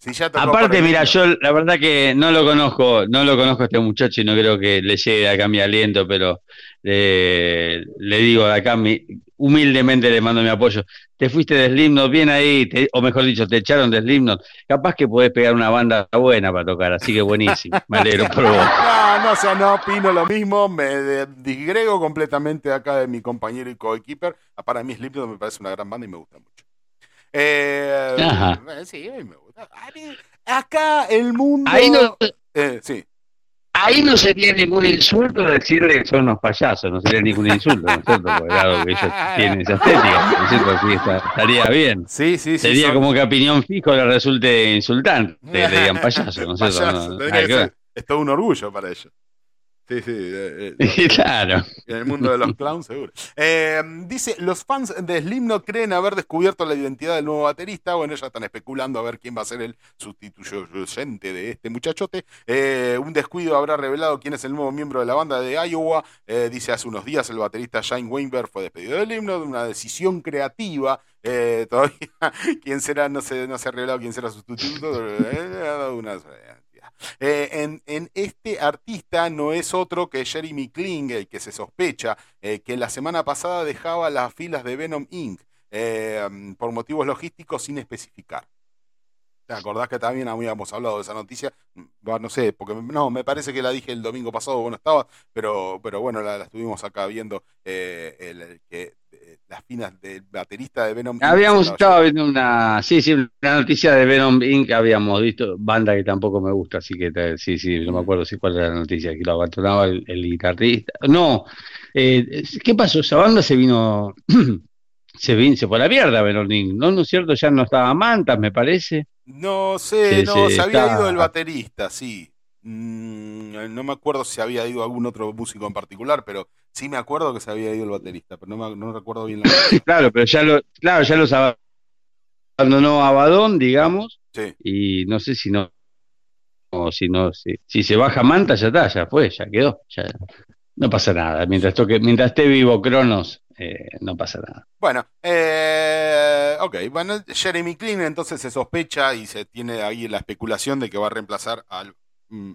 Si ya tocó Aparte, mira, yo la verdad que no lo conozco, no lo conozco a este muchacho y no creo que le llegue acá mi aliento, pero eh, le digo de acá mi- humildemente le mando mi apoyo. Te fuiste de Slipknot, bien ahí, te- o mejor dicho, te echaron de Slipknot. Capaz que podés pegar una banda buena para tocar, así que buenísimo. Me alegro por vos. No, no, o sea, no opino lo mismo. Me de- disgrego completamente acá de mi compañero y coequiper. Ah, Para mí, Slipknot me parece una gran banda y me gusta mucho. Eh, Ajá. eh, sí, me gusta. Acá el mundo. Ahí no, Eh, sí. ahí no sería ningún insulto decirle que son unos payasos, no sería ningún insulto, ¿no es cierto? Porque claro que ellos tienen esa estética, ¿no es cierto? Así que está- estaría bien. Sí, sí, sí. Sería son- como que a opinión fijo le resulte insultante, le digan payaso, ¿no es cierto? No, es todo un orgullo para ellos. Sí, sí. eh, eh, Claro. En el mundo de los clowns, seguro. Eh, dice, los fans de Slipknot creen haber descubierto la identidad del nuevo baterista. Bueno, ya están especulando a ver quién va a ser el sustituyente de este muchachote. Un descuido habrá revelado quién es el nuevo miembro de la banda de Iowa. Dice, hace unos días el baterista Shane Weinberg fue despedido de Slipknot, una decisión creativa. Eh, todavía, quién será, no se, no se ha revelado quién será su sustituto. Eh, una- eh, en, este artista no es otro que Jeremy Kling, el que se sospecha eh, que la semana pasada dejaba las filas de Venom Inc. eh, por motivos logísticos sin especificar. ¿Te acordás que también habíamos hablado de esa noticia? Mm, no sé, porque no, me parece que la dije el domingo pasado, bueno, estaba, pero, pero bueno, la, estuvimos acá viendo eh, el- que, las filas del baterista de Venom. Habíamos estado viendo una, sí, sí, una noticia de Venom Inc. habíamos visto, banda que tampoco me gusta, así que sí, sí, no me acuerdo si cuál era la noticia, que lo abandonaba el, el guitarrista. No, eh, ¿qué pasó? Esa banda se vino, se vino, se fue a la mierda Venom Inc. ¿No, no es cierto? Ya no estaba Mantas, me parece. No sé, no, se había está- ido el baterista, sí. Mm, no me acuerdo si había ido algún otro músico en particular, pero sí me acuerdo que se había ido el baterista, pero no, me- no recuerdo bien la Claro, pero ya lo, claro, ya los abandonó Abadón, digamos, Sí, y no sé si no, o si no, si, si se baja Manta, ya está, ya fue, ya quedó, ya no pasa nada. Mientras toque, mientras esté vivo Cronos, eh, no pasa nada. Bueno, eh, ok, bueno, Jeremy Clean entonces se sospecha y se tiene ahí la especulación de que va a reemplazar al, mm,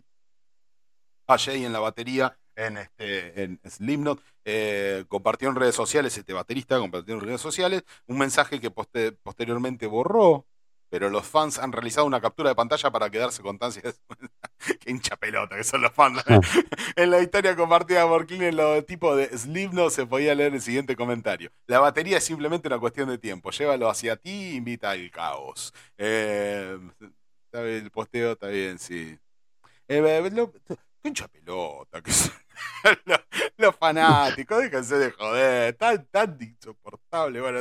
a Jay en la batería en, este, en Slipknot. Eh, compartió en redes sociales, este baterista compartió en redes sociales un mensaje que poste- posteriormente borró, pero los fans han realizado una captura de pantalla para quedarse con tan Qué hincha pelota que son los fans. en la historia compartida por Clean en los tipo de Slipknot se podía leer el siguiente comentario. La batería es simplemente una cuestión de tiempo. Llévalo hacia ti e invita al caos. Eh, el posteo está bien, sí. Eh, lo- hincha pelota que los, fanáticos, déjense de joder, tan, tan insoportable. Bueno.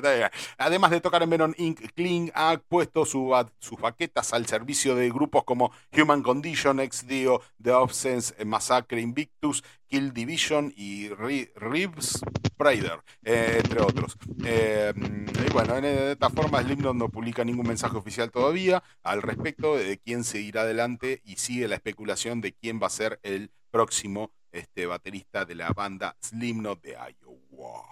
Además de tocar en Venom Inc., Kling ha puesto su sus baquetas al servicio de grupos como Human Condition, XDO, The Obscense, eh, Massacre Invictus, Kill Division y Ri- Ribs Raider, eh, entre otros. Eh, y bueno, en- de esta forma Slipknot no publica ningún mensaje oficial todavía al respecto de quién seguirá adelante y sigue la especulación de quién va a ser el próximo este, baterista de la banda Slipknot de Iowa.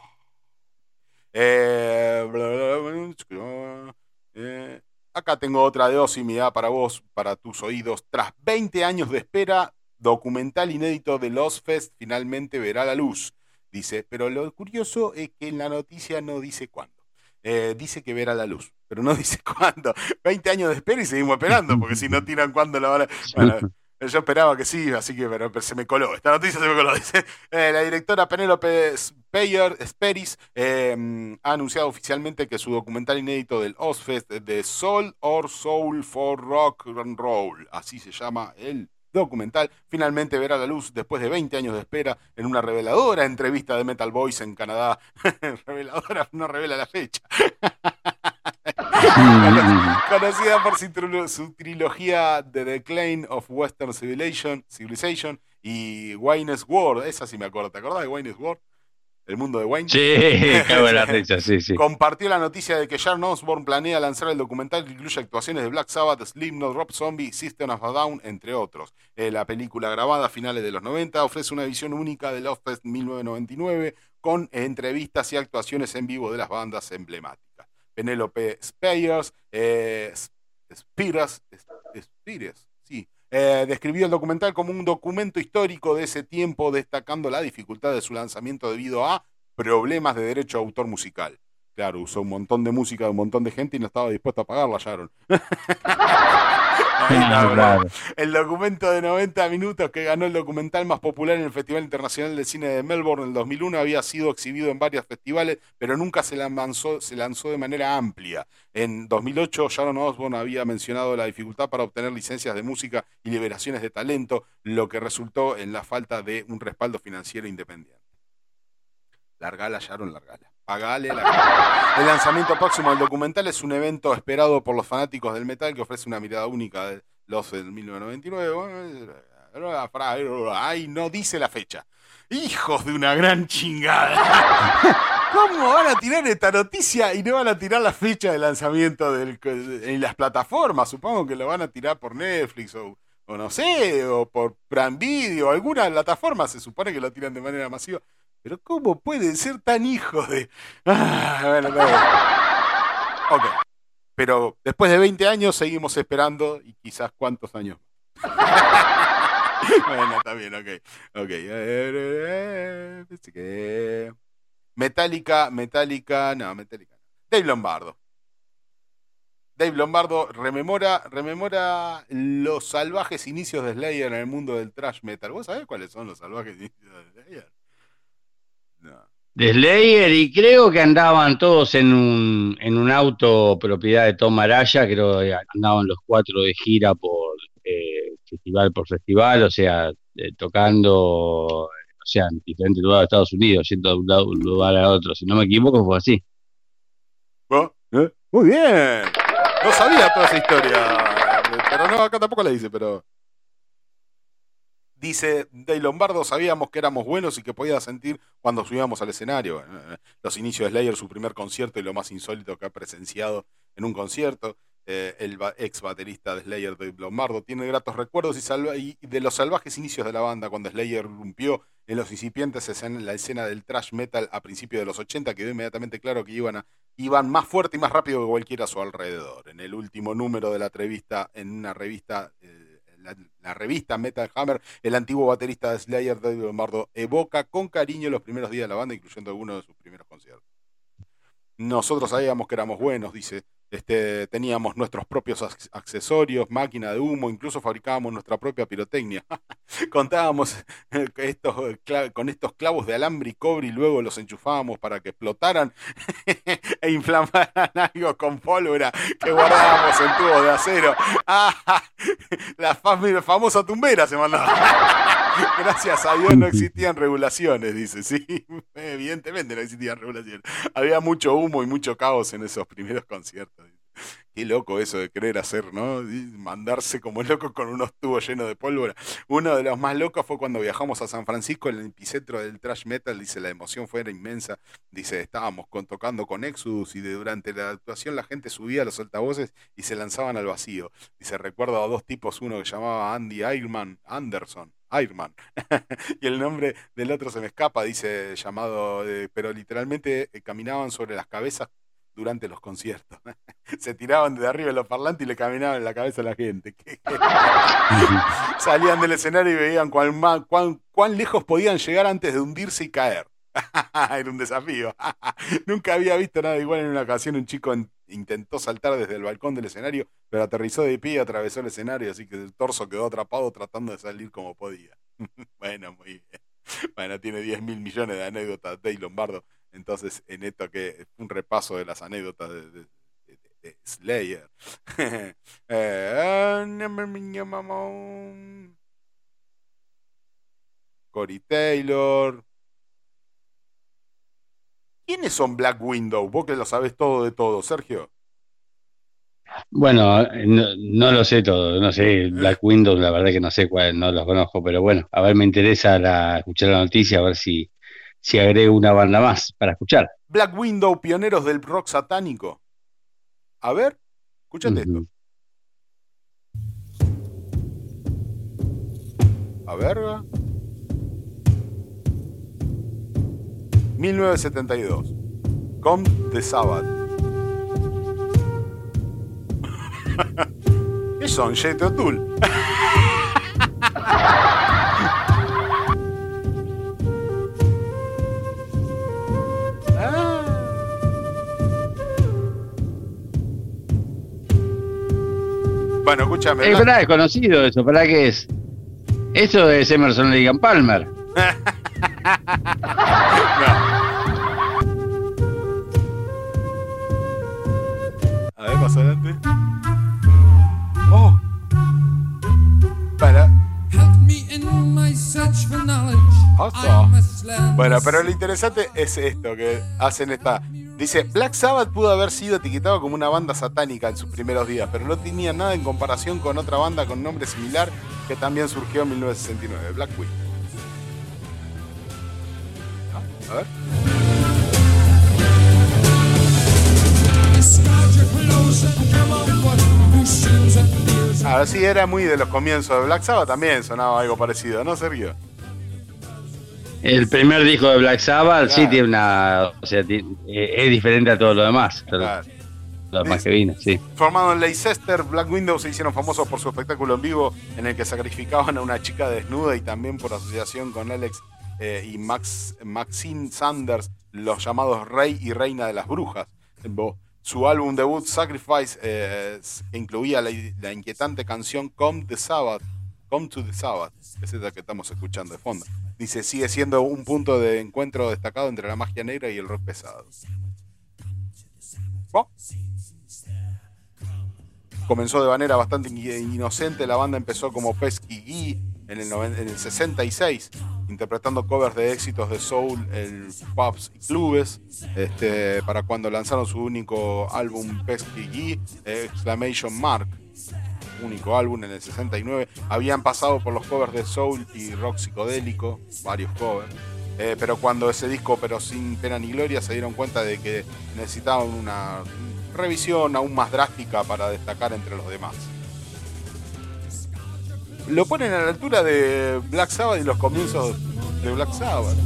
Eh, bla, bla, bla, eh, acá tengo otra de mirá, para vos, para tus oídos. Tras 20 años de espera, documental inédito de Lost Fest finalmente verá la luz. Dice, pero lo curioso es que en la noticia no dice cuándo. Eh, dice que verá la luz, pero no dice cuándo. 20 años de espera y seguimos esperando, porque si no tiran cuándo la van a... Bueno, yo esperaba que sí, así que pero, se me coló. Esta noticia se me coló. Dice, eh, la directora Penélope Speyer, Speris eh, ha anunciado oficialmente que su documental inédito del Ozfest de Soul or Soul for Rock and Roll, así se llama el documental, finalmente verá la luz después de 20 años de espera en una reveladora entrevista de Metal Boys en Canadá. reveladora no revela la fecha. Conocida por su, trilo- su trilogía The Decline of Western Civilization, Civilization y Wayne's World. Esa sí me acuerdo. ¿Te acordás de Wayne's World? El mundo de Wayne. Sí, en la risa, sí, sí. Compartió la noticia de que Sharon Osbourne planea lanzar el documental que incluye actuaciones de Black Sabbath, Slipknot, Rob Zombie, System of a Down, entre otros. Eh, la película grabada a finales de los 90 ofrece una visión única del Love Fest 1999 con entrevistas y actuaciones en vivo de las bandas emblemáticas. Penélope Speyers, eh, sí, eh, describió el documental como un documento histórico de ese tiempo, destacando la dificultad de su lanzamiento debido a problemas de derecho a autor musical. Claro, usó un montón de música de un montón de gente y no estaba dispuesto a pagarla, Sharon. El documento de 90 minutos que ganó el documental más popular en el Festival Internacional de Cine de Melbourne en el 2001 había sido exhibido en varios festivales, pero nunca se lanzó, se lanzó de manera amplia. En 2008, Sharon Osbourne había mencionado la dificultad para obtener licencias de música y liberaciones de talento, lo que resultó en la falta de un respaldo financiero independiente. Largala, Sharon, largala. Pagale la El lanzamiento próximo del documental es un evento esperado por los fanáticos del metal que ofrece una mirada única de los del 1999. Ay, no dice la fecha. Hijos de una gran chingada. ¿Cómo van a tirar esta noticia y no van a tirar la fecha de lanzamiento en las plataformas? Supongo que lo van a tirar por Netflix o, no sé, o por Prime Video, alguna plataforma se supone que lo tiran de manera masiva. Pero ¿cómo pueden ser tan hijos de... Ah, bueno, Ok. Pero después de 20 años seguimos esperando y quizás cuántos años. bueno, está bien, ok. Ok. Metallica, Metallica, no, Metallica. Dave Lombardo. Dave Lombardo rememora, rememora los salvajes inicios de Slayer en el mundo del thrash metal. ¿Vos sabés cuáles son los salvajes inicios de Slayer? De Slayer y creo que andaban todos en un, en un auto propiedad de Tom Araya, creo que andaban los cuatro de gira por eh, festival por festival, o sea, eh, tocando, o sea, en diferentes lugares de Estados Unidos, yendo de un, lugar a otro, si no me equivoco fue así. ¿Eh? Muy bien, no sabía toda esa historia, pero no, acá tampoco la dice, pero... Dice De Lombardo, sabíamos que éramos buenos y que podía sentir cuando subíamos al escenario. Eh, los inicios de Slayer, su primer concierto y lo más insólito que ha presenciado en un concierto. Eh, el ex baterista de Slayer, Dave Lombardo, tiene gratos recuerdos y, de los salvajes inicios de la banda cuando Slayer rompió en los incipientes en la escena del thrash metal a principios de los 80, quedó inmediatamente claro que iban, a, iban más fuerte y más rápido que cualquiera a su alrededor. En el último número de la entrevista, en una revista... Eh, la, revista Metal Hammer, el antiguo baterista de Slayer, David Lombardo, evoca con cariño los primeros días de la banda, incluyendo algunos de sus primeros conciertos. Nosotros sabíamos que éramos buenos, dice. Este, teníamos nuestros propios accesorios, máquina de humo, incluso fabricábamos nuestra propia pirotecnia. Contábamos estos, con estos clavos de alambre y cobre y luego los enchufábamos para que explotaran e inflamaran algo con pólvora que guardábamos en tubos de acero. la famosa tumbera se mandaba. Gracias a Dios no existían regulaciones, dice. Sí, evidentemente no existían regulaciones. Había mucho humo y mucho caos en esos primeros conciertos. Qué loco eso de querer hacer, ¿no? Mandarse como loco con unos tubos llenos de pólvora. Uno de los más locos fue cuando viajamos a San Francisco, en el epicentro del thrash metal. Dice, la emoción fue inmensa. Dice, estábamos tocando con Exodus y durante la actuación la gente subía a los altavoces y se lanzaban al vacío. Dice, recuerdo a dos tipos, uno que llamaba Andy Ironman Anderson. Ironman. y el nombre del otro se me escapa, dice llamado, eh, pero literalmente eh, caminaban sobre las cabezas durante los conciertos. Se tiraban de arriba de los parlantes y le caminaban en la cabeza a la gente. Salían del escenario y veían cuán, cuán, cuán lejos podían llegar antes de hundirse y caer. Era un desafío. Nunca había visto nada igual en una ocasión. Un chico intentó saltar desde el balcón del escenario, pero aterrizó de pie y atravesó el escenario, así que el torso quedó atrapado tratando de salir como podía. bueno, muy bien. Bueno, tiene 10 mil millones de anécdotas de Lombardo. Entonces, en esto que es un repaso de las anécdotas de, Slayer. Eh, Cory Taylor. ¿Quiénes son Black Widow? Vos que lo sabes todo de todo, Sergio. Bueno, no, lo sé todo, no sé, Black Windows, la verdad que no sé cuál, no los conozco, pero bueno, a ver, me interesa la, escuchar la noticia, a ver si, si agrego una banda más para escuchar. Black Window, pioneros del rock satánico. A ver, escúchate esto. A ver. 1972. Come the Sabbath. ¿Qué son, Jethro Tull? Bueno, escúchame. Eh, es verdad, es conocido eso, ¿para qué es? Eso es Emerson Ligan Palmer. A ver, más adelante. Oh. Para. Help me in my search for knowledge. Oso. I must learn Bueno, pero lo interesante es esto que hacen esta. Dice, Black Sabbath pudo haber sido etiquetado como una banda satánica en sus primeros días, pero no tenía nada en comparación con otra banda con nombre similar que también surgió en 1969, Black Widow. And ears. Ahora sí, era muy de los comienzos de Black Sabbath, también sonaba algo parecido, ¿no, Sergio? El primer disco de Black Sabbath sí tiene una. O sea, eh, es diferente a todo lo demás. Claro. Lo demás que vino, sí. Formado en Leicester, Black Widow se hicieron famosos por su espectáculo en vivo en el que sacrificaban a una chica desnuda y también por asociación con Alex eh, y Max, Maxine Sanders, los llamados Rey y Reina de las Brujas. Su álbum debut Sacrifice, eh, incluía la, inquietante canción Come the Sabbath, Come to the Sabbath, es esa que estamos escuchando de fondo. Dice, sigue siendo un punto de encuentro destacado entre la magia negra y el rock pesado. Comenzó de manera bastante in- inocente, la banda empezó como Pesky Gee en el, en el 66, interpretando covers de éxitos de soul en pubs y clubes, este, para cuando lanzaron su único álbum Pesky Gee, Exclamation Mark, único álbum en el 69, habían pasado por los covers de soul y rock psicodélico, varios covers, eh, pero cuando ese disco, pero sin pena ni gloria, se dieron cuenta de que necesitaban una revisión aún más drástica para destacar entre los demás. Lo ponen a la altura de Black Sabbath y los comienzos de Black Sabbath.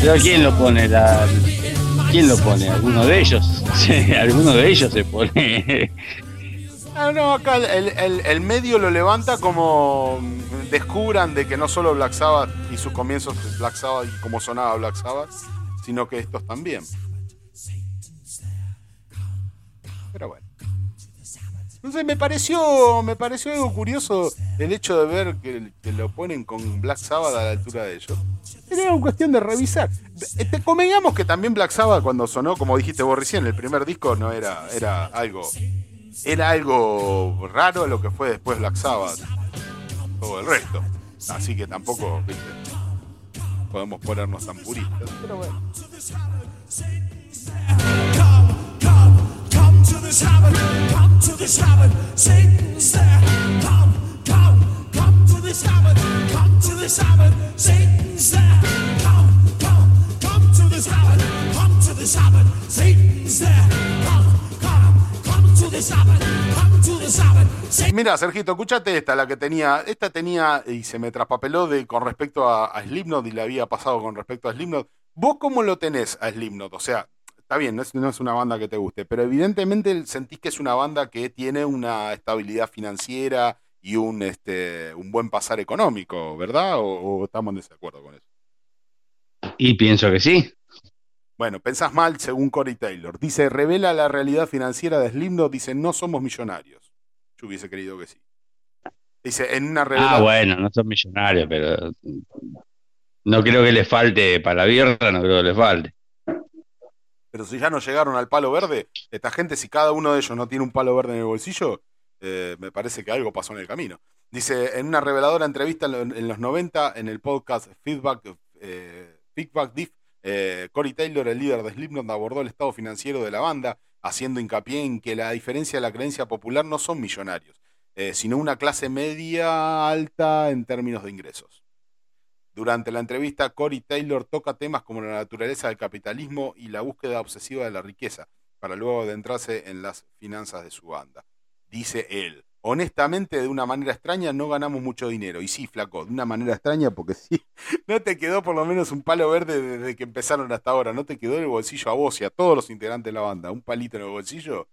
Pero ¿quién lo pone? La, ¿Quién lo pone? ¿Alguno de ellos? Alguno de ellos se pone. Ah, no, acá el, el- el medio lo levanta como descubran de que no solo Black Sabbath y sus comienzos de Black Sabbath y cómo sonaba Black Sabbath, sino que estos también. Pero bueno. Entonces me pareció, me pareció algo curioso el hecho de ver que, lo ponen con Black Sabbath a la altura de ellos. Era una cuestión de revisar. Eh, Te convengamos que también Black Sabbath cuando sonó, como dijiste vos recién, el primer disco no era, era algo era algo raro lo que fue después Black Sabbath. Todo el resto. Así que tampoco, podemos ponernos tan puristas. Pero bueno. The Sabbath, come to the Sabbath, Satan's there. Come, come, come to the Sabbath, come to the Sabbath, Satan's there. Come, come, come to the Sabbath, come to the Sabbath, Satan's there. Come, come, come to the Sabbath, come to the Sabbath, Satan. Mira, Sergito, escúchate esta, la que tenía. Esta tenía, y se me traspapeló de, con respecto a, a Slipknot y le había pasado con respecto a Slipknot. ¿Vos cómo lo tenés a Slipknot? O sea, está bien, no es, no es una banda que te guste, pero evidentemente sentís que es una banda que tiene una estabilidad financiera y un, este, un buen pasar económico, ¿verdad? ¿O, o estamos en desacuerdo con eso? Y pienso que sí. Bueno, pensás mal según Corey Taylor. Dice, revela la realidad financiera de Slipknot. Dice, no somos millonarios. Yo hubiese querido que sí. Dice, en una Ah, revelación... bueno, no son millonarios, pero no creo que les falte para la birra, no creo que les falte. Pero si ya no llegaron al palo verde, esta gente, si cada uno de ellos no tiene un palo verde en el bolsillo, eh, me parece que algo pasó en el camino. Dice, en una reveladora entrevista en, lo- en los 90, en el podcast Feedback, eh, Feedback Diff, eh, Corey Taylor, el líder de Slipknot, abordó el estado financiero de la banda, haciendo hincapié en que la diferencia de la creencia popular no son millonarios, sino una clase media alta en términos de ingresos. Durante la entrevista, Corey Taylor toca temas como la naturaleza del capitalismo y la búsqueda obsesiva de la riqueza, para luego adentrarse en las finanzas de su banda. Dice él, honestamente, de una manera extraña, no ganamos mucho dinero. Y sí, flaco, de una manera extraña, porque sí, no te quedó por lo menos un palo verde desde que empezaron hasta ahora. No te quedó el bolsillo a vos y a todos los integrantes de la banda. Un palito en el bolsillo.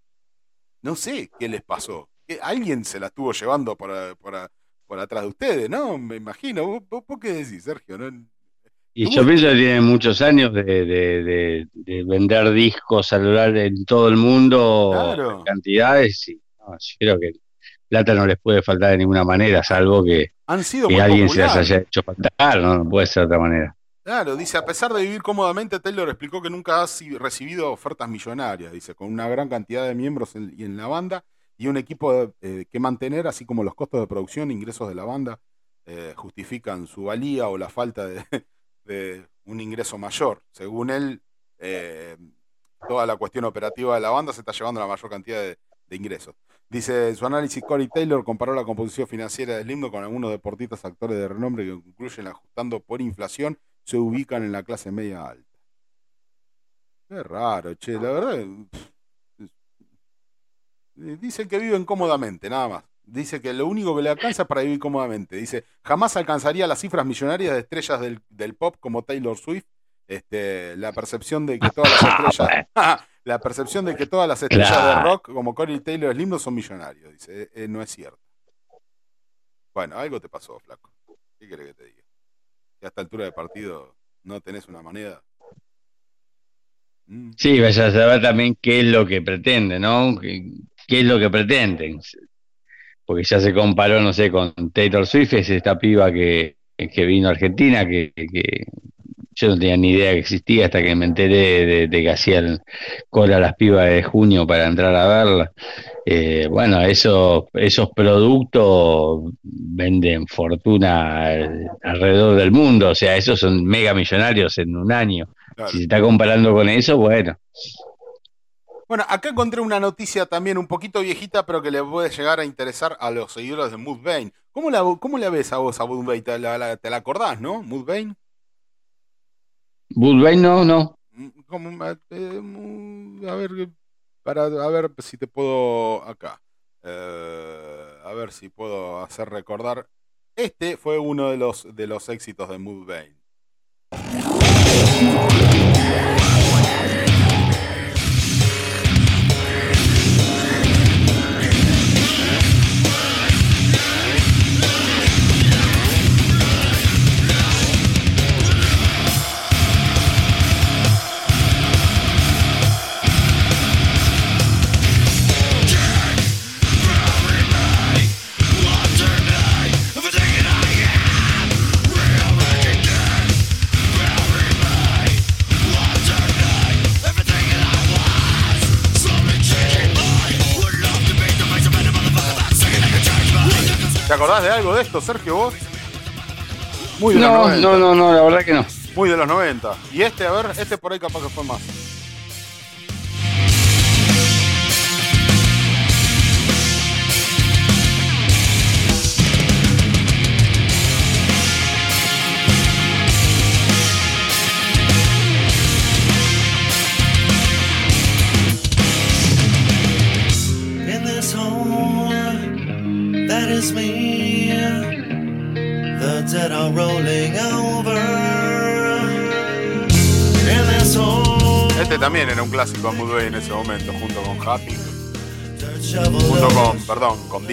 No sé qué les pasó. Alguien se la estuvo llevando por, a- por, atrás de ustedes, ¿no? Me imagino. ¿Vos, vos- vos qué decís, Sergio? ¿No? Y que tienen muchos años de, de- de- de vender discos a en todo el mundo, Claro. cantidades, y no, yo creo que plata no les puede faltar de ninguna manera, salvo que, Han sido que alguien se las haya hecho faltar, no, no puede ser de otra manera. Claro, dice, a pesar de vivir cómodamente, Taylor explicó que nunca ha recibido ofertas millonarias, dice, con una gran cantidad de miembros en, y en la banda y un equipo eh, que mantener, así como los costos de producción ingresos de la banda eh, justifican su valía o la falta de, un ingreso mayor. Según él, eh, toda la cuestión operativa de la banda se está llevando la mayor cantidad de, ingresos. Dice, en su análisis, Corey Taylor comparó la composición financiera de Slimno con algunos deportistas actores de renombre que concluyen ajustando por inflación se ubican en la clase media alta. Qué raro, che, la verdad. pff, Dicen que viven cómodamente, nada más. Dice que lo único que le alcanza es para vivir cómodamente. Dice, jamás alcanzaría las cifras millonarias de estrellas del, del pop como Taylor Swift. Este, la percepción de que todas las estrellas, la percepción de que todas las estrellas de rock como Corey Taylor Slim no son millonarios. Dice, "Eh, eh, no es cierto. Bueno, algo te pasó, flaco. ¿Qué querés que te diga? Que a esta altura de partido no tenés una moneda. Mm. Sí, vaya a saber también qué es lo que pretende, ¿no? ¿Qué, qué es lo que pretenden? Porque ya se comparó, no sé, con Taylor Swift, es esta piba que, que vino a Argentina, que, que yo no tenía ni idea que existía hasta que me enteré de, de que hacían cola las pibas de junio para entrar a verla. Eh, bueno, esos, esos productos venden fortuna alrededor del mundo, o sea, esos son mega millonarios en un año. Claro. Si se está comparando con eso, bueno. Bueno, acá encontré una noticia también un poquito viejita, pero que le puede llegar a interesar a los seguidores de Mudvayne. ¿Cómo la, cómo la ves a vos a Mudvayne? ¿Te la, la- te la acordás, no? Mudvayne. Woodbine no, no. Mm, ¿Cómo, eh, mm, a ver, para a ver si te puedo acá. Eh, a ver si puedo hacer recordar. Este fue uno de los de los éxitos de Mudvayne. Acordás de algo de esto, Sergio, vos? Muy de los No, 90. no, no, no, la verdad que no. Muy de los 90. Y este, a ver, este por ahí capaz que fue más. Is me, the dead are rolling over. Este también era un clásico de Mudvayne en ese momento, junto con Happy. Junto con, perdón, con.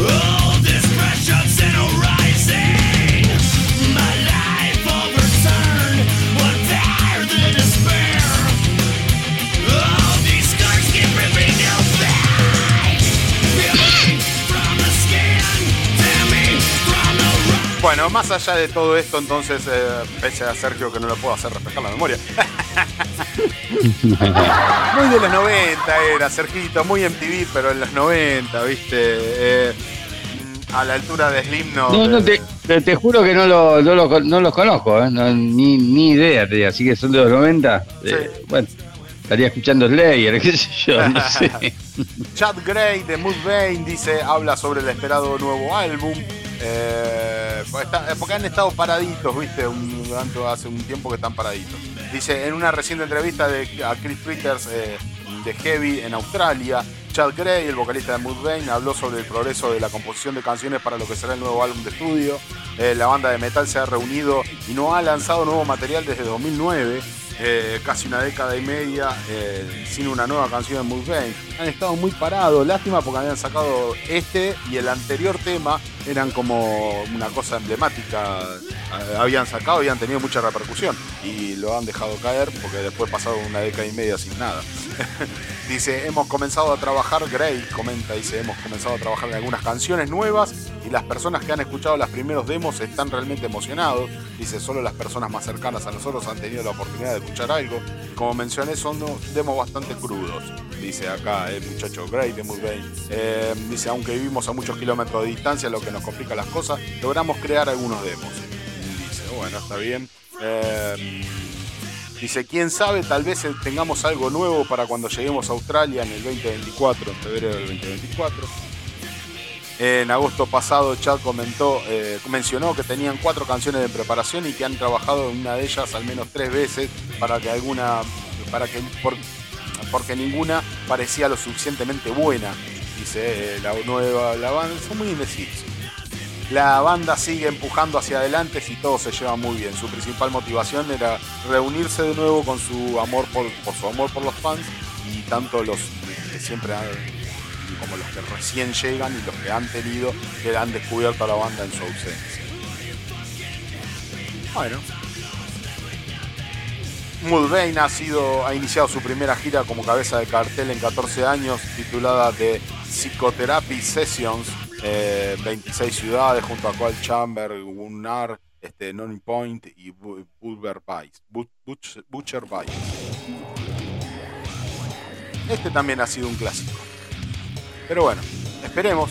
All this pressure's in a Bueno, más allá de todo esto, entonces, eh, pese a Sergio que no lo puedo hacer reflejar la memoria. muy de los 90 era, Sergito, muy MTV, pero en los 90, ¿viste? Eh, a la altura de Slim no. No, no, te, juro que no, lo, no, lo, no los conozco, ¿eh? No, ni, ni idea, te digo. así que son de los 90. eh, bueno, estaría escuchando Slayer, qué sé yo, no sé. Chad Gray de Mudvayne dice, habla sobre el esperado nuevo álbum. Eh, pues está- porque han estado paraditos, viste, un, durante- hace un tiempo que están paraditos. Dice, en una reciente entrevista de, a Chris Peters eh, de Heavy en Australia, Chad Gray, el vocalista de Mudvayne, habló sobre el progreso de la composición de canciones para lo que será el nuevo álbum de estudio. Eh, la banda de metal se ha reunido y no ha lanzado nuevo material desde 2009. Eh, casi una década y media eh, sin una nueva canción de Mudvayne. Han estado muy parados, lástima porque habían sacado este y el anterior tema eran como una cosa emblemática. Eh, Habían sacado han tenido mucha repercusión y lo han dejado caer porque después pasado una década y media sin nada. dice, hemos comenzado a trabajar, Gray comenta, dice, hemos comenzado a trabajar en algunas canciones nuevas y las personas que han escuchado los primeros demos están realmente emocionados. Dice, solo las personas más cercanas a nosotros han tenido la oportunidad de escuchar algo. Como mencioné, son demos bastante crudos. Dice acá el muchacho Gray de Mudvayne. Eh, dice, aunque vivimos a muchos kilómetros de distancia, lo que nos complica las cosas, logramos crear algunos demos. Dice, bueno, está bien. Eh, Dice, quién sabe, tal vez eh, tengamos algo nuevo para cuando lleguemos a Australia en el 2024, en febrero del 2024. En agosto pasado, Chad comentó, eh, mencionó que tenían cuatro canciones de preparación y que han trabajado en una de ellas al menos tres veces para que alguna, para que por- porque ninguna parecía lo suficientemente buena. Dice eh, la nueva, la banda, son muy indecisos. La banda sigue empujando hacia adelante si todo se lleva muy bien. Su principal motivación era reunirse de nuevo con su amor por, por su amor por los fans y tanto los que siempre han, como los que recién llegan y los que han tenido que han descubierto a la banda en su ausencia. Bueno. Mudvayne ha, sido, ha iniciado su primera gira como cabeza de cartel en 14 años, titulada The Psychotherapy Sessions, eh, 26 ciudades, junto a Coal Chamber, Gunnar, este, Noni Point y Bu- Butcher Vice. Bu- Butch- Butcher. Este también ha sido un clásico. Pero bueno, esperemos.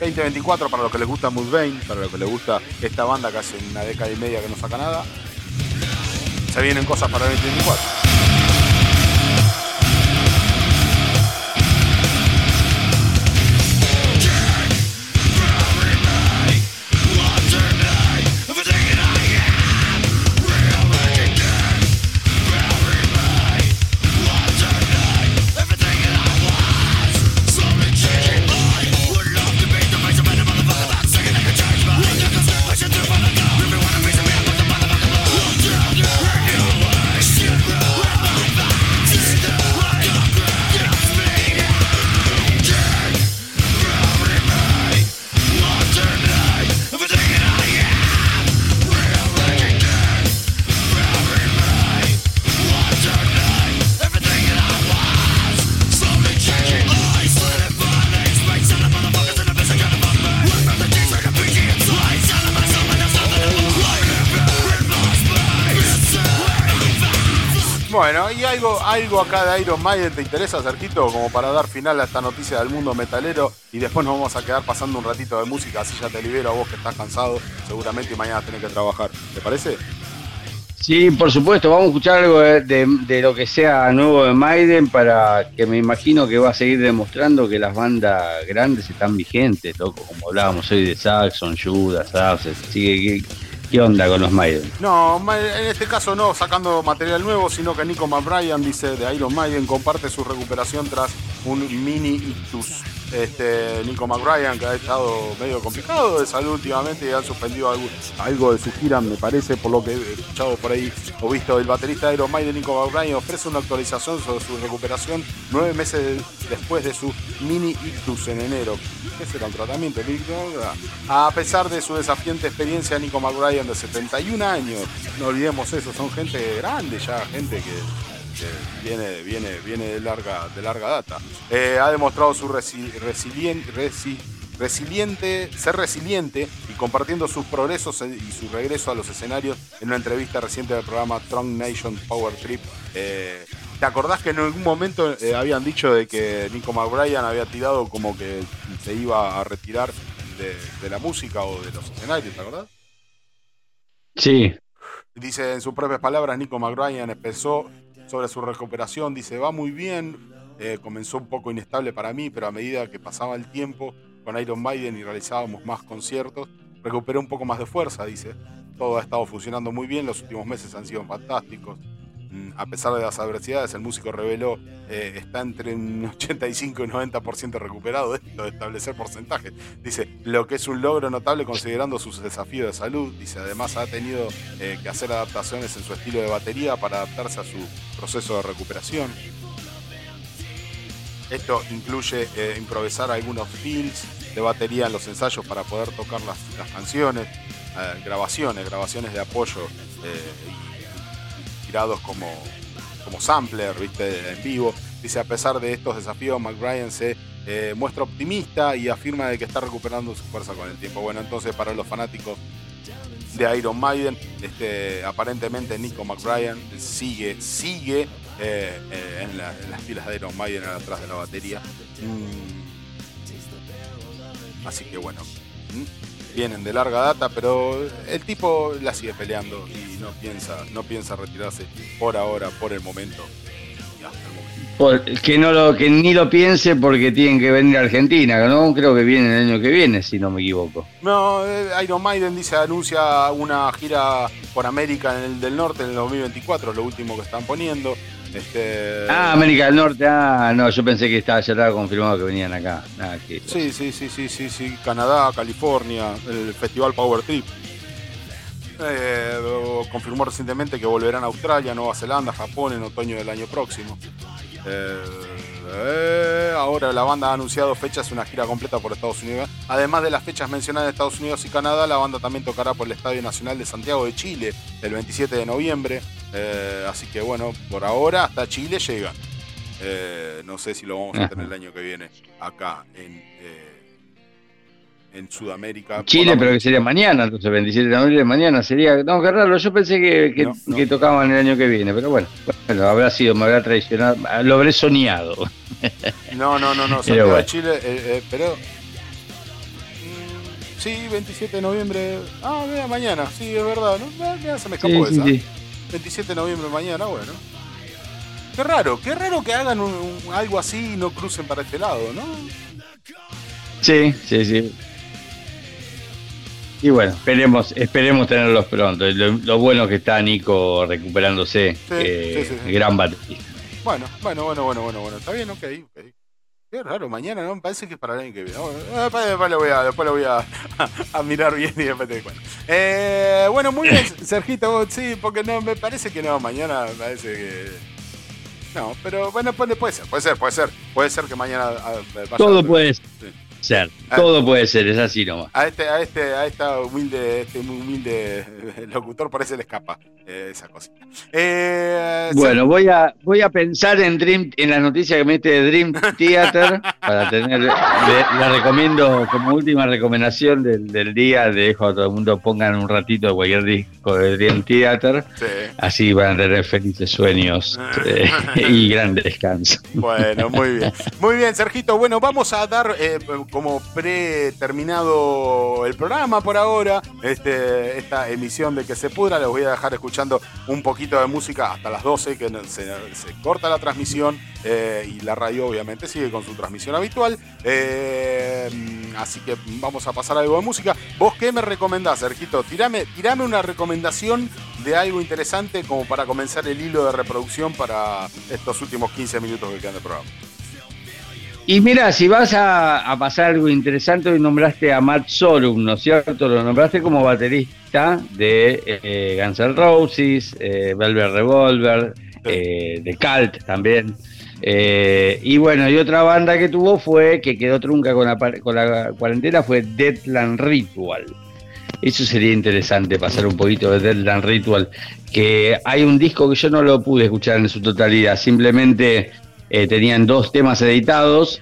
2024 para los que les gusta Mudvayne, para los que les gusta esta banda que hace una década y media que no saca nada. Se vienen cosas para el 2024. Algo, acá de Iron Maiden te interesa, Cerquito, como para dar final a esta noticia del mundo metalero. Y después nos vamos a quedar pasando un ratito de música, así ya te libero a vos que estás cansado, seguramente y mañana tenés que trabajar. ¿Te parece? Sí, por supuesto, vamos a escuchar algo de, de- lo que sea nuevo de Maiden para que me imagino que va a seguir demostrando que las bandas grandes están vigentes, loco, como hablábamos hoy de Saxon, Judas, Abscess, así que ¿qué, onda con los Maiden? No, en este caso no sacando material nuevo, sino que Nico McBrien dice de Iron Maiden comparte su recuperación tras un mini ictus. Este, Nico McBrien, que ha estado medio complicado de salud últimamente y han suspendido algo, de su gira, me parece, por lo que he escuchado por ahí o visto. El baterista de Iron Maiden, Nico McBrien, ofrece una actualización sobre su recuperación nueve meses de- después de su mini ictus en enero. ¿Qué será un tratamiento? A pesar de su desafiante experiencia, Nico McBrien, de 71 años, no olvidemos eso, son gente grande ya, gente que viene, viene, viene de larga, de larga data. Eh, ha demostrado su resi- resilien- resi- resiliente, ser resiliente y compartiendo sus progresos y su regreso a los escenarios en una entrevista reciente del programa Tron Nation Power Trip. Eh, ¿Te acordás que en algún momento eh, habían dicho de que Nico McBrien había tirado como que se iba a retirar de, de la música o de los escenarios, ¿te acordás? Sí, Dice en sus propias palabras, Nico McBrien empezó sobre su recuperación, dice, va muy bien, eh, comenzó un poco inestable para mí, pero a medida que pasaba el tiempo con Iron Maiden y realizábamos más conciertos, recuperé un poco más de fuerza, dice. Todo ha estado funcionando muy bien, los últimos meses han sido fantásticos. Mm, A pesar de las adversidades, el músico reveló eh, está entre un 85 y 90% recuperado, esto de establecer porcentajes. Dice, lo que es un logro notable considerando sus desafíos de salud. Dice, además ha tenido eh, que hacer adaptaciones en su estilo de batería para adaptarse a su proceso de recuperación. Esto incluye eh, improvisar algunos fills de batería en los ensayos para poder tocar las, las canciones, eh, grabaciones, grabaciones de apoyo y como, como sampler, viste, en vivo. Dice, a pesar de estos desafíos, McBrien se eh, muestra optimista y afirma de que está recuperando su fuerza con el tiempo. Bueno, entonces para los fanáticos de Iron Maiden, este, aparentemente Nico McBrien sigue, sigue eh, eh, en las filas de Iron Maiden atrás de la batería. Mm. Así que bueno, mm, vienen de larga data, pero el tipo la sigue peleando y no piensa, no piensa retirarse por ahora, por el momento. Por- que no lo, que ni lo piense porque tienen que venir a Argentina, ¿no? Creo que viene el año que viene, si no me equivoco. No, eh, Iron Maiden dice, anuncia una gira por América en el del Norte en el 2024, lo último que están poniendo. Este, Ah, América del Norte, ah, no, yo pensé que estaba, ya estaba confirmado que venían acá. Que- Sí, sí, sí, sí, sí, sí. Canadá, California, el Festival Power Trip. Eh, confirmó recientemente que volverán a Australia, Nueva Zelanda, Japón en otoño del año próximo. Eh, eh, ahora la banda ha anunciado fechas de una gira completa por Estados Unidos. Además de las fechas mencionadas de Estados Unidos y Canadá, la banda también tocará por el Estadio Nacional de Santiago de Chile el 27 de noviembre. Eh, así que bueno, por ahora hasta Chile llegan. Eh, no sé si lo vamos a tener el año que viene acá en, en Sudamérica. Chile, pero que sería mañana, entonces 27 de noviembre, mañana sería. No, qué raro, yo pensé que, que, No, no. que tocaban el año que viene, pero bueno, bueno, habrá sido, me habrá traicionado, lo habré soñado. No, no, no, no, Santiago de bueno. Chile, eh, eh, pero... mm, Sí, 27 de noviembre. Ah, mira, mañana, sí, es verdad, ¿no? Mira, se me escapó Sí, sí, esa. sí. 27 de noviembre mañana, bueno. Qué raro, qué raro que hagan un- un- algo así y no crucen para este lado, ¿no? Sí, sí, sí. Y bueno, esperemos, esperemos tenerlos pronto. Lo, lo bueno que está Nico recuperándose, eh, sí, sí, sí. gran baterista. Bueno, bueno, bueno, bueno, bueno, bueno. Está bien, ok, ok. Qué raro, mañana, ¿no? Me parece que es para el año que viene. Eh, después, después lo voy, a, después lo voy a, a mirar bien y después te cuento. Eh, bueno, muy bien, Sergito, vos, sí, porque no, me parece que no, mañana me parece que... No, pero bueno, puede, puede ser, puede ser, puede ser. Puede ser que mañana... ah, vaya- Todo puede Sí. Ser, Ah. todo puede ser, es así nomás. A este, a este, a esta humilde, este muy humilde locutor parece le escapa eh, esa cosita. Eh, Bueno, voy a, voy a pensar en Dream, en la noticia que mete de Dream Theater para tener, le, la recomiendo como última recomendación del, del día, dejo a todo el mundo pongan un ratito de cualquier disco de Dream Theater, sí. así van a tener felices sueños eh, y gran descanso. Bueno, muy bien. Muy bien, Sergito. Bueno, vamos a dar eh, como preterminado el programa por ahora. Este, esta emisión de Que se pudra. Les voy a dejar escuchando un poquito de música hasta las 12, que se, corta la transmisión. eh, y la radio, obviamente, sigue con su transmisión habitual. Eh, así que vamos a pasar algo de música. ¿Vos qué me recomendás, Sergito? Tirame, tirame una recomendación de algo interesante como para comenzar el hilo de reproducción para estos últimos 15 minutos que quedan de programa. Y mira, si vas a, a pasar algo interesante, hoy nombraste a Matt Sorum, ¿no es cierto? Lo nombraste como baterista de eh, Guns N' Roses, eh, Velvet Revolver, eh, de Cult también. Eh, y bueno, y otra banda que tuvo fue, que quedó trunca con la, con la cuarentena, fue Deadland Ritual. Eso sería interesante, pasar un poquito de Deadland Ritual, que hay un disco que yo no lo pude escuchar en su totalidad, simplemente eh, tenían dos temas editados.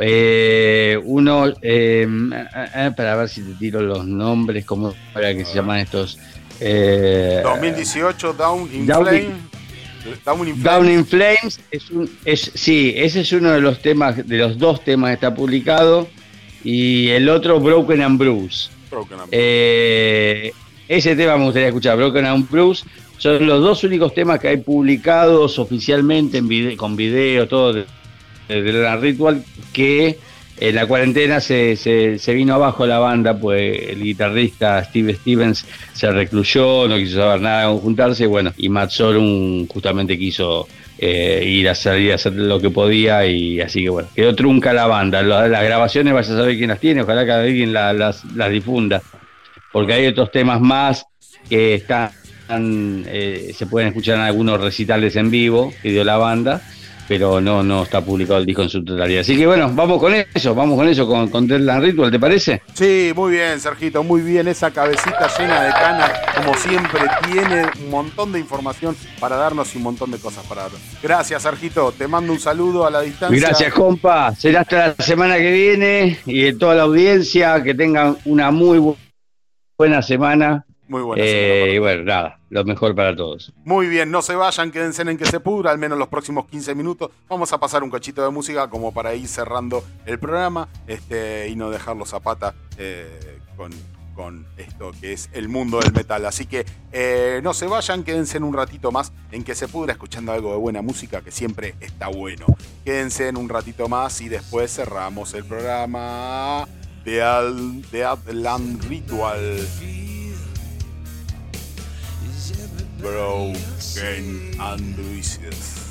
eh, uno, eh, ah, ah, para ver si te tiro los nombres, ¿cómo era que se llaman estos? Eh, 2018, Down in Down Flame. in- Down in Down Flame. in Flames es un, es, sí, ese es uno de los temas, de los dos temas que está publicado. Y el otro, Broken and Bruce. Broken Arm. Eh, ese tema me gustaría escuchar, Broken and Bruce. Son los dos únicos temas que hay publicados oficialmente con video, todo de, la Ritual, que en la cuarentena se, se, vino abajo la banda, pues el guitarrista Steve Stevens se recluyó, no quiso saber nada con juntarse, bueno, y Matt Sorum justamente quiso eh, ir a salir a hacer lo que podía y así que bueno, quedó trunca la banda. Las grabaciones vaya a saber quién las tiene, ojalá que alguien la- las, las difunda, porque hay otros temas más que están, eh, se pueden escuchar en algunos recitales en vivo que dio la banda, pero no, no está publicado el disco en su totalidad. Así que bueno, vamos con eso, vamos con eso, con, con Deadland Ritual, ¿te parece? Sí, muy bien, Sergito, muy bien. Esa cabecita llena de canas, como siempre, tiene un montón de información para darnos y un montón de cosas para darnos. Gracias, Sergito. Te mando un saludo a la distancia. Gracias, compa. Será hasta la semana que viene y de toda la audiencia que tengan una muy bu- buena semana. Muy buena Eh, y bueno, nada, lo mejor para todos. Muy bien, no se vayan, quédense en que se pudra, al menos los próximos 15 minutos. Vamos a pasar un cachito de música como para ir cerrando el programa este, y no dejarlos a pata eh, con, con esto que es el mundo del metal. Así que eh, no se vayan, quédense en un ratito más en que se pudra escuchando algo de buena música que siempre está bueno. Quédense en un ratito más y después cerramos el programa de, Al, de Atlant Ritual. Broken and Vicious.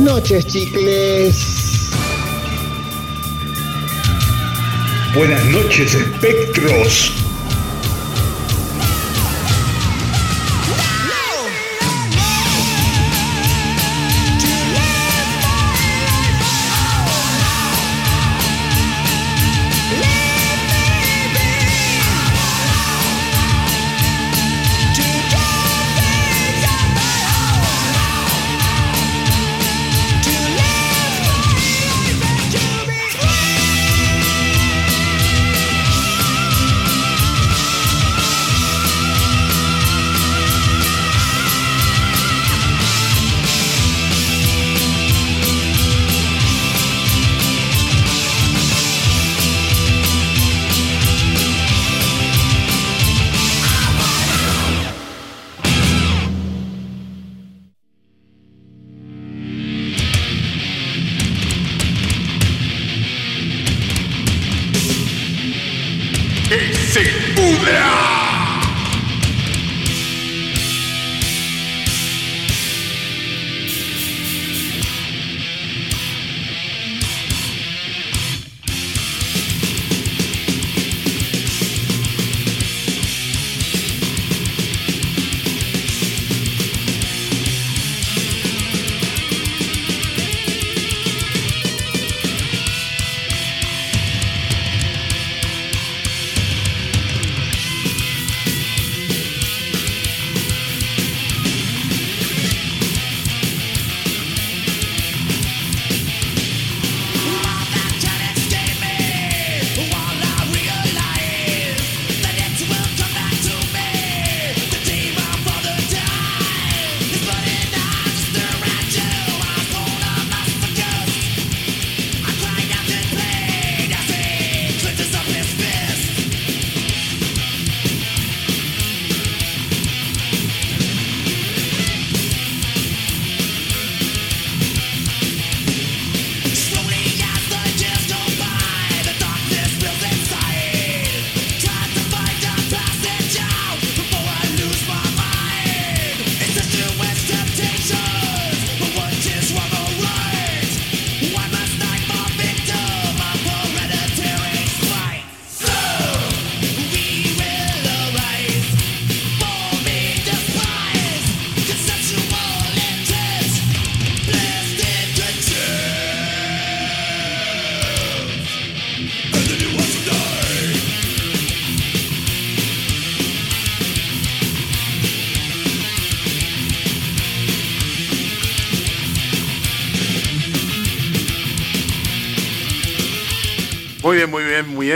Noches, chicles. Buenas noches, espectros.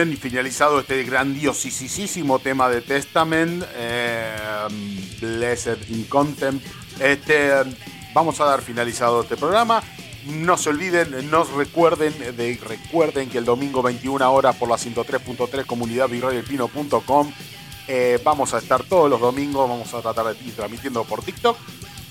Bien, finalizado este grandiosísimo tema de Testament, eh, Blessed in Contempt. Este, vamos a dar finalizado este programa. No se olviden, nos recuerden, de, recuerden que el domingo 21 horas por la 103.3 comunidadvirreydelpino.com eh, vamos a estar todos los domingos, vamos a tratar de ir transmitiendo por TikTok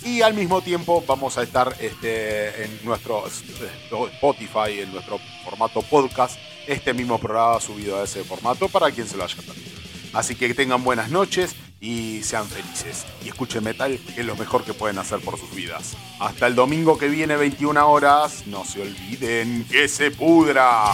y al mismo tiempo vamos a estar este, en nuestro eh, Spotify, en nuestro formato podcast, este mismo programa subido a ese formato para quien se lo haya perdido. Así que tengan buenas noches y sean felices. Y escuchen metal, que es lo mejor que pueden hacer por sus vidas. Hasta el domingo que viene, 21 horas. No se olviden que se pudra.